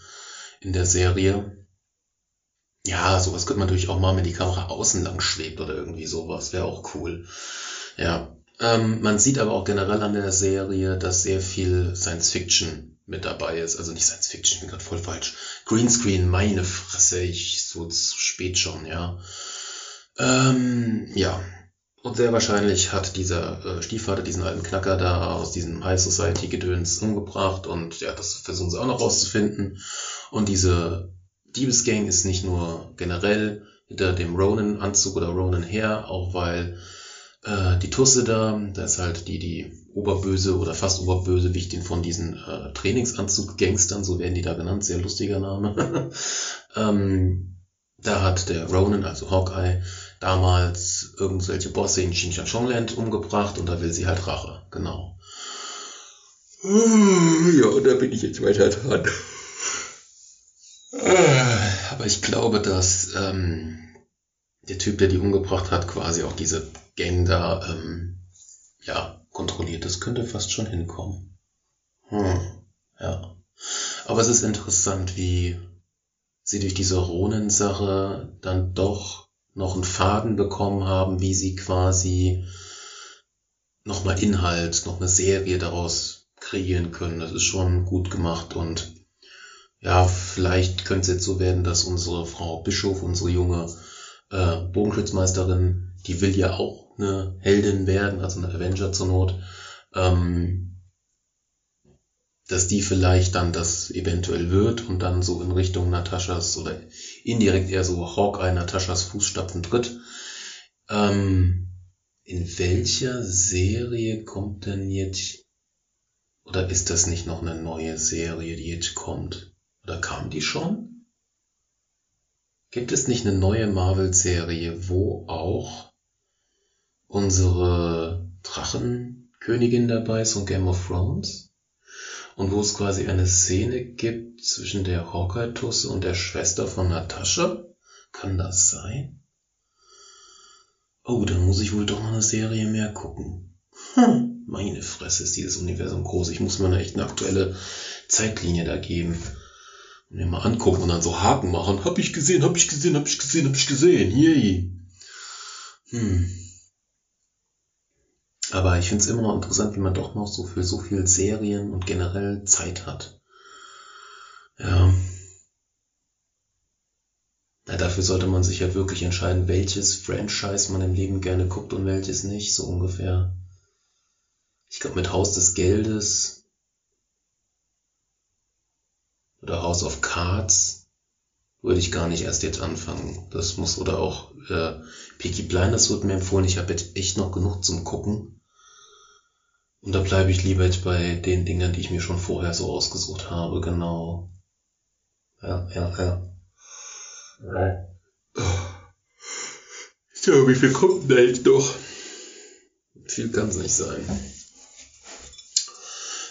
in der Serie. Ja, sowas könnte man natürlich auch mal, wenn die Kamera außen lang schwebt oder irgendwie sowas. Wäre auch cool. Ja. Ähm, man sieht aber auch generell an der Serie, dass sehr viel Science Fiction mit dabei ist. Also nicht Science Fiction, ich bin gerade voll falsch. Greenscreen, meine Fresse, ich so zu spät schon, ja. Ähm, ja. Und sehr wahrscheinlich hat dieser äh, Stiefvater diesen alten Knacker da aus diesem High Society Gedöns umgebracht und ja, das versuchen sie auch noch rauszufinden. Und diese Diebesgang ist nicht nur generell hinter dem Ronin-Anzug oder Ronin her, auch weil äh, die Tusse da, da ist halt die, die Oberböse oder fast Oberbösewichtin von diesen äh, Trainingsanzug-Gangstern, so werden die da genannt, sehr lustiger Name. ähm, da hat der Ronan, also Hawkeye, damals irgendwelche Bosse in Xinjiang-Land umgebracht und da will sie halt Rache, genau. Ja, und da bin ich jetzt weiter dran. Aber ich glaube, dass ähm, der Typ, der die umgebracht hat, quasi auch diese Gang da ähm, ja, kontrolliert. Das könnte fast schon hinkommen. Hm, ja. Aber es ist interessant, wie sie durch diese Ronen-Sache dann doch noch einen Faden bekommen haben, wie sie quasi nochmal Inhalt, noch eine Serie daraus kreieren können. Das ist schon gut gemacht und ja, vielleicht könnte es jetzt so werden, dass unsere Frau Bischof, unsere junge äh, Bogenschützmeisterin, die will ja auch eine Heldin werden, also eine Avenger zur Not, ähm, dass die vielleicht dann das eventuell wird und dann so in Richtung Nataschas oder indirekt eher so Hawkeye Nataschas Fußstapfen tritt. Ähm, in welcher Serie kommt denn jetzt, oder ist das nicht noch eine neue Serie, die jetzt kommt? Oder kam die schon? Gibt es nicht eine neue Marvel-Serie, wo auch unsere Drachenkönigin dabei ist und Game of Thrones? Und wo es quasi eine Szene gibt zwischen der Hawkeye-Tusse und der Schwester von Natascha? Kann das sein? Oh, dann muss ich wohl doch noch eine Serie mehr gucken. Hm, meine Fresse ist dieses Universum groß. Ich muss mir eine echt eine aktuelle Zeitlinie da geben mir mal angucken und dann so Haken machen. Hab ich gesehen, hab ich gesehen, hab ich gesehen, hab ich gesehen. Yay. Hm. Aber ich finde es immer noch interessant, wie man doch noch so für so viel Serien und generell Zeit hat. Ja. ja. Dafür sollte man sich ja wirklich entscheiden, welches Franchise man im Leben gerne guckt und welches nicht, so ungefähr. Ich glaube, mit Haus des Geldes oder House of Cards würde ich gar nicht erst jetzt anfangen. Das muss, oder auch äh, Peaky Blinders wird mir empfohlen. Ich habe jetzt echt noch genug zum Gucken. Und da bleibe ich lieber jetzt bei den Dingern, die ich mir schon vorher so ausgesucht habe, genau. Ja, ja, ja. Ja, wie viel kommt denn jetzt noch? Viel kann es nicht sein.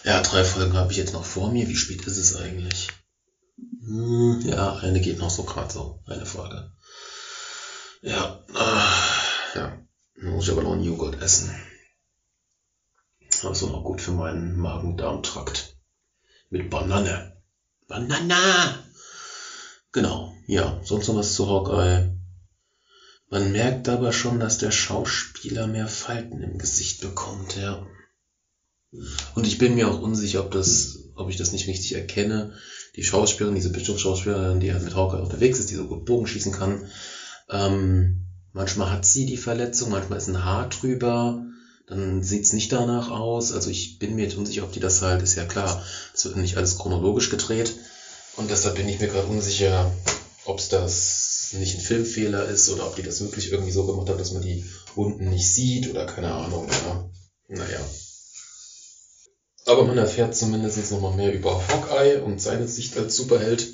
Ja, drei Folgen habe ich jetzt noch vor mir. Wie spät ist es eigentlich? Hm, ja, eine geht noch so gerade so. Eine Folge. Ja, äh, ja. Muss ich aber noch einen Joghurt essen. Also noch gut für meinen Magen-Darm-Trakt. Mit Banane. Banana! Genau, ja. Sonst noch was zu Hawkeye. Man merkt aber schon, dass der Schauspieler mehr Falten im Gesicht bekommt, ja. Und ich bin mir auch unsicher, ob das, ob ich das nicht richtig erkenne. Die Schauspielerin, diese Bischofsschauspielerin, die halt mit Hauke unterwegs ist, die so gut Bogen schießen kann. Ähm, manchmal hat sie die Verletzung, manchmal ist ein Haar drüber, dann sieht's nicht danach aus. Also ich bin mir jetzt unsicher, ob die das halt, ist ja klar, es wird nicht alles chronologisch gedreht. Und deshalb bin ich mir gerade unsicher, ob es das nicht ein Filmfehler ist oder ob die das wirklich irgendwie so gemacht haben, dass man die unten nicht sieht oder keine Ahnung. Ja. Naja. Aber man erfährt zumindest nochmal mehr über Hawkeye und seine Sicht als Superheld.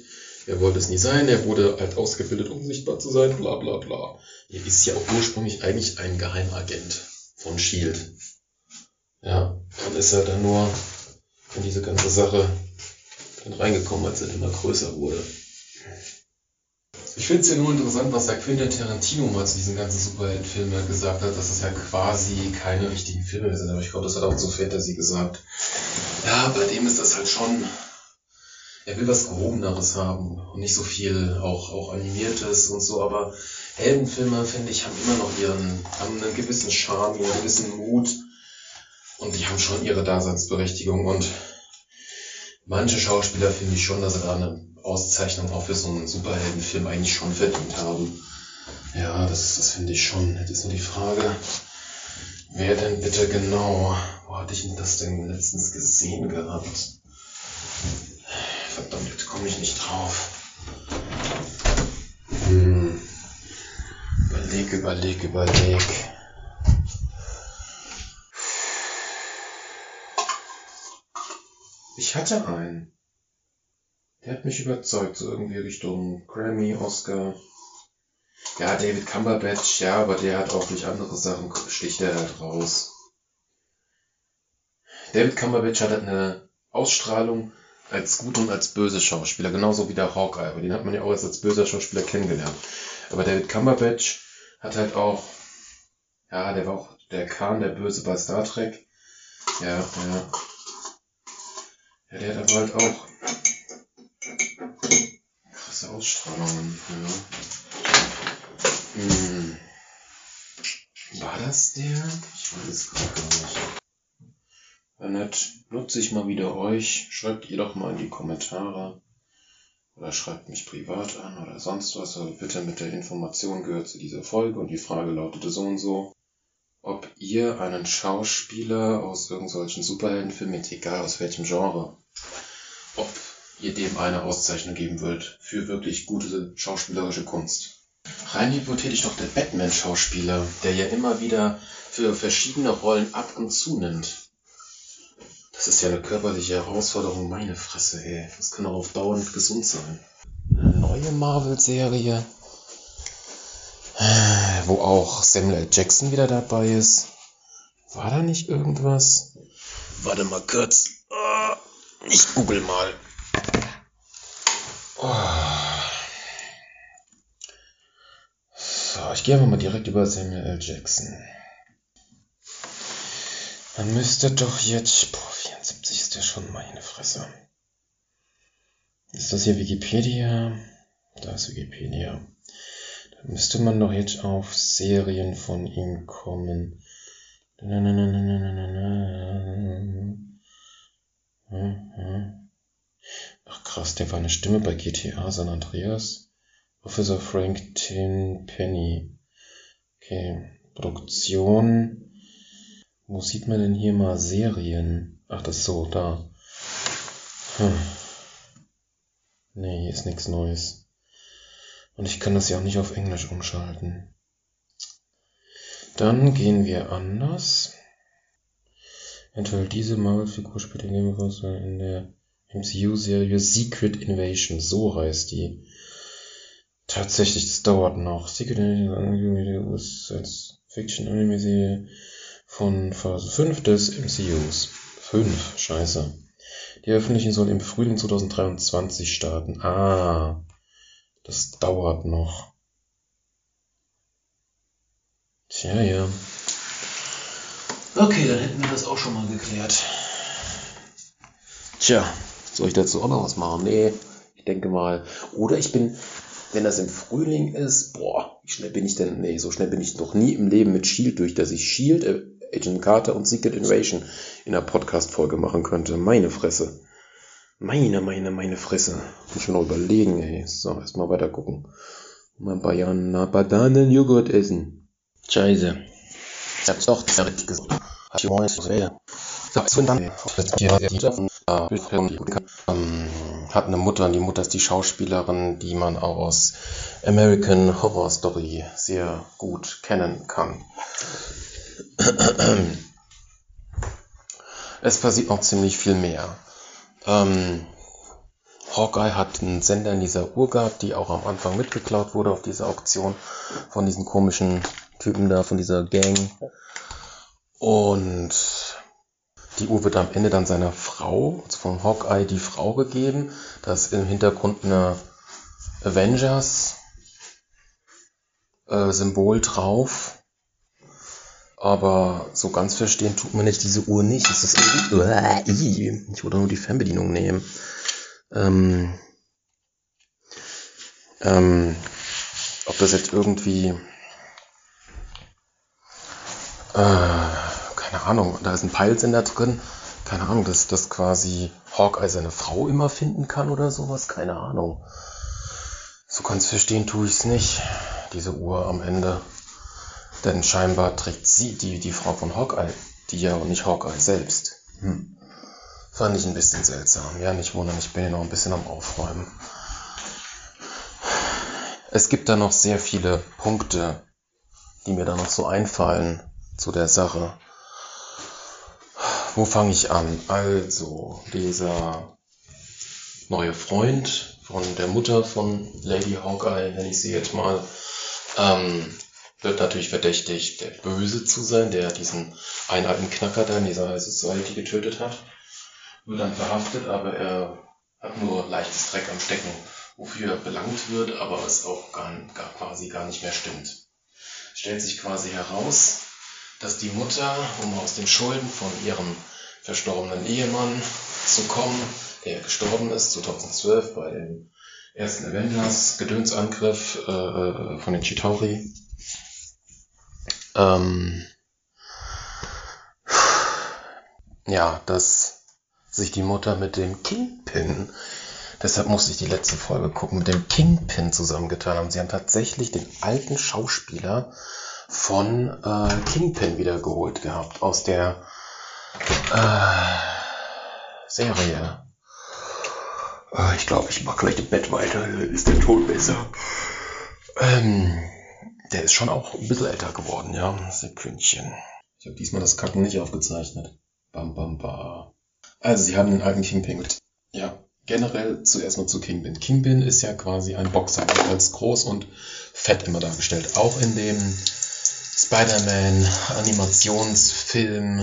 Er wollte es nie sein, er wurde halt ausgebildet, um sichtbar zu sein, bla bla bla. Er ist ja auch ursprünglich eigentlich ein Geheimagent von Shield. Ja, dann ist er dann nur in diese ganze Sache dann reingekommen, als er immer größer wurde. Ich finde es ja nur interessant, was der Quentin Tarantino mal zu diesen ganzen Superheldenfilmen gesagt hat, dass es ja quasi keine richtigen Filme sind. Aber ich glaube, das hat auch zu Fantasy gesagt. Ja, bei dem ist das halt schon, er will was Gehobeneres haben und nicht so viel auch, auch Animiertes und so, aber Heldenfilme, finde ich, haben immer noch ihren, haben einen gewissen Charme, einen gewissen Mut und die haben schon ihre Daseinsberechtigung und manche Schauspieler finde ich schon, dass sie da eine Auszeichnung auch für so einen Superheldenfilm eigentlich schon verdient haben. Ja, das, das finde ich schon. Jetzt ist nur die Frage, wer denn bitte genau, wo hatte ich denn das denn letztens gesehen gehabt? Verdammt, jetzt komme ich nicht drauf. Hm. Überleg, überleg, überleg. Ich hatte einen. Der hat mich überzeugt, so irgendwie Richtung Grammy, Oscar. Ja, David Cumberbatch, ja, aber der hat auch durch andere Sachen, sticht er halt raus. David Cumberbatch hat halt eine Ausstrahlung als gut und als böse Schauspieler, genauso wie der Hawkeye, aber den hat man ja auch erst als böser Schauspieler kennengelernt. Aber David Cumberbatch hat halt auch, ja, der war auch der Khan, der Böse bei Star Trek. Ja, ja. Ja, der hat aber halt auch Krasse Ausstrahlungen, ja. Hm. War das der? Ich weiß es gerade gar nicht. Wenn nicht, nutze ich mal wieder euch. Schreibt ihr doch mal in die Kommentare. Oder schreibt mich privat an oder sonst was. Aber bitte mit der Information gehört zu dieser Folge. Und die Frage lautete so und so. Ob ihr einen Schauspieler aus irgendwelchen Superheldenfilmen, egal aus welchem Genre, ob ihr dem eine Auszeichnung geben würdet für wirklich gute schauspielerische Kunst. Rein hypothetisch doch der Batman-Schauspieler, der ja immer wieder für verschiedene Rollen ab und zu nimmt. Das ist ja eine körperliche Herausforderung, meine Fresse, ey. Das kann auch auf Dauer nicht gesund sein. Eine neue Marvel-Serie, wo auch Samuel L. Jackson wieder dabei ist. War da nicht irgendwas? Warte mal kurz. Ah, ich google mal. Oh. So, ich gehe einfach mal direkt über Samuel L. Jackson. Man müsste doch jetzt. Boah, 74 ist ja schon meine Fresse. Ist das hier Wikipedia? Da ist Wikipedia. Da müsste man doch jetzt auf Serien von ihm kommen. Ach krass, der war eine Stimme bei GTA San Andreas. Professor Frank Tin Penny. Okay, Produktion. Wo sieht man denn hier mal Serien? Ach, das ist so, da. Hm. Nee, hier ist nichts Neues. Und ich kann das ja auch nicht auf Englisch umschalten. Dann gehen wir anders. Eventuell diese Marvel-Figur spielt in der MCU-Serie Secret Invasion, so heißt die. Tatsächlich, das dauert noch. Secret Invasion ist Science Fiction Anime Serie von Phase 5 des MCUs. 5, scheiße. Die Veröffentlichung soll im Frühling 2023 starten. Ah, das dauert noch. Tja, ja. Okay, dann hätten wir das auch schon mal geklärt. Tja, soll ich dazu auch noch was machen? Nee, ich denke mal. Oder ich bin, wenn das im Frühling ist, boah, wie schnell bin ich denn? Nee, so schnell bin ich noch nie im Leben mit Shield durch, dass ich Shield, äh, Agent Carter und Secret Invasion in einer Podcast-Folge machen könnte. Meine Fresse. Meine, meine, meine Fresse. Muss schon noch überlegen, ey. So, erstmal weiter gucken. Mal Bayana Bananen-Joghurt essen. Scheiße. Ich hab's doch richtig gesagt. Hat die Moin zu wählen. Hat eine Mutter und die Mutter ist die Schauspielerin, die man auch aus American Horror Story sehr gut kennen kann. Es passiert noch ziemlich viel mehr. Ähm, Hawkeye hat einen Sender in dieser Uhr gehabt, die auch am Anfang mitgeklaut wurde auf dieser Auktion von diesen komischen Typen da, von dieser Gang. Und die Uhr wird am Ende dann seiner Frau, also von Hawkeye, die Frau gegeben. Da ist im Hintergrund eine Avengers äh, drauf. Aber so ganz verstehen tut man nicht diese Uhr nicht. Es ist irgendwie, ich würde nur die Fernbedienung nehmen. Ähm, ähm, ob das jetzt irgendwie, äh, keine Ahnung, da ist ein Peilsender drin. Keine Ahnung, dass das quasi Hawkeye seine Frau immer finden kann oder sowas. Keine Ahnung. So ganz verstehen tue ich es nicht. Diese Uhr am Ende. Denn scheinbar trägt sie, die, die Frau von Hawkeye, die ja und nicht Hawkeye selbst. Hm. Fand ich ein bisschen seltsam. Ja, nicht wundern, ich bin hier noch ein bisschen am Aufräumen. Es gibt da noch sehr viele Punkte, die mir da noch so einfallen zu der Sache. Wo fange ich an? Also, dieser neue Freund von der Mutter von Lady Hawkeye, nenne ich sie jetzt mal, ähm, wird natürlich verdächtigt, der Böse zu sein, der diesen einen alten Knacker da in dieser High Society getötet hat. Wird dann verhaftet, aber er hat nur leichtes Dreck am Stecken, wofür er belangt wird, aber es auch gar, gar, quasi gar nicht mehr stimmt. Stellt sich quasi heraus, dass die Mutter, um aus den Schulden von ihrem verstorbenen Ehemann zu kommen, der gestorben ist 2012 bei dem ersten Avengers Gedönsangriff äh, äh von den Chitauri, ähm, ja, dass sich die Mutter mit dem Kingpin, deshalb musste ich die letzte Folge gucken, mit dem Kingpin zusammengetan haben. Sie haben tatsächlich den alten Schauspieler von äh, Kingpin wiedergeholt gehabt aus der äh, Serie. Äh, ich glaube, ich mach gleich im Bett weiter, ist der Ton besser. Ähm, der ist schon auch ein bisschen älter geworden, ja, Sekündchen. Ich habe diesmal das Kacken nicht aufgezeichnet. Bam, bam, bam. Also, sie haben den alten Kingpin. Ja, generell zuerst mal zu Kingpin. Kingpin ist ja quasi ein Boxer, als groß und fett immer dargestellt. Auch in dem Spider-Man Animationsfilm.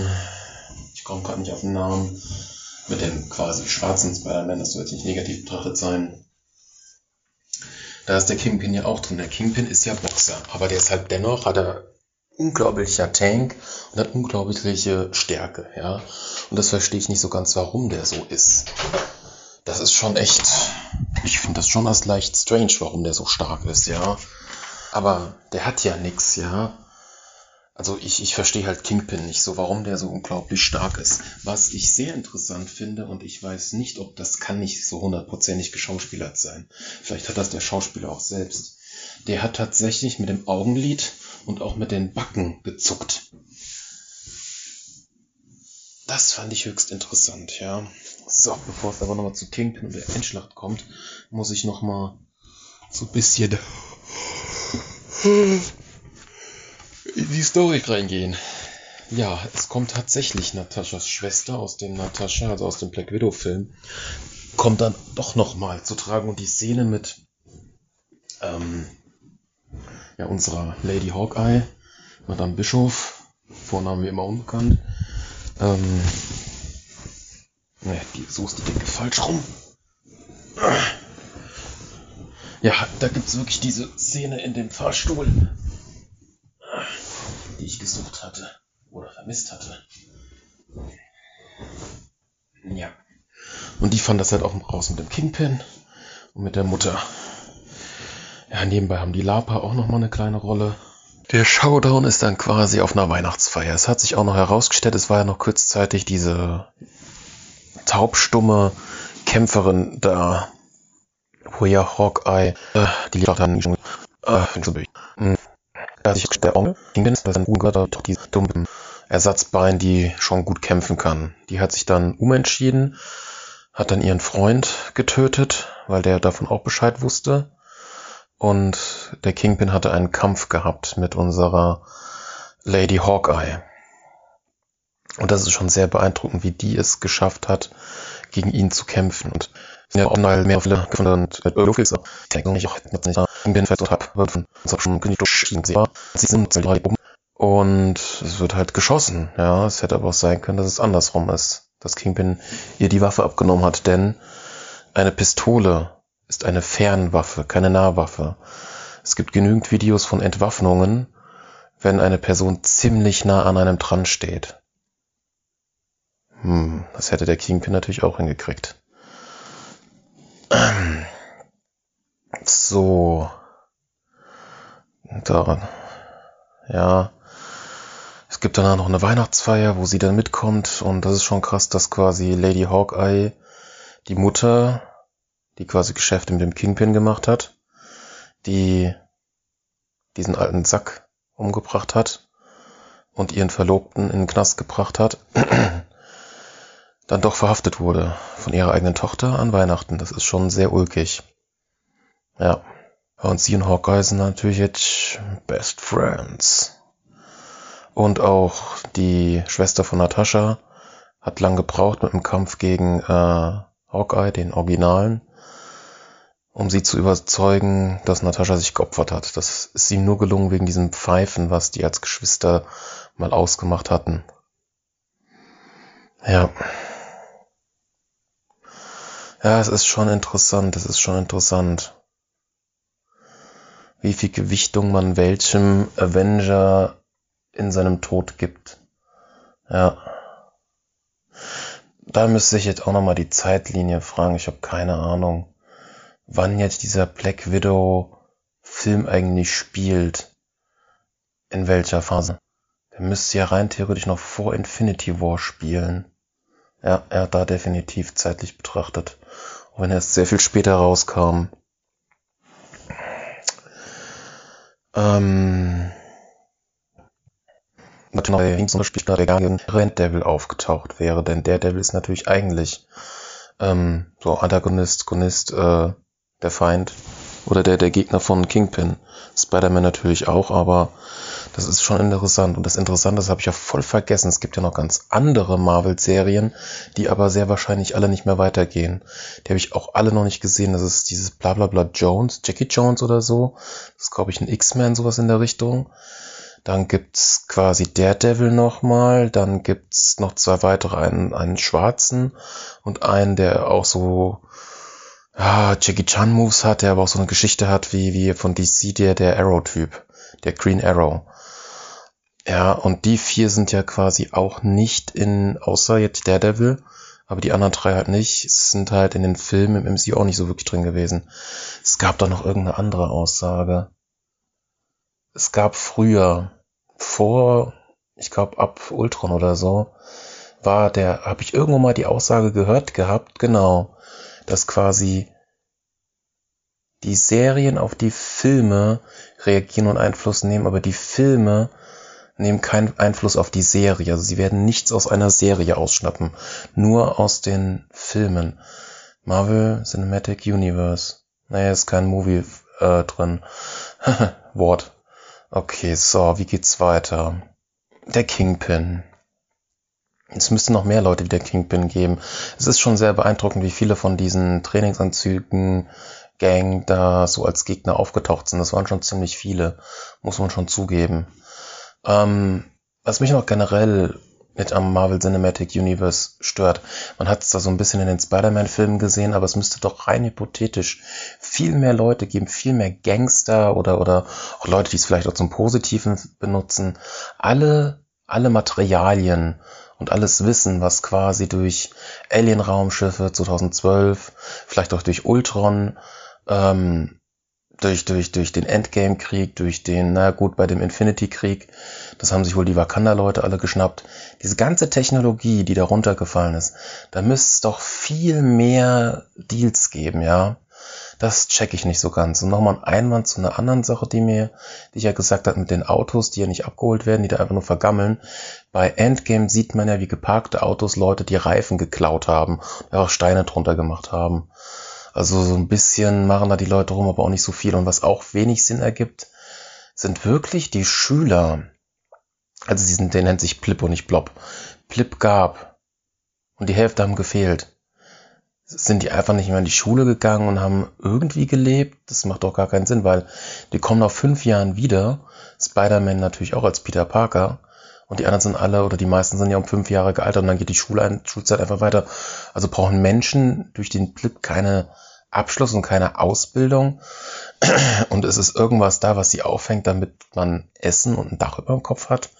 Ich komme gerade nicht auf den Namen. Mit dem quasi schwarzen Spider-Man, das soll jetzt nicht negativ betrachtet sein. Da ist der Kingpin ja auch drin. Der Kingpin ist ja Boxer, aber der ist halt dennoch, hat er unglaublicher Tank und hat unglaubliche Stärke, ja. Und das verstehe ich nicht so ganz, warum der so ist. Das ist schon echt, ich finde das schon als leicht strange, warum der so stark ist, ja. Aber der hat ja nix, ja. Also ich, ich verstehe halt Kingpin nicht so, warum der so unglaublich stark ist. Was ich sehr interessant finde, und ich weiß nicht, ob das kann nicht so hundertprozentig geschauspielert sein. Vielleicht hat das der Schauspieler auch selbst. Der hat tatsächlich mit dem Augenlid und auch mit den Backen gezuckt. Das fand ich höchst interessant, ja. So, bevor es aber nochmal zu Kingpin und der Endschlacht kommt, muss ich nochmal so ein bisschen die Story reingehen. Ja, es kommt tatsächlich Nataschas Schwester aus dem Natascha, also aus dem Black Widow Film, kommt dann doch nochmal zu tragen und die Szene mit ähm, ja, unserer Lady Hawkeye, Madame Bischof, Vornamen wie immer unbekannt. Ähm, ne, die, so ist die Decke falsch rum. Ja, da gibt's wirklich diese Szene in dem Fahrstuhl, die ich gesucht hatte oder vermisst hatte. Ja. Und die fand das halt auch raus mit dem Kingpin und mit der Mutter. Ja, nebenbei haben die Lapa auch nochmal eine kleine Rolle. Der Showdown ist dann quasi auf einer Weihnachtsfeier. Es hat sich auch noch herausgestellt, es war ja noch kurzzeitig diese taubstumme Kämpferin da, wo ja Hawkeye, äh, die liegt auch dann schon, äh, hm. Da sich der Onkel, ein Ungötter, doch die dummen Ersatzbein, die schon gut kämpfen kann. Die hat sich dann umentschieden, hat dann ihren Freund getötet, weil der davon auch Bescheid wusste und der Kingpin hatte einen Kampf gehabt mit unserer Lady Hawkeye. Und das ist schon sehr beeindruckend, wie die es geschafft hat, gegen ihn zu kämpfen. Und ja, auch mal mehr viele gefunden und äh, Luffy ist nicht auch nicht da bin fest und hab von schon König durchschieden sie sie sind drei oben. Und es wird halt geschossen. Ja es hätte aber auch sein können dass es andersrum ist. Dass Kingpin ihr die Waffe abgenommen hat denn eine Pistole ist eine Fernwaffe, keine Nahwaffe. Es gibt genügend Videos von Entwaffnungen, wenn eine Person ziemlich nah an einem dran steht. Hm, das hätte der Kingpin natürlich auch hingekriegt. So. Da. Ja. Es gibt danach noch eine Weihnachtsfeier, wo sie dann mitkommt und das ist schon krass, dass quasi Lady Hawkeye die Mutter die quasi Geschäfte mit dem Kingpin gemacht hat, die diesen alten Sack umgebracht hat und ihren Verlobten in den Knast gebracht hat, dann doch verhaftet wurde von ihrer eigenen Tochter an Weihnachten. Das ist schon sehr ulkig. Ja. Und sie und Hawkeye sind natürlich jetzt Best Friends. Und auch die Schwester von Natascha hat lang gebraucht mit dem Kampf gegen äh, Hawkeye, den Originalen um sie zu überzeugen, dass Natascha sich geopfert hat. Das ist ihm nur gelungen wegen diesem Pfeifen, was die als Geschwister mal ausgemacht hatten. Ja. Ja, es ist schon interessant, es ist schon interessant. Wie viel Gewichtung man welchem Avenger in seinem Tod gibt. Ja. Da müsste ich jetzt auch nochmal die Zeitlinie fragen, ich habe keine Ahnung wann jetzt dieser Black Widow Film eigentlich spielt. In welcher Phase. Der müsste ja rein theoretisch noch vor Infinity War spielen. Ja, er hat da definitiv zeitlich betrachtet. Auch wenn er erst sehr viel später rauskam. Ähm, natürlich ging Beispiel, da der Guardian Rent Devil aufgetaucht wäre, denn der Devil ist natürlich eigentlich ähm, so Antagonist, Gonist, äh, der Feind oder der, der Gegner von Kingpin. Spider-Man natürlich auch, aber das ist schon interessant. Und das Interessante, das habe ich ja voll vergessen. Es gibt ja noch ganz andere Marvel-Serien, die aber sehr wahrscheinlich alle nicht mehr weitergehen. Die habe ich auch alle noch nicht gesehen. Das ist dieses Blablabla Jones, Jackie Jones oder so. Das ist, glaube ich, ein X-Men, sowas in der Richtung. Dann gibt's quasi Daredevil nochmal. Dann gibt's noch zwei weitere, einen, einen schwarzen und einen, der auch so ja, Jackie Chan Moves hat, der aber auch so eine Geschichte hat wie, wie von DC, der, der Arrow-Typ, der Green Arrow. Ja, und die vier sind ja quasi auch nicht in, außer jetzt Daredevil, aber die anderen drei halt nicht, sind halt in den Filmen im MCU auch nicht so wirklich drin gewesen. Es gab doch noch irgendeine andere Aussage. Es gab früher, vor, ich glaube ab Ultron oder so, war der, habe ich irgendwo mal die Aussage gehört gehabt, genau, dass quasi die Serien auf die Filme reagieren und Einfluss nehmen, aber die Filme nehmen keinen Einfluss auf die Serie. Also sie werden nichts aus einer Serie ausschnappen, nur aus den Filmen. Marvel Cinematic Universe. Naja, ist kein Movie äh, drin. Wort. Okay, so, wie geht's weiter? Der Kingpin. Es müsste noch mehr Leute wie der Kingpin geben. Es ist schon sehr beeindruckend, wie viele von diesen Trainingsanzügen, Gang da so als Gegner aufgetaucht sind. Das waren schon ziemlich viele, muss man schon zugeben. Ähm, was mich noch generell mit am Marvel Cinematic Universe stört. Man hat es da so ein bisschen in den Spider-Man-Filmen gesehen, aber es müsste doch rein hypothetisch viel mehr Leute geben, viel mehr Gangster oder, oder auch Leute, die es vielleicht auch zum Positiven benutzen. Alle, alle Materialien und alles Wissen, was quasi durch Alien-Raumschiffe 2012, vielleicht auch durch Ultron, ähm, durch, durch, durch den Endgame-Krieg, durch den, na gut, bei dem Infinity-Krieg, das haben sich wohl die Wakanda-Leute alle geschnappt. Diese ganze Technologie, die da runtergefallen ist, da müsste es doch viel mehr Deals geben, ja. Das check ich nicht so ganz. Und nochmal ein Einwand zu einer anderen Sache, die mir, die ich ja gesagt habe, mit den Autos, die ja nicht abgeholt werden, die da einfach nur vergammeln. Bei Endgame sieht man ja, wie geparkte Autos Leute die Reifen geklaut haben, auch Steine drunter gemacht haben. Also so ein bisschen machen da die Leute rum, aber auch nicht so viel. Und was auch wenig Sinn ergibt, sind wirklich die Schüler. Also sie sind, der nennt sich Plip und nicht Blob. Plip gab. Und die Hälfte haben gefehlt. Sind die einfach nicht mehr in die Schule gegangen und haben irgendwie gelebt? Das macht doch gar keinen Sinn, weil die kommen nach fünf Jahren wieder. Spider-Man natürlich auch als Peter Parker. Und die anderen sind alle, oder die meisten sind ja um fünf Jahre gealtert und dann geht die Schule, Schulzeit einfach weiter. Also brauchen Menschen durch den Blip keine Abschluss und keine Ausbildung. Und es ist irgendwas da, was sie aufhängt, damit man Essen und ein Dach über dem Kopf hat.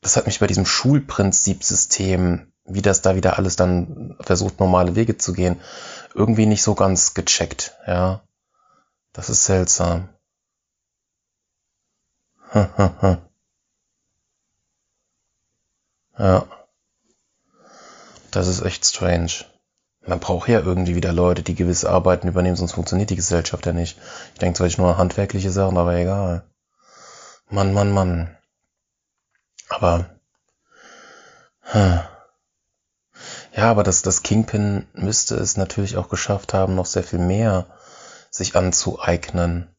Das hat mich bei diesem Schulprinzipsystem, wie das da wieder alles dann versucht, normale Wege zu gehen, irgendwie nicht so ganz gecheckt, ja. Das ist seltsam. Ja. Das ist echt strange. Man braucht ja irgendwie wieder Leute, die gewisse Arbeiten übernehmen, sonst funktioniert die Gesellschaft ja nicht. Ich denke zwar nicht nur handwerkliche Sachen, aber egal. Mann, Mann, Mann. Aber. Hm. Ja, aber das, das Kingpin müsste es natürlich auch geschafft haben, noch sehr viel mehr sich anzueignen.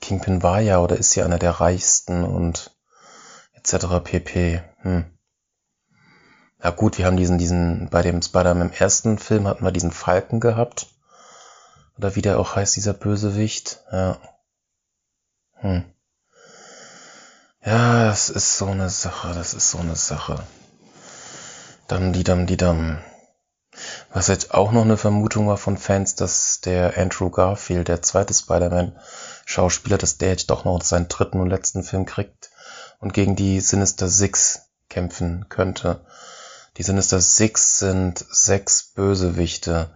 Kingpin war ja oder ist ja einer der reichsten und etc. pp. Hm. Ja gut, wir haben diesen, diesen, bei dem Spider-Man im ersten Film hatten wir diesen Falken gehabt. Oder wie der auch heißt, dieser Bösewicht. Ja. Hm. Ja, das ist so eine Sache, das ist so eine Sache. Dam, die dam, die dam. Was jetzt auch noch eine Vermutung war von Fans, dass der Andrew Garfield, der zweite Spider-Man-Schauspieler, dass der jetzt doch noch seinen dritten und letzten Film kriegt und gegen die Sinister Six kämpfen könnte. Die Sinister Six sind sechs Bösewichte.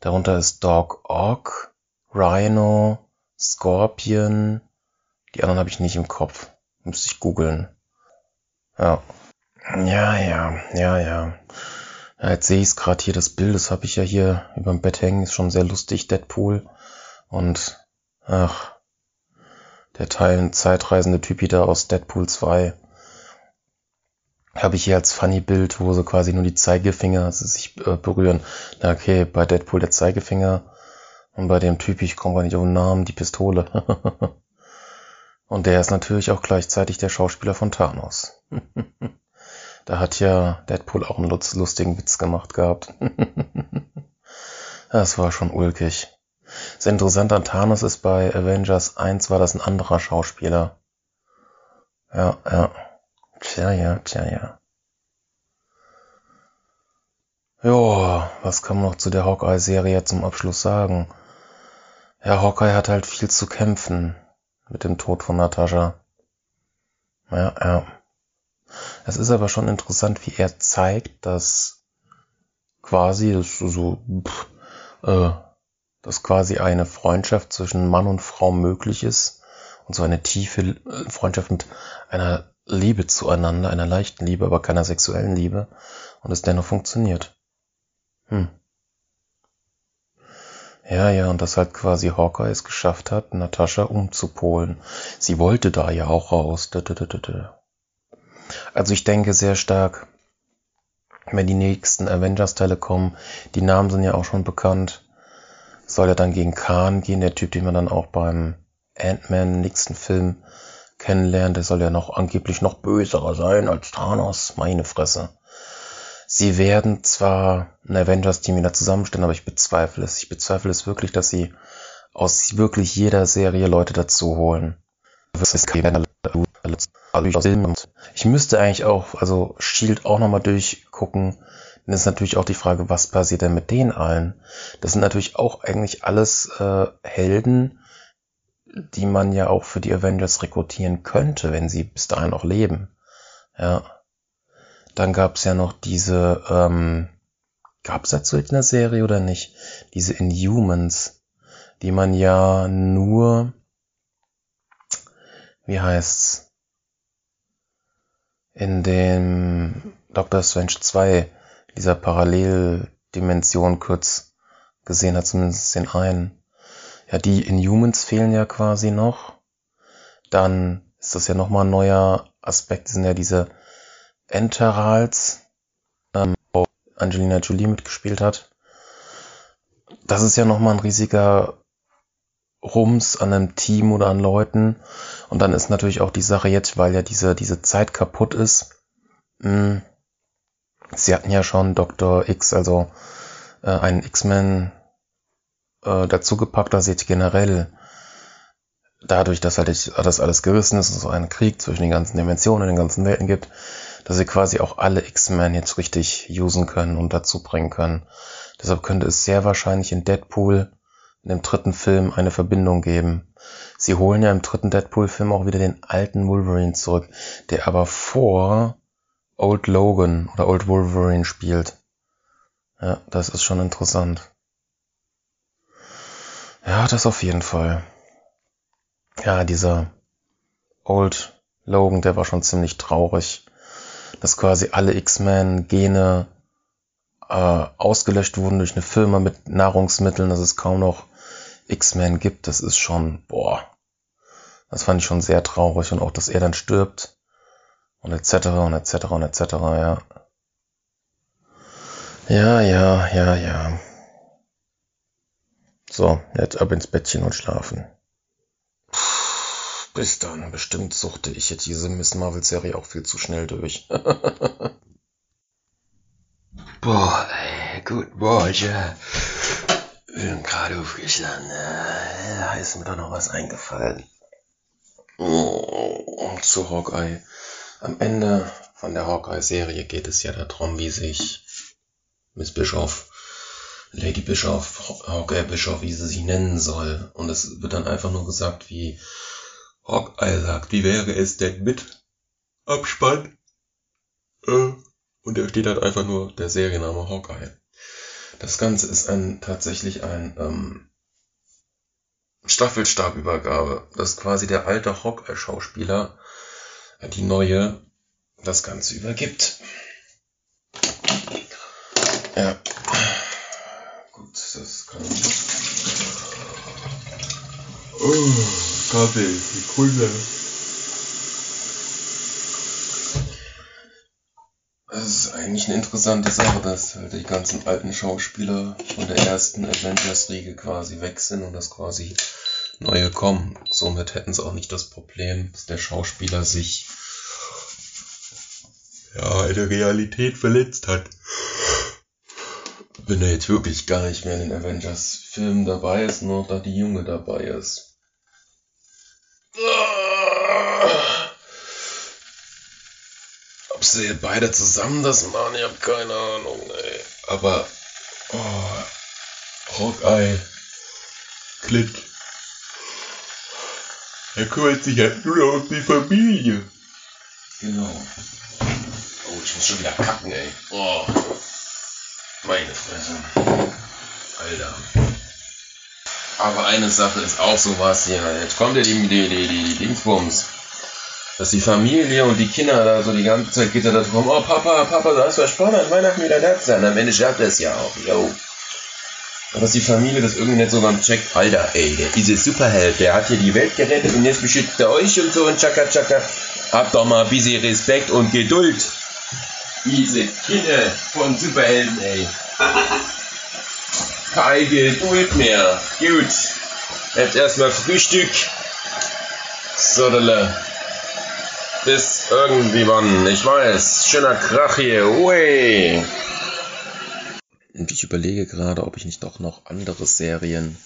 Darunter ist Dog Ock, Rhino, Scorpion. Die anderen habe ich nicht im Kopf. Müsste ich googeln. Ja. Ja, ja, ja, ja. Ja, jetzt sehe ich es gerade hier, das Bild, das habe ich ja hier über dem Bett hängen, ist schon sehr lustig, Deadpool. Und ach, der Teil zeitreisende Typi da aus Deadpool 2 habe ich hier als Funny-Bild, wo so quasi nur die Zeigefinger sich äh, berühren. Na okay, bei Deadpool der Zeigefinger und bei dem Typ, ich komme gar nicht auf den Namen, die Pistole. und der ist natürlich auch gleichzeitig der Schauspieler von Thanos. da hat ja Deadpool auch einen lustigen Witz gemacht gehabt. das war schon ulkig. Das Interessante an Thanos ist, bei Avengers 1 war das ein anderer Schauspieler. Ja, ja. Tja, ja, tja, ja. Ja, was kann man noch zu der Hawkeye-Serie zum Abschluss sagen? Ja, Hawkeye hat halt viel zu kämpfen mit dem Tod von Natascha. Ja, ja. Es ist aber schon interessant, wie er zeigt, dass quasi das so, pff, äh, dass quasi eine Freundschaft zwischen Mann und Frau möglich ist und so eine tiefe äh, Freundschaft mit einer Liebe zueinander, einer leichten Liebe, aber keiner sexuellen Liebe und es dennoch funktioniert. Hm. Ja, ja, und dass halt quasi Hawkeye es geschafft hat, Natascha umzupolen. Sie wollte da ja auch raus. Also ich denke sehr stark, wenn die nächsten Avengers-Teile kommen, die Namen sind ja auch schon bekannt, soll er dann gegen Khan gehen, der Typ, den man dann auch beim Ant-Man nächsten Film kennenlernt. Der soll ja noch angeblich noch böserer sein als Thanos. Meine Fresse. Sie werden zwar ein Avengers-Team wieder zusammenstellen, aber ich bezweifle es. Ich bezweifle es wirklich, dass sie aus wirklich jeder Serie Leute dazu holen. Ich müsste eigentlich auch, also Shield auch nochmal durchgucken. Dann ist natürlich auch die Frage, was passiert denn mit denen allen? Das sind natürlich auch eigentlich alles äh, Helden, die man ja auch für die Avengers rekrutieren könnte, wenn sie bis dahin noch leben. Ja. Dann gab's ja noch diese, ähm, gab's dazu in der Serie oder nicht? Diese Inhumans, die man ja nur, wie heißt's, in dem Doctor Strange 2, dieser Paralleldimension kurz gesehen hat, zumindest den einen. Ja, die Inhumans fehlen ja quasi noch. Dann ist das ja nochmal ein neuer Aspekt, sind ja diese Enterals, ähm, wo Angelina Jolie mitgespielt hat. Das ist ja nochmal ein riesiger Rums an einem Team oder an Leuten. Und dann ist natürlich auch die Sache jetzt, weil ja diese, diese Zeit kaputt ist. Mh, hm, sie hatten ja schon Dr. X, also äh, einen X-Men äh, dazu gepackt, dass jetzt generell dadurch, dass halt das alles gerissen ist und so einen Krieg zwischen den ganzen Dimensionen, den ganzen Welten gibt, dass sie quasi auch alle X-Men jetzt richtig usen können und dazu bringen können. Deshalb könnte es sehr wahrscheinlich in Deadpool in dem dritten Film eine Verbindung geben. Sie holen ja im dritten Deadpool-Film auch wieder den alten Wolverine zurück, der aber vor Old Logan oder Old Wolverine spielt. Ja, das ist schon interessant. Ja, das auf jeden Fall. Ja, dieser Old Logan, der war schon ziemlich traurig, dass quasi alle X-Men-Gene äh, ausgelöscht wurden durch eine Firma mit Nahrungsmitteln, dass es kaum noch X-Men gibt. Das ist schon, boah, das fand ich schon sehr traurig und auch, dass er dann stirbt und etc. und etc. und etc. Ja. Ja, ja, ja, ja. So, jetzt ab ins Bettchen und schlafen. Bis dann. Bestimmt suchte ich jetzt diese Miss Marvel-Serie auch viel zu schnell durch. Boah, ey, gut Morgen. Bin gerade aufgestanden. Da ist mir doch noch was eingefallen. Zu Hawkeye. Am Ende von der Hawkeye-Serie geht es ja darum, wie sich Miss Bischoff Lady Bischof, Hawkeye Bischof, wie sie sich nennen soll. Und es wird dann einfach nur gesagt, wie Hawkeye sagt, wie wäre es denn mit Abspann? Äh, und da steht halt einfach nur der Serienname Hawkeye. Das Ganze ist ein, tatsächlich ein ähm, Staffelstabübergabe. Das ist quasi der alte Hawkeye-Schauspieler, die neue das Ganze übergibt. Ja. Gut, das kann. Oh, Kaffee, Sekunde. Das ist eigentlich eine interessante Sache, dass halt die ganzen alten Schauspieler von der ersten Avengers-Riege quasi weg sind und dass quasi neue kommen. Somit hätten sie auch nicht das Problem, dass der Schauspieler sich ja in der Realität verletzt hat. Wenn er jetzt wirklich gar nicht mehr in den Avengers-Filmen dabei ist, nur da die Junge dabei ist. Ob sie beide zusammen das machen, ich hab keine Ahnung, ey. Aber, oh, Hawkeye, Clint, er kümmert sich halt nur um die Familie. Genau. Oh, ich muss schon wieder kacken, ey. Oh. Meine Fresse. Alter. Aber eine Sache ist auch sowas hier. Jetzt kommt ja die, die, die, die Dingsbums. Dass die Familie und die Kinder da so die ganze Zeit geht da drum, oh Papa, Papa, du hast versprochen, an Weihnachten wieder da zu sein. Am Ende schafft er es ja auch, yo. Und dass die Familie das irgendwie nicht so ganz checkt, Alter, ey, der diese Superheld, der hat hier die Welt gerettet und jetzt beschützt er euch und so und tschakka tschakka. Habt doch mal ein bisschen Respekt und Geduld. Diese Kinder von Superhelden, ey. Keine Geduld mehr. Gut. Jetzt erstmal Frühstück. Sodele. Bis irgendwie wann. Ich weiß. Schöner Krach hier. Ui. Und ich überlege gerade, ob ich nicht doch noch andere Serien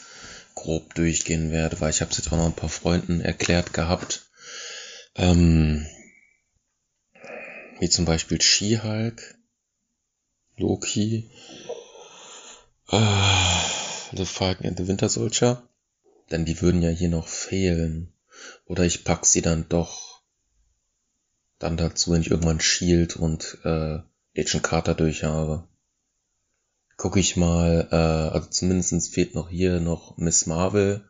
grob durchgehen werde, weil ich habe es jetzt auch noch ein paar Freunden erklärt gehabt. Ähm, wie zum Beispiel She-Hulk, Loki, äh, The Falcon and the Winter Soldier. Denn die würden ja hier noch fehlen. Oder ich pack sie dann doch dann dazu, wenn ich irgendwann Shield und äh, Agent Carter durch habe gucke ich mal, äh, also zumindestens fehlt noch hier noch Miss Marvel.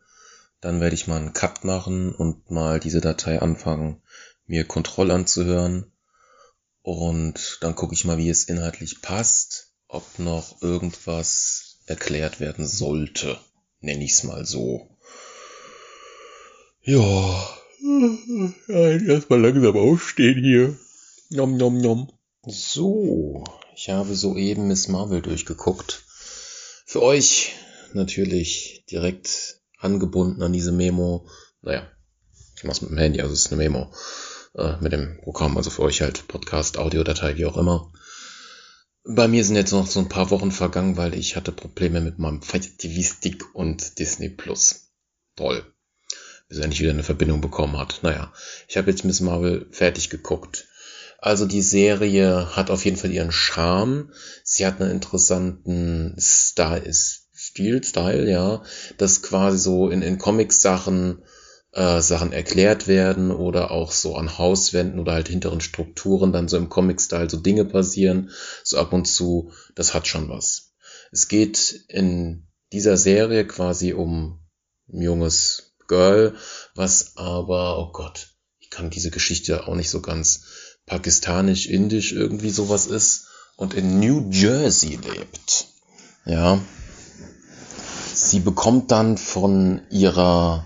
Dann werde ich mal einen Cut machen und mal diese Datei anfangen, mir Kontroll anzuhören. Und dann gucke ich mal, wie es inhaltlich passt, ob noch irgendwas erklärt werden sollte. Nenne ich es mal so. Ja, erstmal langsam aufstehen hier. Nom nom nom. So, ich habe soeben Miss Marvel durchgeguckt. Für euch natürlich direkt angebunden an diese Memo. Naja, ich mach's mit dem Handy, also es ist eine Memo äh, mit dem Programm, also für euch halt Podcast, Audiodatei, wie auch immer. Bei mir sind jetzt noch so ein paar Wochen vergangen, weil ich hatte Probleme mit meinem Fight TV Stick und Disney Plus. Toll. Bis er nicht wieder eine Verbindung bekommen hat. Naja, ich habe jetzt Miss Marvel fertig geguckt. Also die Serie hat auf jeden Fall ihren Charme. Sie hat einen interessanten Style, Stil, Style, ja, dass quasi so in, in Comics-Sachen äh, Sachen erklärt werden oder auch so an Hauswänden oder halt hinteren Strukturen dann so im Comic-Style so Dinge passieren, so ab und zu, das hat schon was. Es geht in dieser Serie quasi um ein junges Girl, was aber, oh Gott, ich kann diese Geschichte auch nicht so ganz pakistanisch-indisch irgendwie sowas ist und in New Jersey lebt. Ja. Sie bekommt dann von ihrer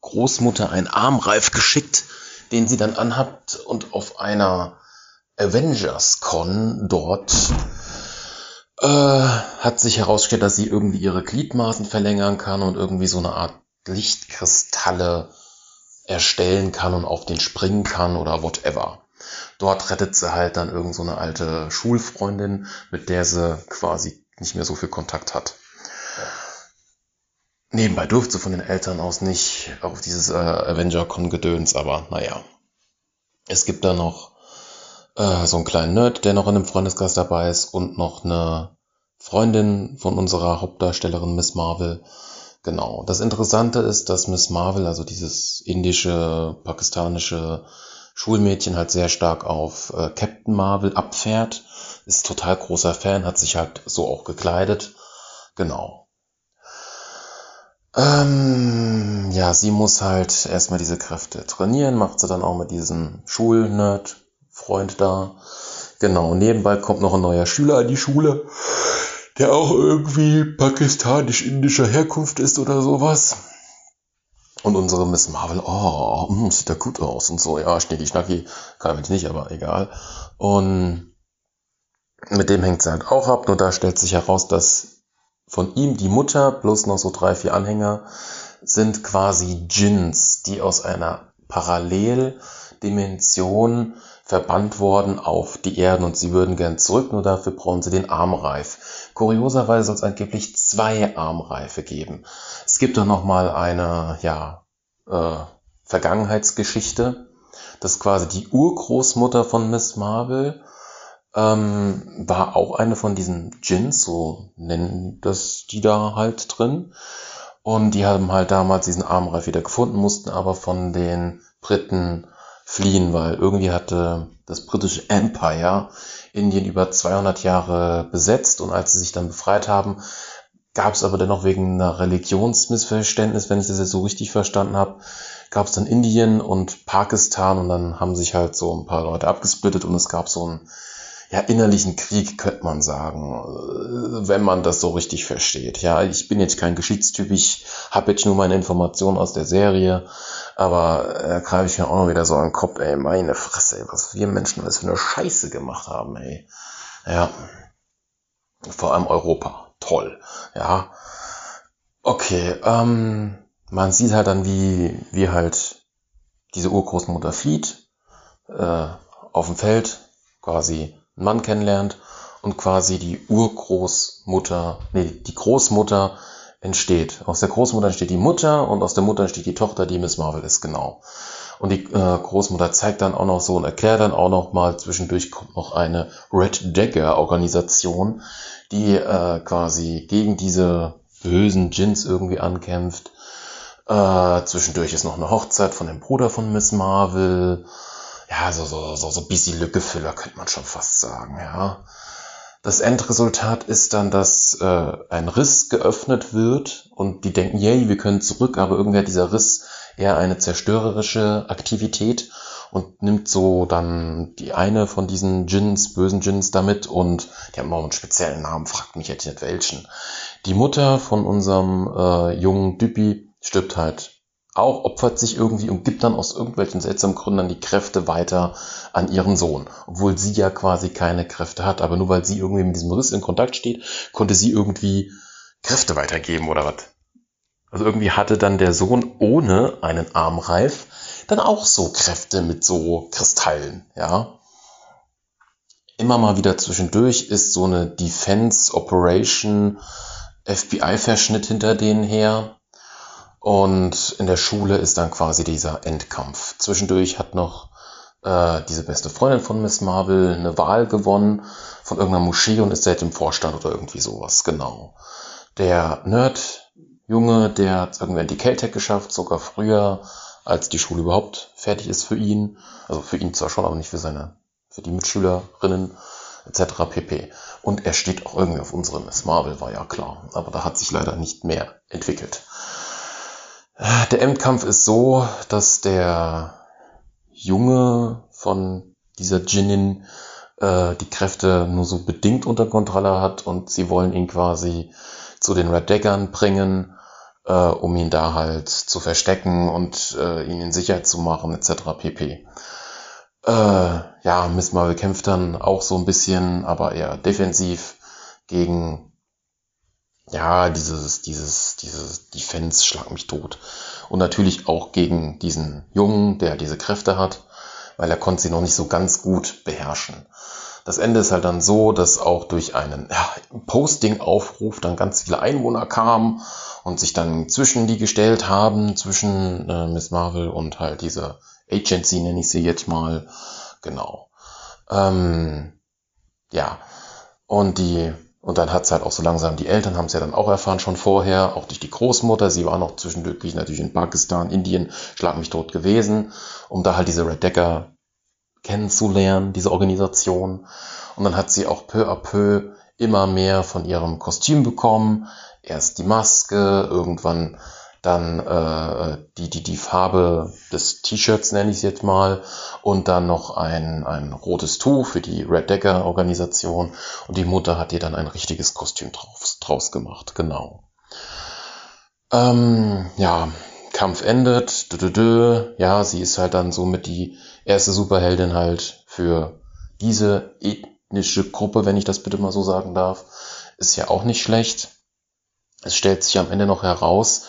Großmutter einen Armreif geschickt, den sie dann anhat und auf einer Avengers Con dort äh, hat sich herausgestellt, dass sie irgendwie ihre Gliedmaßen verlängern kann und irgendwie so eine Art Lichtkristalle erstellen kann und auf den springen kann oder whatever. Dort rettet sie halt dann irgend so eine alte Schulfreundin, mit der sie quasi nicht mehr so viel Kontakt hat. Nebenbei durfte sie von den Eltern aus nicht auf dieses äh, Avenger-Con-Gedöns, aber naja. Es gibt da noch äh, so einen kleinen Nerd, der noch in einem Freundeskreis dabei ist und noch eine Freundin von unserer Hauptdarstellerin Miss Marvel. Genau. Das Interessante ist, dass Miss Marvel, also dieses indische, pakistanische Schulmädchen halt sehr stark auf äh, Captain Marvel abfährt. Ist total großer Fan, hat sich halt so auch gekleidet. Genau. Ähm, ja, sie muss halt erstmal diese Kräfte trainieren, macht sie dann auch mit diesem Schulnerd-Freund da. Genau, nebenbei kommt noch ein neuer Schüler in die Schule. Der auch irgendwie pakistanisch-indischer Herkunft ist oder sowas. Und unsere Miss Marvel, oh, mh, hm, sieht da gut aus und so, ja, schnicki schnacki, kann damit nicht, aber egal. Und mit dem hängt sie halt auch ab, nur da stellt sich heraus, dass von ihm die Mutter plus noch so drei, vier Anhänger sind quasi Djinns, die aus einer Paralleldimension verbannt worden auf die Erden und sie würden gern zurück, nur dafür brauchen sie den Armreif. Kurioserweise soll es angeblich zwei Armreife geben. Es gibt doch noch mal eine, ja, äh, Vergangenheitsgeschichte, dass quasi die Urgroßmutter von Miss Marvel ähm, war auch eine von diesen Djinns, so nennen das die da halt drin. Und die haben halt damals diesen Armreif wieder gefunden, mussten aber von den Briten fliehen, weil irgendwie hatte das britische Empire Indien über 200 Jahre besetzt und als sie sich dann befreit haben, gab es aber dennoch wegen einer Religionsmissverständnis, wenn ich das jetzt so richtig verstanden habe, gab es dann Indien und Pakistan und dann haben sich halt so ein paar Leute abgesplittet und es gab so ein ja, innerlichen Krieg, könnte man sagen, äh, wenn man das so richtig versteht. Ja, ich bin jetzt kein Geschichtstyp, ich habe jetzt nur meine Informationen aus der Serie, aber da äh, greife ich mir auch noch wieder so an den Kopf, ey, meine Fresse, ey, was wir Menschen was für eine Scheiße gemacht haben, ey. Ja, vor allem Europa, toll, ja. Okay, ähm, man sieht halt dann, wie, wie halt diese Urgroßmutter flieht, äh, auf dem Feld, quasi einen Mann kennenlernt und quasi die Urgroßmutter, nee, die Großmutter entsteht. Aus der Großmutter entsteht die Mutter und aus der Mutter entsteht die Tochter, die Miss Marvel ist, genau. Und die äh, Großmutter zeigt dann auch noch so und erklärt dann auch noch mal, zwischendurch kommt noch eine Red Dagger Organisation, die äh, quasi gegen diese bösen Djinns irgendwie ankämpft. Äh, zwischendurch ist noch eine Hochzeit von dem Bruder von Miss Marvel ja, so, so, so, so bisschen Lückefüller könnte man schon fast sagen, ja. Das Endresultat ist dann, dass äh, ein Riss geöffnet wird und die denken, yay, wir können zurück, aber irgendwie hat dieser Riss eher eine zerstörerische Aktivität und nimmt so dann die eine von diesen Djinns, bösen Djinns damit und die haben auch einen speziellen Namen, fragt mich jetzt nicht welchen. Die Mutter von unserem äh, jungen Düppi stirbt halt auch opfert sich irgendwie und gibt dann aus irgendwelchen seltsamen Gründen dann die Kräfte weiter an ihren Sohn, obwohl sie ja quasi keine Kräfte hat, aber nur weil sie irgendwie mit diesem Riss in Kontakt steht, konnte sie irgendwie Kräfte weitergeben oder was. Also irgendwie hatte dann der Sohn ohne einen Armreif dann auch so Kräfte mit so Kristallen, ja. Immer mal wieder zwischendurch ist so eine Defense Operation FBI-Verschnitt hinter denen her und in der Schule ist dann quasi dieser Endkampf. Zwischendurch hat noch äh, diese beste Freundin von Miss Marvel eine Wahl gewonnen von irgendeiner Moschee und ist seit im Vorstand oder irgendwie sowas, genau. Der Nerd-Junge, der hat irgendwann die Caltech geschafft, sogar früher, als die Schule überhaupt fertig ist für ihn. Also für ihn zwar schon, aber nicht für seine, für die Mitschülerinnen etc. pp. Und er steht auch irgendwie auf unsere Miss Marvel, war ja klar. Aber da hat sich leider nicht mehr entwickelt. Der Endkampf ist so, dass der Junge von dieser Djinnin äh, die Kräfte nur so bedingt unter Kontrolle hat und sie wollen ihn quasi zu den Red Daggern bringen, äh, um ihn da halt zu verstecken und äh, ihn in Sicherheit zu machen, etc. pp. Äh, ja, Miss Marvel kämpft dann auch so ein bisschen, aber eher defensiv gegen ja, dieses, dieses, dieses Defense schlag mich tot. Und natürlich auch gegen diesen Jungen, der diese Kräfte hat, weil er konnte sie noch nicht so ganz gut beherrschen. Das Ende ist halt dann so, dass auch durch einen ja, Posting-Aufruf dann ganz viele Einwohner kamen und sich dann zwischen die gestellt haben, zwischen äh, Miss Marvel und halt diese Agency, nenne ich sie jetzt mal. Genau. Ähm, ja. Und die und dann hat's halt auch so langsam, die Eltern haben es ja dann auch erfahren schon vorher, auch durch die Großmutter. Sie war noch zwischendurch natürlich in Pakistan, Indien, schlag mich tot gewesen, um da halt diese Red Decker kennenzulernen, diese Organisation. Und dann hat sie auch peu à peu immer mehr von ihrem Kostüm bekommen. Erst die Maske, irgendwann dann äh, die, die, die Farbe des T-Shirts, nenne ich es jetzt mal, und dann noch ein, ein rotes Tuch für die Red Decker Organisation. Und die Mutter hat ihr dann ein richtiges Kostüm draus, draus gemacht, genau. Ähm, ja, Kampf endet, dü -dü -dü. ja, sie ist halt dann somit die erste Superheldin halt für diese ethnische Gruppe, wenn ich das bitte mal so sagen darf. Ist ja auch nicht schlecht. Es stellt sich am Ende noch heraus,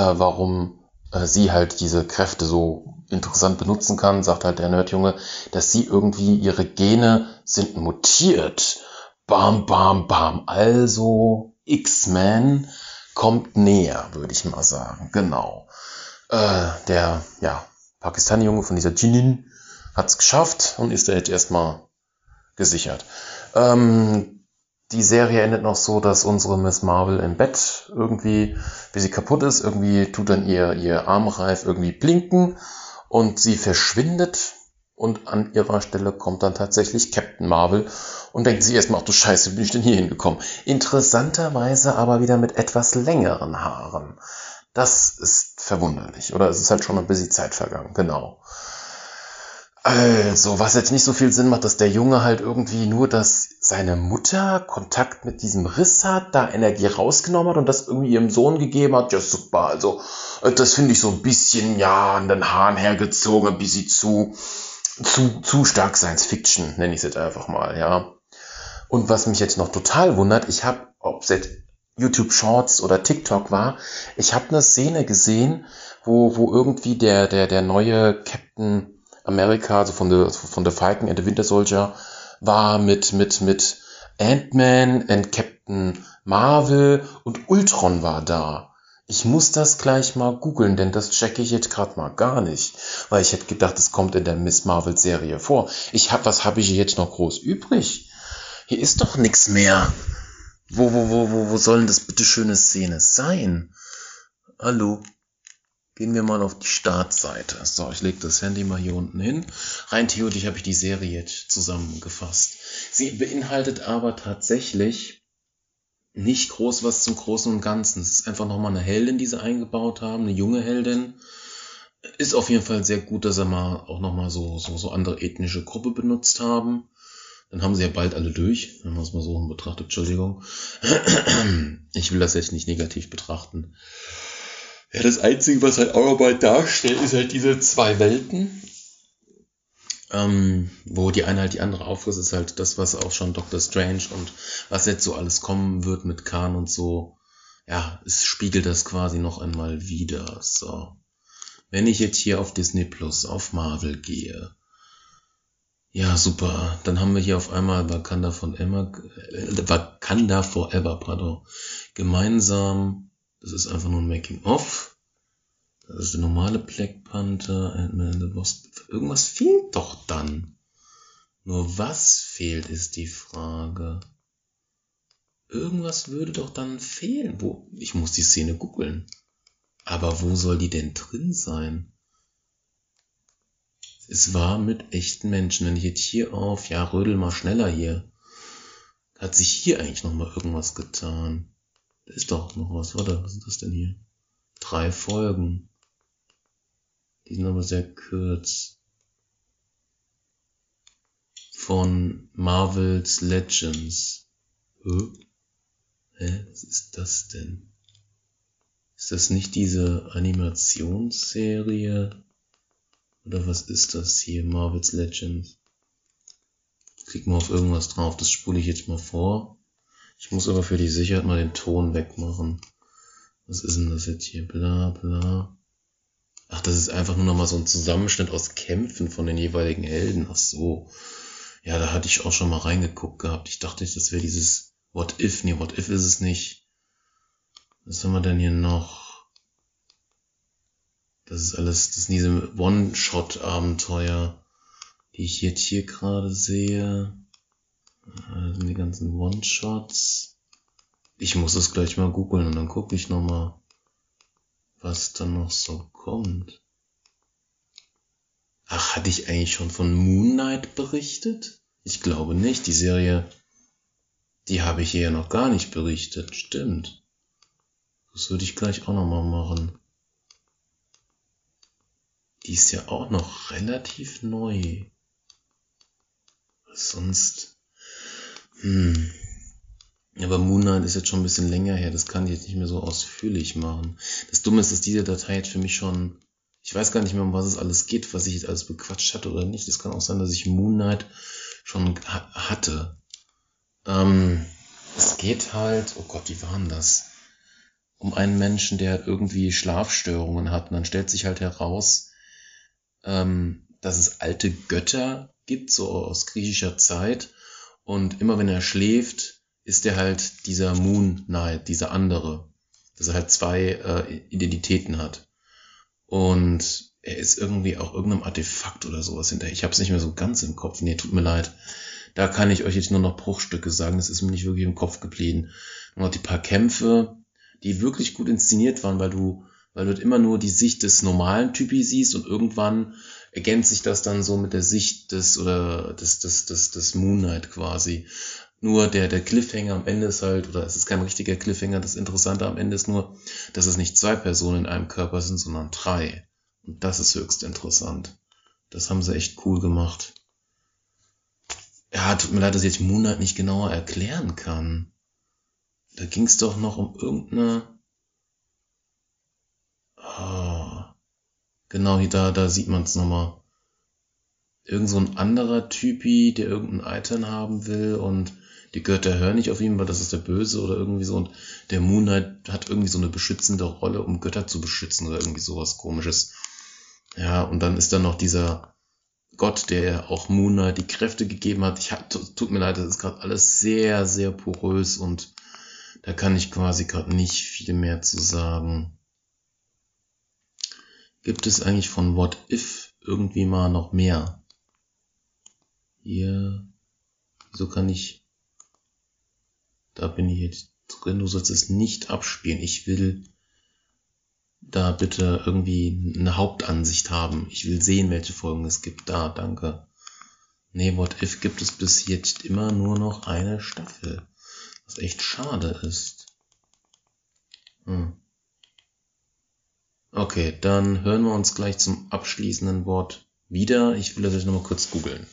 warum äh, sie halt diese Kräfte so interessant benutzen kann, sagt halt der Nerdjunge, dass sie irgendwie ihre Gene sind mutiert. Bam, bam, bam. Also X-Men kommt näher, würde ich mal sagen. Genau. Äh, der ja, Pakistani-Junge von dieser Jinin hat es geschafft und ist da jetzt erstmal gesichert. Ähm, die Serie endet noch so, dass unsere Miss Marvel im Bett irgendwie, wie sie kaputt ist, irgendwie tut dann ihr, ihr Armreif irgendwie blinken und sie verschwindet und an ihrer Stelle kommt dann tatsächlich Captain Marvel und denkt sich erstmal, ach du Scheiße, wie bin ich denn hier hingekommen? Interessanterweise aber wieder mit etwas längeren Haaren. Das ist verwunderlich. Oder es ist halt schon ein bisschen Zeit vergangen, genau. Also, was jetzt nicht so viel Sinn macht, dass der Junge halt irgendwie nur, dass seine Mutter Kontakt mit diesem Riss hat, da Energie rausgenommen hat und das irgendwie ihrem Sohn gegeben hat. Ja, super. Also, äh, das finde ich so ein bisschen, ja, an den Haaren hergezogen, ein bisschen zu, zu, zu stark Science Fiction, nenne ich es jetzt einfach mal, ja. Und was mich jetzt noch total wundert, ich habe, ob es jetzt YouTube Shorts oder TikTok war, ich habe eine Szene gesehen, wo, wo irgendwie der, der, der neue Captain America, also von der, von der Falcon and the Winter Soldier, war mit, mit, mit Ant-Man and Captain Marvel und Ultron war da. Ich muss das gleich mal googeln, denn das checke ich jetzt gerade mal gar nicht, weil ich hätte gedacht, es kommt in der Miss Marvel Serie vor. Ich hab, was habe ich jetzt noch groß übrig? Hier ist doch nichts mehr. Wo, wo, wo, wo, wo soll denn das bitte schöne Szene sein? Hallo? Gehen wir mal auf die Startseite. So, ich lege das Handy mal hier unten hin. Rein theoretisch habe ich die Serie jetzt zusammengefasst. Sie beinhaltet aber tatsächlich nicht groß was zum Großen und Ganzen. Es ist einfach nochmal eine Heldin, die sie eingebaut haben, eine junge Heldin. Ist auf jeden Fall sehr gut, dass sie mal auch nochmal so, so, so andere ethnische Gruppe benutzt haben. Dann haben sie ja bald alle durch, wenn man es mal so betrachtet. Entschuldigung. Ich will das jetzt nicht negativ betrachten. Ja, das Einzige, was halt nochmal darstellt, ist halt diese zwei Welten. Ähm, wo die eine halt die andere auffrisst, ist halt das, was auch schon Doctor Strange und was jetzt so alles kommen wird mit Khan und so. Ja, es spiegelt das quasi noch einmal wieder. So. Wenn ich jetzt hier auf Disney Plus, auf Marvel gehe, ja, super. Dann haben wir hier auf einmal Wakanda von Emma, äh, Wakanda Forever, pardon. Gemeinsam das ist einfach nur ein Making-of. Das ist der normale Black Panther, Ant-Man and the Wasp. Irgendwas fehlt doch dann. Nur was fehlt, ist die Frage. Irgendwas würde doch dann fehlen. Wo? Ich muss die Szene googeln. Aber wo soll die denn drin sein? Es war mit echten Menschen. Wenn ich jetzt hier auf, ja, rödel mal schneller hier. Hat sich hier eigentlich noch mal irgendwas getan? Da ist doch noch was, oder? Was ist das denn hier? Drei Folgen. Die sind aber sehr kurz. Von Marvel's Legends. Hä? Hä? Was ist das denn? Ist das nicht diese Animationsserie? Oder was ist das hier? Marvel's Legends. Klick mal auf irgendwas drauf, das spule ich jetzt mal vor. Ich muss aber für die Sicherheit mal den Ton wegmachen. Was ist denn das jetzt hier? Bla bla. Ach, das ist einfach nur nochmal so ein Zusammenschnitt aus Kämpfen von den jeweiligen Helden. Ach so. Ja, da hatte ich auch schon mal reingeguckt gehabt. Ich dachte, das wäre dieses What If. Nee, What If ist es nicht. Was haben wir denn hier noch? Das ist alles, das sind diese One-Shot-Abenteuer, die ich jetzt hier gerade sehe. Also die ganzen One-Shots. Ich muss es gleich mal googeln und dann gucke ich nochmal, was da noch so kommt. Ach, hatte ich eigentlich schon von Moon Knight berichtet? Ich glaube nicht. Die Serie, die habe ich hier ja noch gar nicht berichtet. Stimmt. Das würde ich gleich auch nochmal machen. Die ist ja auch noch relativ neu. Sonst. Hm. Aber Moon Knight ist jetzt schon ein bisschen länger her, das kann ich jetzt nicht mehr so ausführlich machen. Das Dumme ist, dass diese Datei jetzt für mich schon, ich weiß gar nicht mehr, um was es alles geht, was ich jetzt alles bequatscht hatte oder nicht. Es kann auch sein, dass ich Moon Knight schon hatte. Ähm, es geht halt, oh Gott, wie waren das? Um einen Menschen, der irgendwie Schlafstörungen hat. Und dann stellt sich halt heraus, ähm, dass es alte Götter gibt, so aus griechischer Zeit. Und immer wenn er schläft, ist er halt dieser Moon Knight, dieser andere. Dass er halt zwei äh, Identitäten hat. Und er ist irgendwie auch irgendeinem Artefakt oder sowas hinter. Ich habe es nicht mehr so ganz im Kopf. Nee, tut mir leid. Da kann ich euch jetzt nur noch Bruchstücke sagen. Das ist mir nicht wirklich im Kopf geblieben. Nur noch die paar Kämpfe, die wirklich gut inszeniert waren, weil du, weil du immer nur die Sicht des normalen Typi siehst und irgendwann ergänzt sich das dann so mit der Sicht des oder des, des, des, des Moon Knight quasi. Nur der, der Cliffhanger am Ende ist halt, oder es ist kein richtiger Cliffhanger, das Interessante am Ende ist nur, dass es nicht zwei Personen in einem Körper sind, sondern drei. Und das ist höchst interessant. Das haben sie echt cool gemacht. Ja, tut mir leid, dass ich jetzt Moon Knight nicht genauer erklären kann. Da ging es doch noch um irgendeine. Oh, genau, hier da, da sieht man es nochmal. Irgend so ein anderer Typi, der irgendein Item haben will und die Götter hören nicht auf ihn, weil das ist der Böse oder irgendwie so. Und der Moon Knight hat irgendwie so eine beschützende Rolle, um Götter zu beschützen oder irgendwie sowas komisches. Ja, und dann ist da noch dieser Gott, der auch Moon Knight die Kräfte gegeben hat. Ich hab, tut mir leid, das ist gerade alles sehr, sehr porös und da kann ich quasi gerade nicht viel mehr zu sagen. Gibt es eigentlich von What If irgendwie mal noch mehr? Hier, so kann ich, da bin ich jetzt drin, du sollst es nicht abspielen. Ich will da bitte irgendwie eine Hauptansicht haben. Ich will sehen, welche Folgen es gibt. Da, danke. Nee, What If gibt es bis jetzt immer nur noch eine Staffel. Was echt schade ist. Hm. Okay, dann hören wir uns gleich zum abschließenden Wort wieder. Ich will das jetzt nochmal kurz googeln.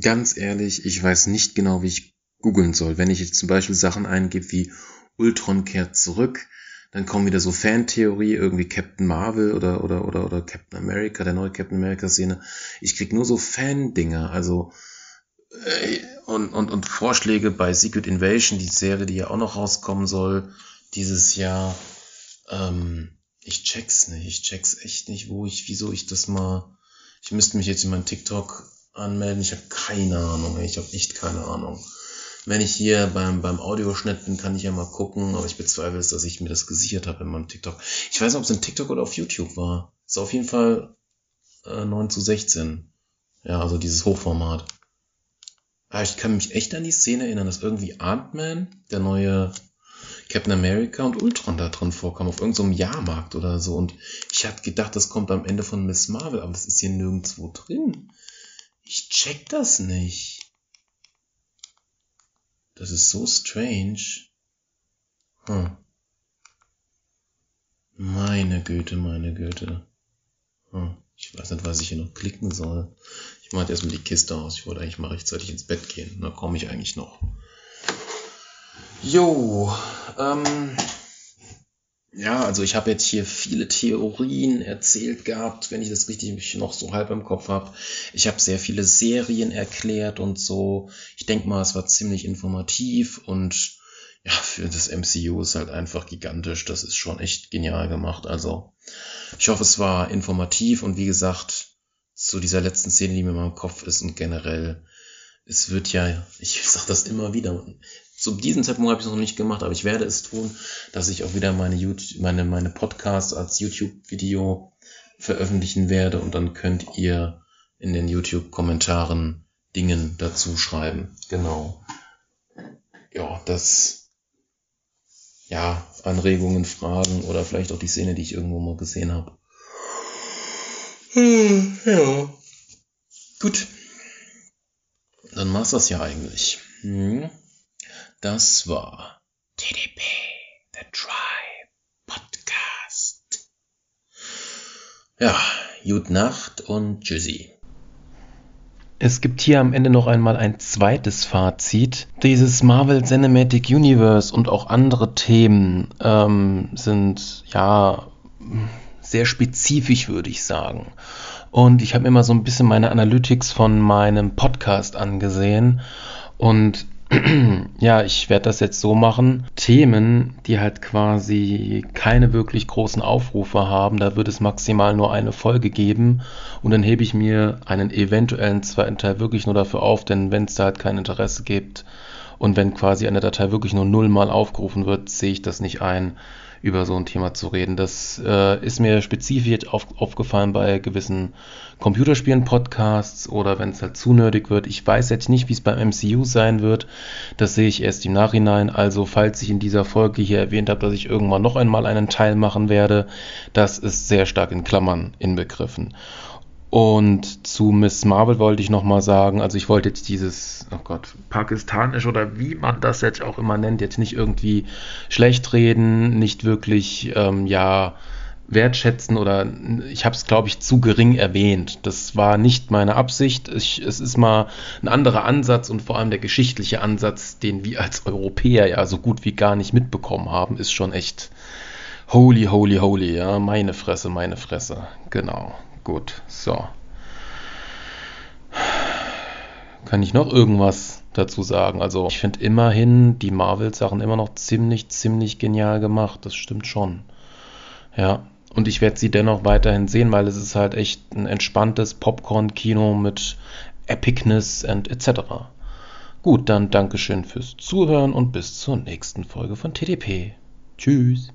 Ganz ehrlich, ich weiß nicht genau, wie ich googeln soll. Wenn ich jetzt zum Beispiel Sachen eingebe wie Ultron kehrt zurück, dann kommen wieder so Fantheorie, irgendwie Captain Marvel oder, oder, oder, oder Captain America, der neue Captain America Szene. Ich krieg nur so Fan-Dinger, also, äh, und, und, und Vorschläge bei Secret Invasion, die Serie, die ja auch noch rauskommen soll, dieses Jahr. Ähm, ich check's nicht, ich check's echt nicht, wo ich, wieso ich das mal, ich müsste mich jetzt in meinem TikTok anmelden, ich habe keine Ahnung, ich habe echt keine Ahnung. Wenn ich hier beim, beim Audioschnitt bin, kann ich ja mal gucken, aber ich bezweifle es, dass ich mir das gesichert habe in meinem TikTok. Ich weiß nicht, ob es in TikTok oder auf YouTube war. Ist auf jeden Fall äh, 9 zu 16. Ja, also dieses Hochformat. Aber ich kann mich echt an die Szene erinnern, dass irgendwie Ant-Man, der neue Captain America und Ultron da drin vorkam, auf irgendeinem so Jahrmarkt oder so. Und ich hatte gedacht, das kommt am Ende von Miss Marvel, aber das ist hier nirgendwo drin. Ich check das nicht. Das ist so strange. Hm. Meine Güte, meine Güte. Hm. Ich weiß nicht, was ich hier noch klicken soll. Ich mache erstmal die Kiste aus. Ich wollte eigentlich mal rechtzeitig ins Bett gehen. Da komme ich eigentlich noch. Jo, ähm, ja, also ich habe jetzt hier viele Theorien erzählt gehabt, wenn ich das richtig noch so halb im Kopf habe. Ich habe sehr viele Serien erklärt und so. Ich denke mal, es war ziemlich informativ und ja, für das MCU ist halt einfach gigantisch. Das ist schon echt genial gemacht. Also ich hoffe, es war informativ und wie gesagt, zu dieser letzten Szene, die mir in meinem Kopf ist und generell, es wird ja, ich sag das immer wieder, zu diesem Zeitpunkt habe ich es noch nicht gemacht, aber ich werde es tun, dass ich auch wieder meine, YouTube, meine, meine Podcasts als YouTube-Video veröffentlichen werde und dann könnt ihr in den YouTube-Kommentaren Dingen dazu schreiben. Genau. Ja, das, ja, Anregungen, Fragen oder vielleicht auch die Szene, die ich irgendwo mal gesehen habe. Hm, ja. Gut. Dann war's das ja eigentlich. Hm. Das war TDP, The Tribe Podcast. Ja, Gute Nacht und Tschüssi. Es gibt hier am Ende noch einmal ein zweites Fazit. Dieses Marvel Cinematic Universe und auch andere Themen ähm, sind ja sehr spezifisch, würde ich sagen. Und ich habe mir mal so ein bisschen meine Analytics von meinem Podcast angesehen und ja, ich werde das jetzt so machen. Themen, die halt quasi keine wirklich großen Aufrufe haben, da wird es maximal nur eine Folge geben und dann hebe ich mir einen eventuellen zweiten Teil wirklich nur dafür auf, denn wenn es da halt kein Interesse gibt und wenn quasi eine Datei wirklich nur nullmal aufgerufen wird, sehe ich das nicht ein, über so ein Thema zu reden. Das äh, ist mir spezifisch auf, aufgefallen bei gewissen Computerspielen-Podcasts oder wenn es halt zu nerdig wird. Ich weiß jetzt nicht, wie es beim MCU sein wird. Das sehe ich erst im Nachhinein. Also, falls ich in dieser Folge hier erwähnt habe, dass ich irgendwann noch einmal einen Teil machen werde, das ist sehr stark in Klammern inbegriffen. Und zu Miss Marvel wollte ich nochmal sagen, also ich wollte jetzt dieses, oh Gott, pakistanisch oder wie man das jetzt auch immer nennt, jetzt nicht irgendwie schlecht reden, nicht wirklich, ähm, ja, wertschätzen oder ich habe es, glaube ich, zu gering erwähnt. Das war nicht meine Absicht. Ich, es ist mal ein anderer Ansatz und vor allem der geschichtliche Ansatz, den wir als Europäer ja so gut wie gar nicht mitbekommen haben, ist schon echt holy, holy, holy. Ja, meine Fresse, meine Fresse. Genau. Gut, so. Kann ich noch irgendwas dazu sagen? Also, ich finde immerhin die Marvel-Sachen immer noch ziemlich, ziemlich genial gemacht. Das stimmt schon. Ja, und ich werde sie dennoch weiterhin sehen, weil es ist halt echt ein entspanntes Popcorn-Kino mit Epicness und etc. Gut, dann Dankeschön fürs Zuhören und bis zur nächsten Folge von TDP. Tschüss.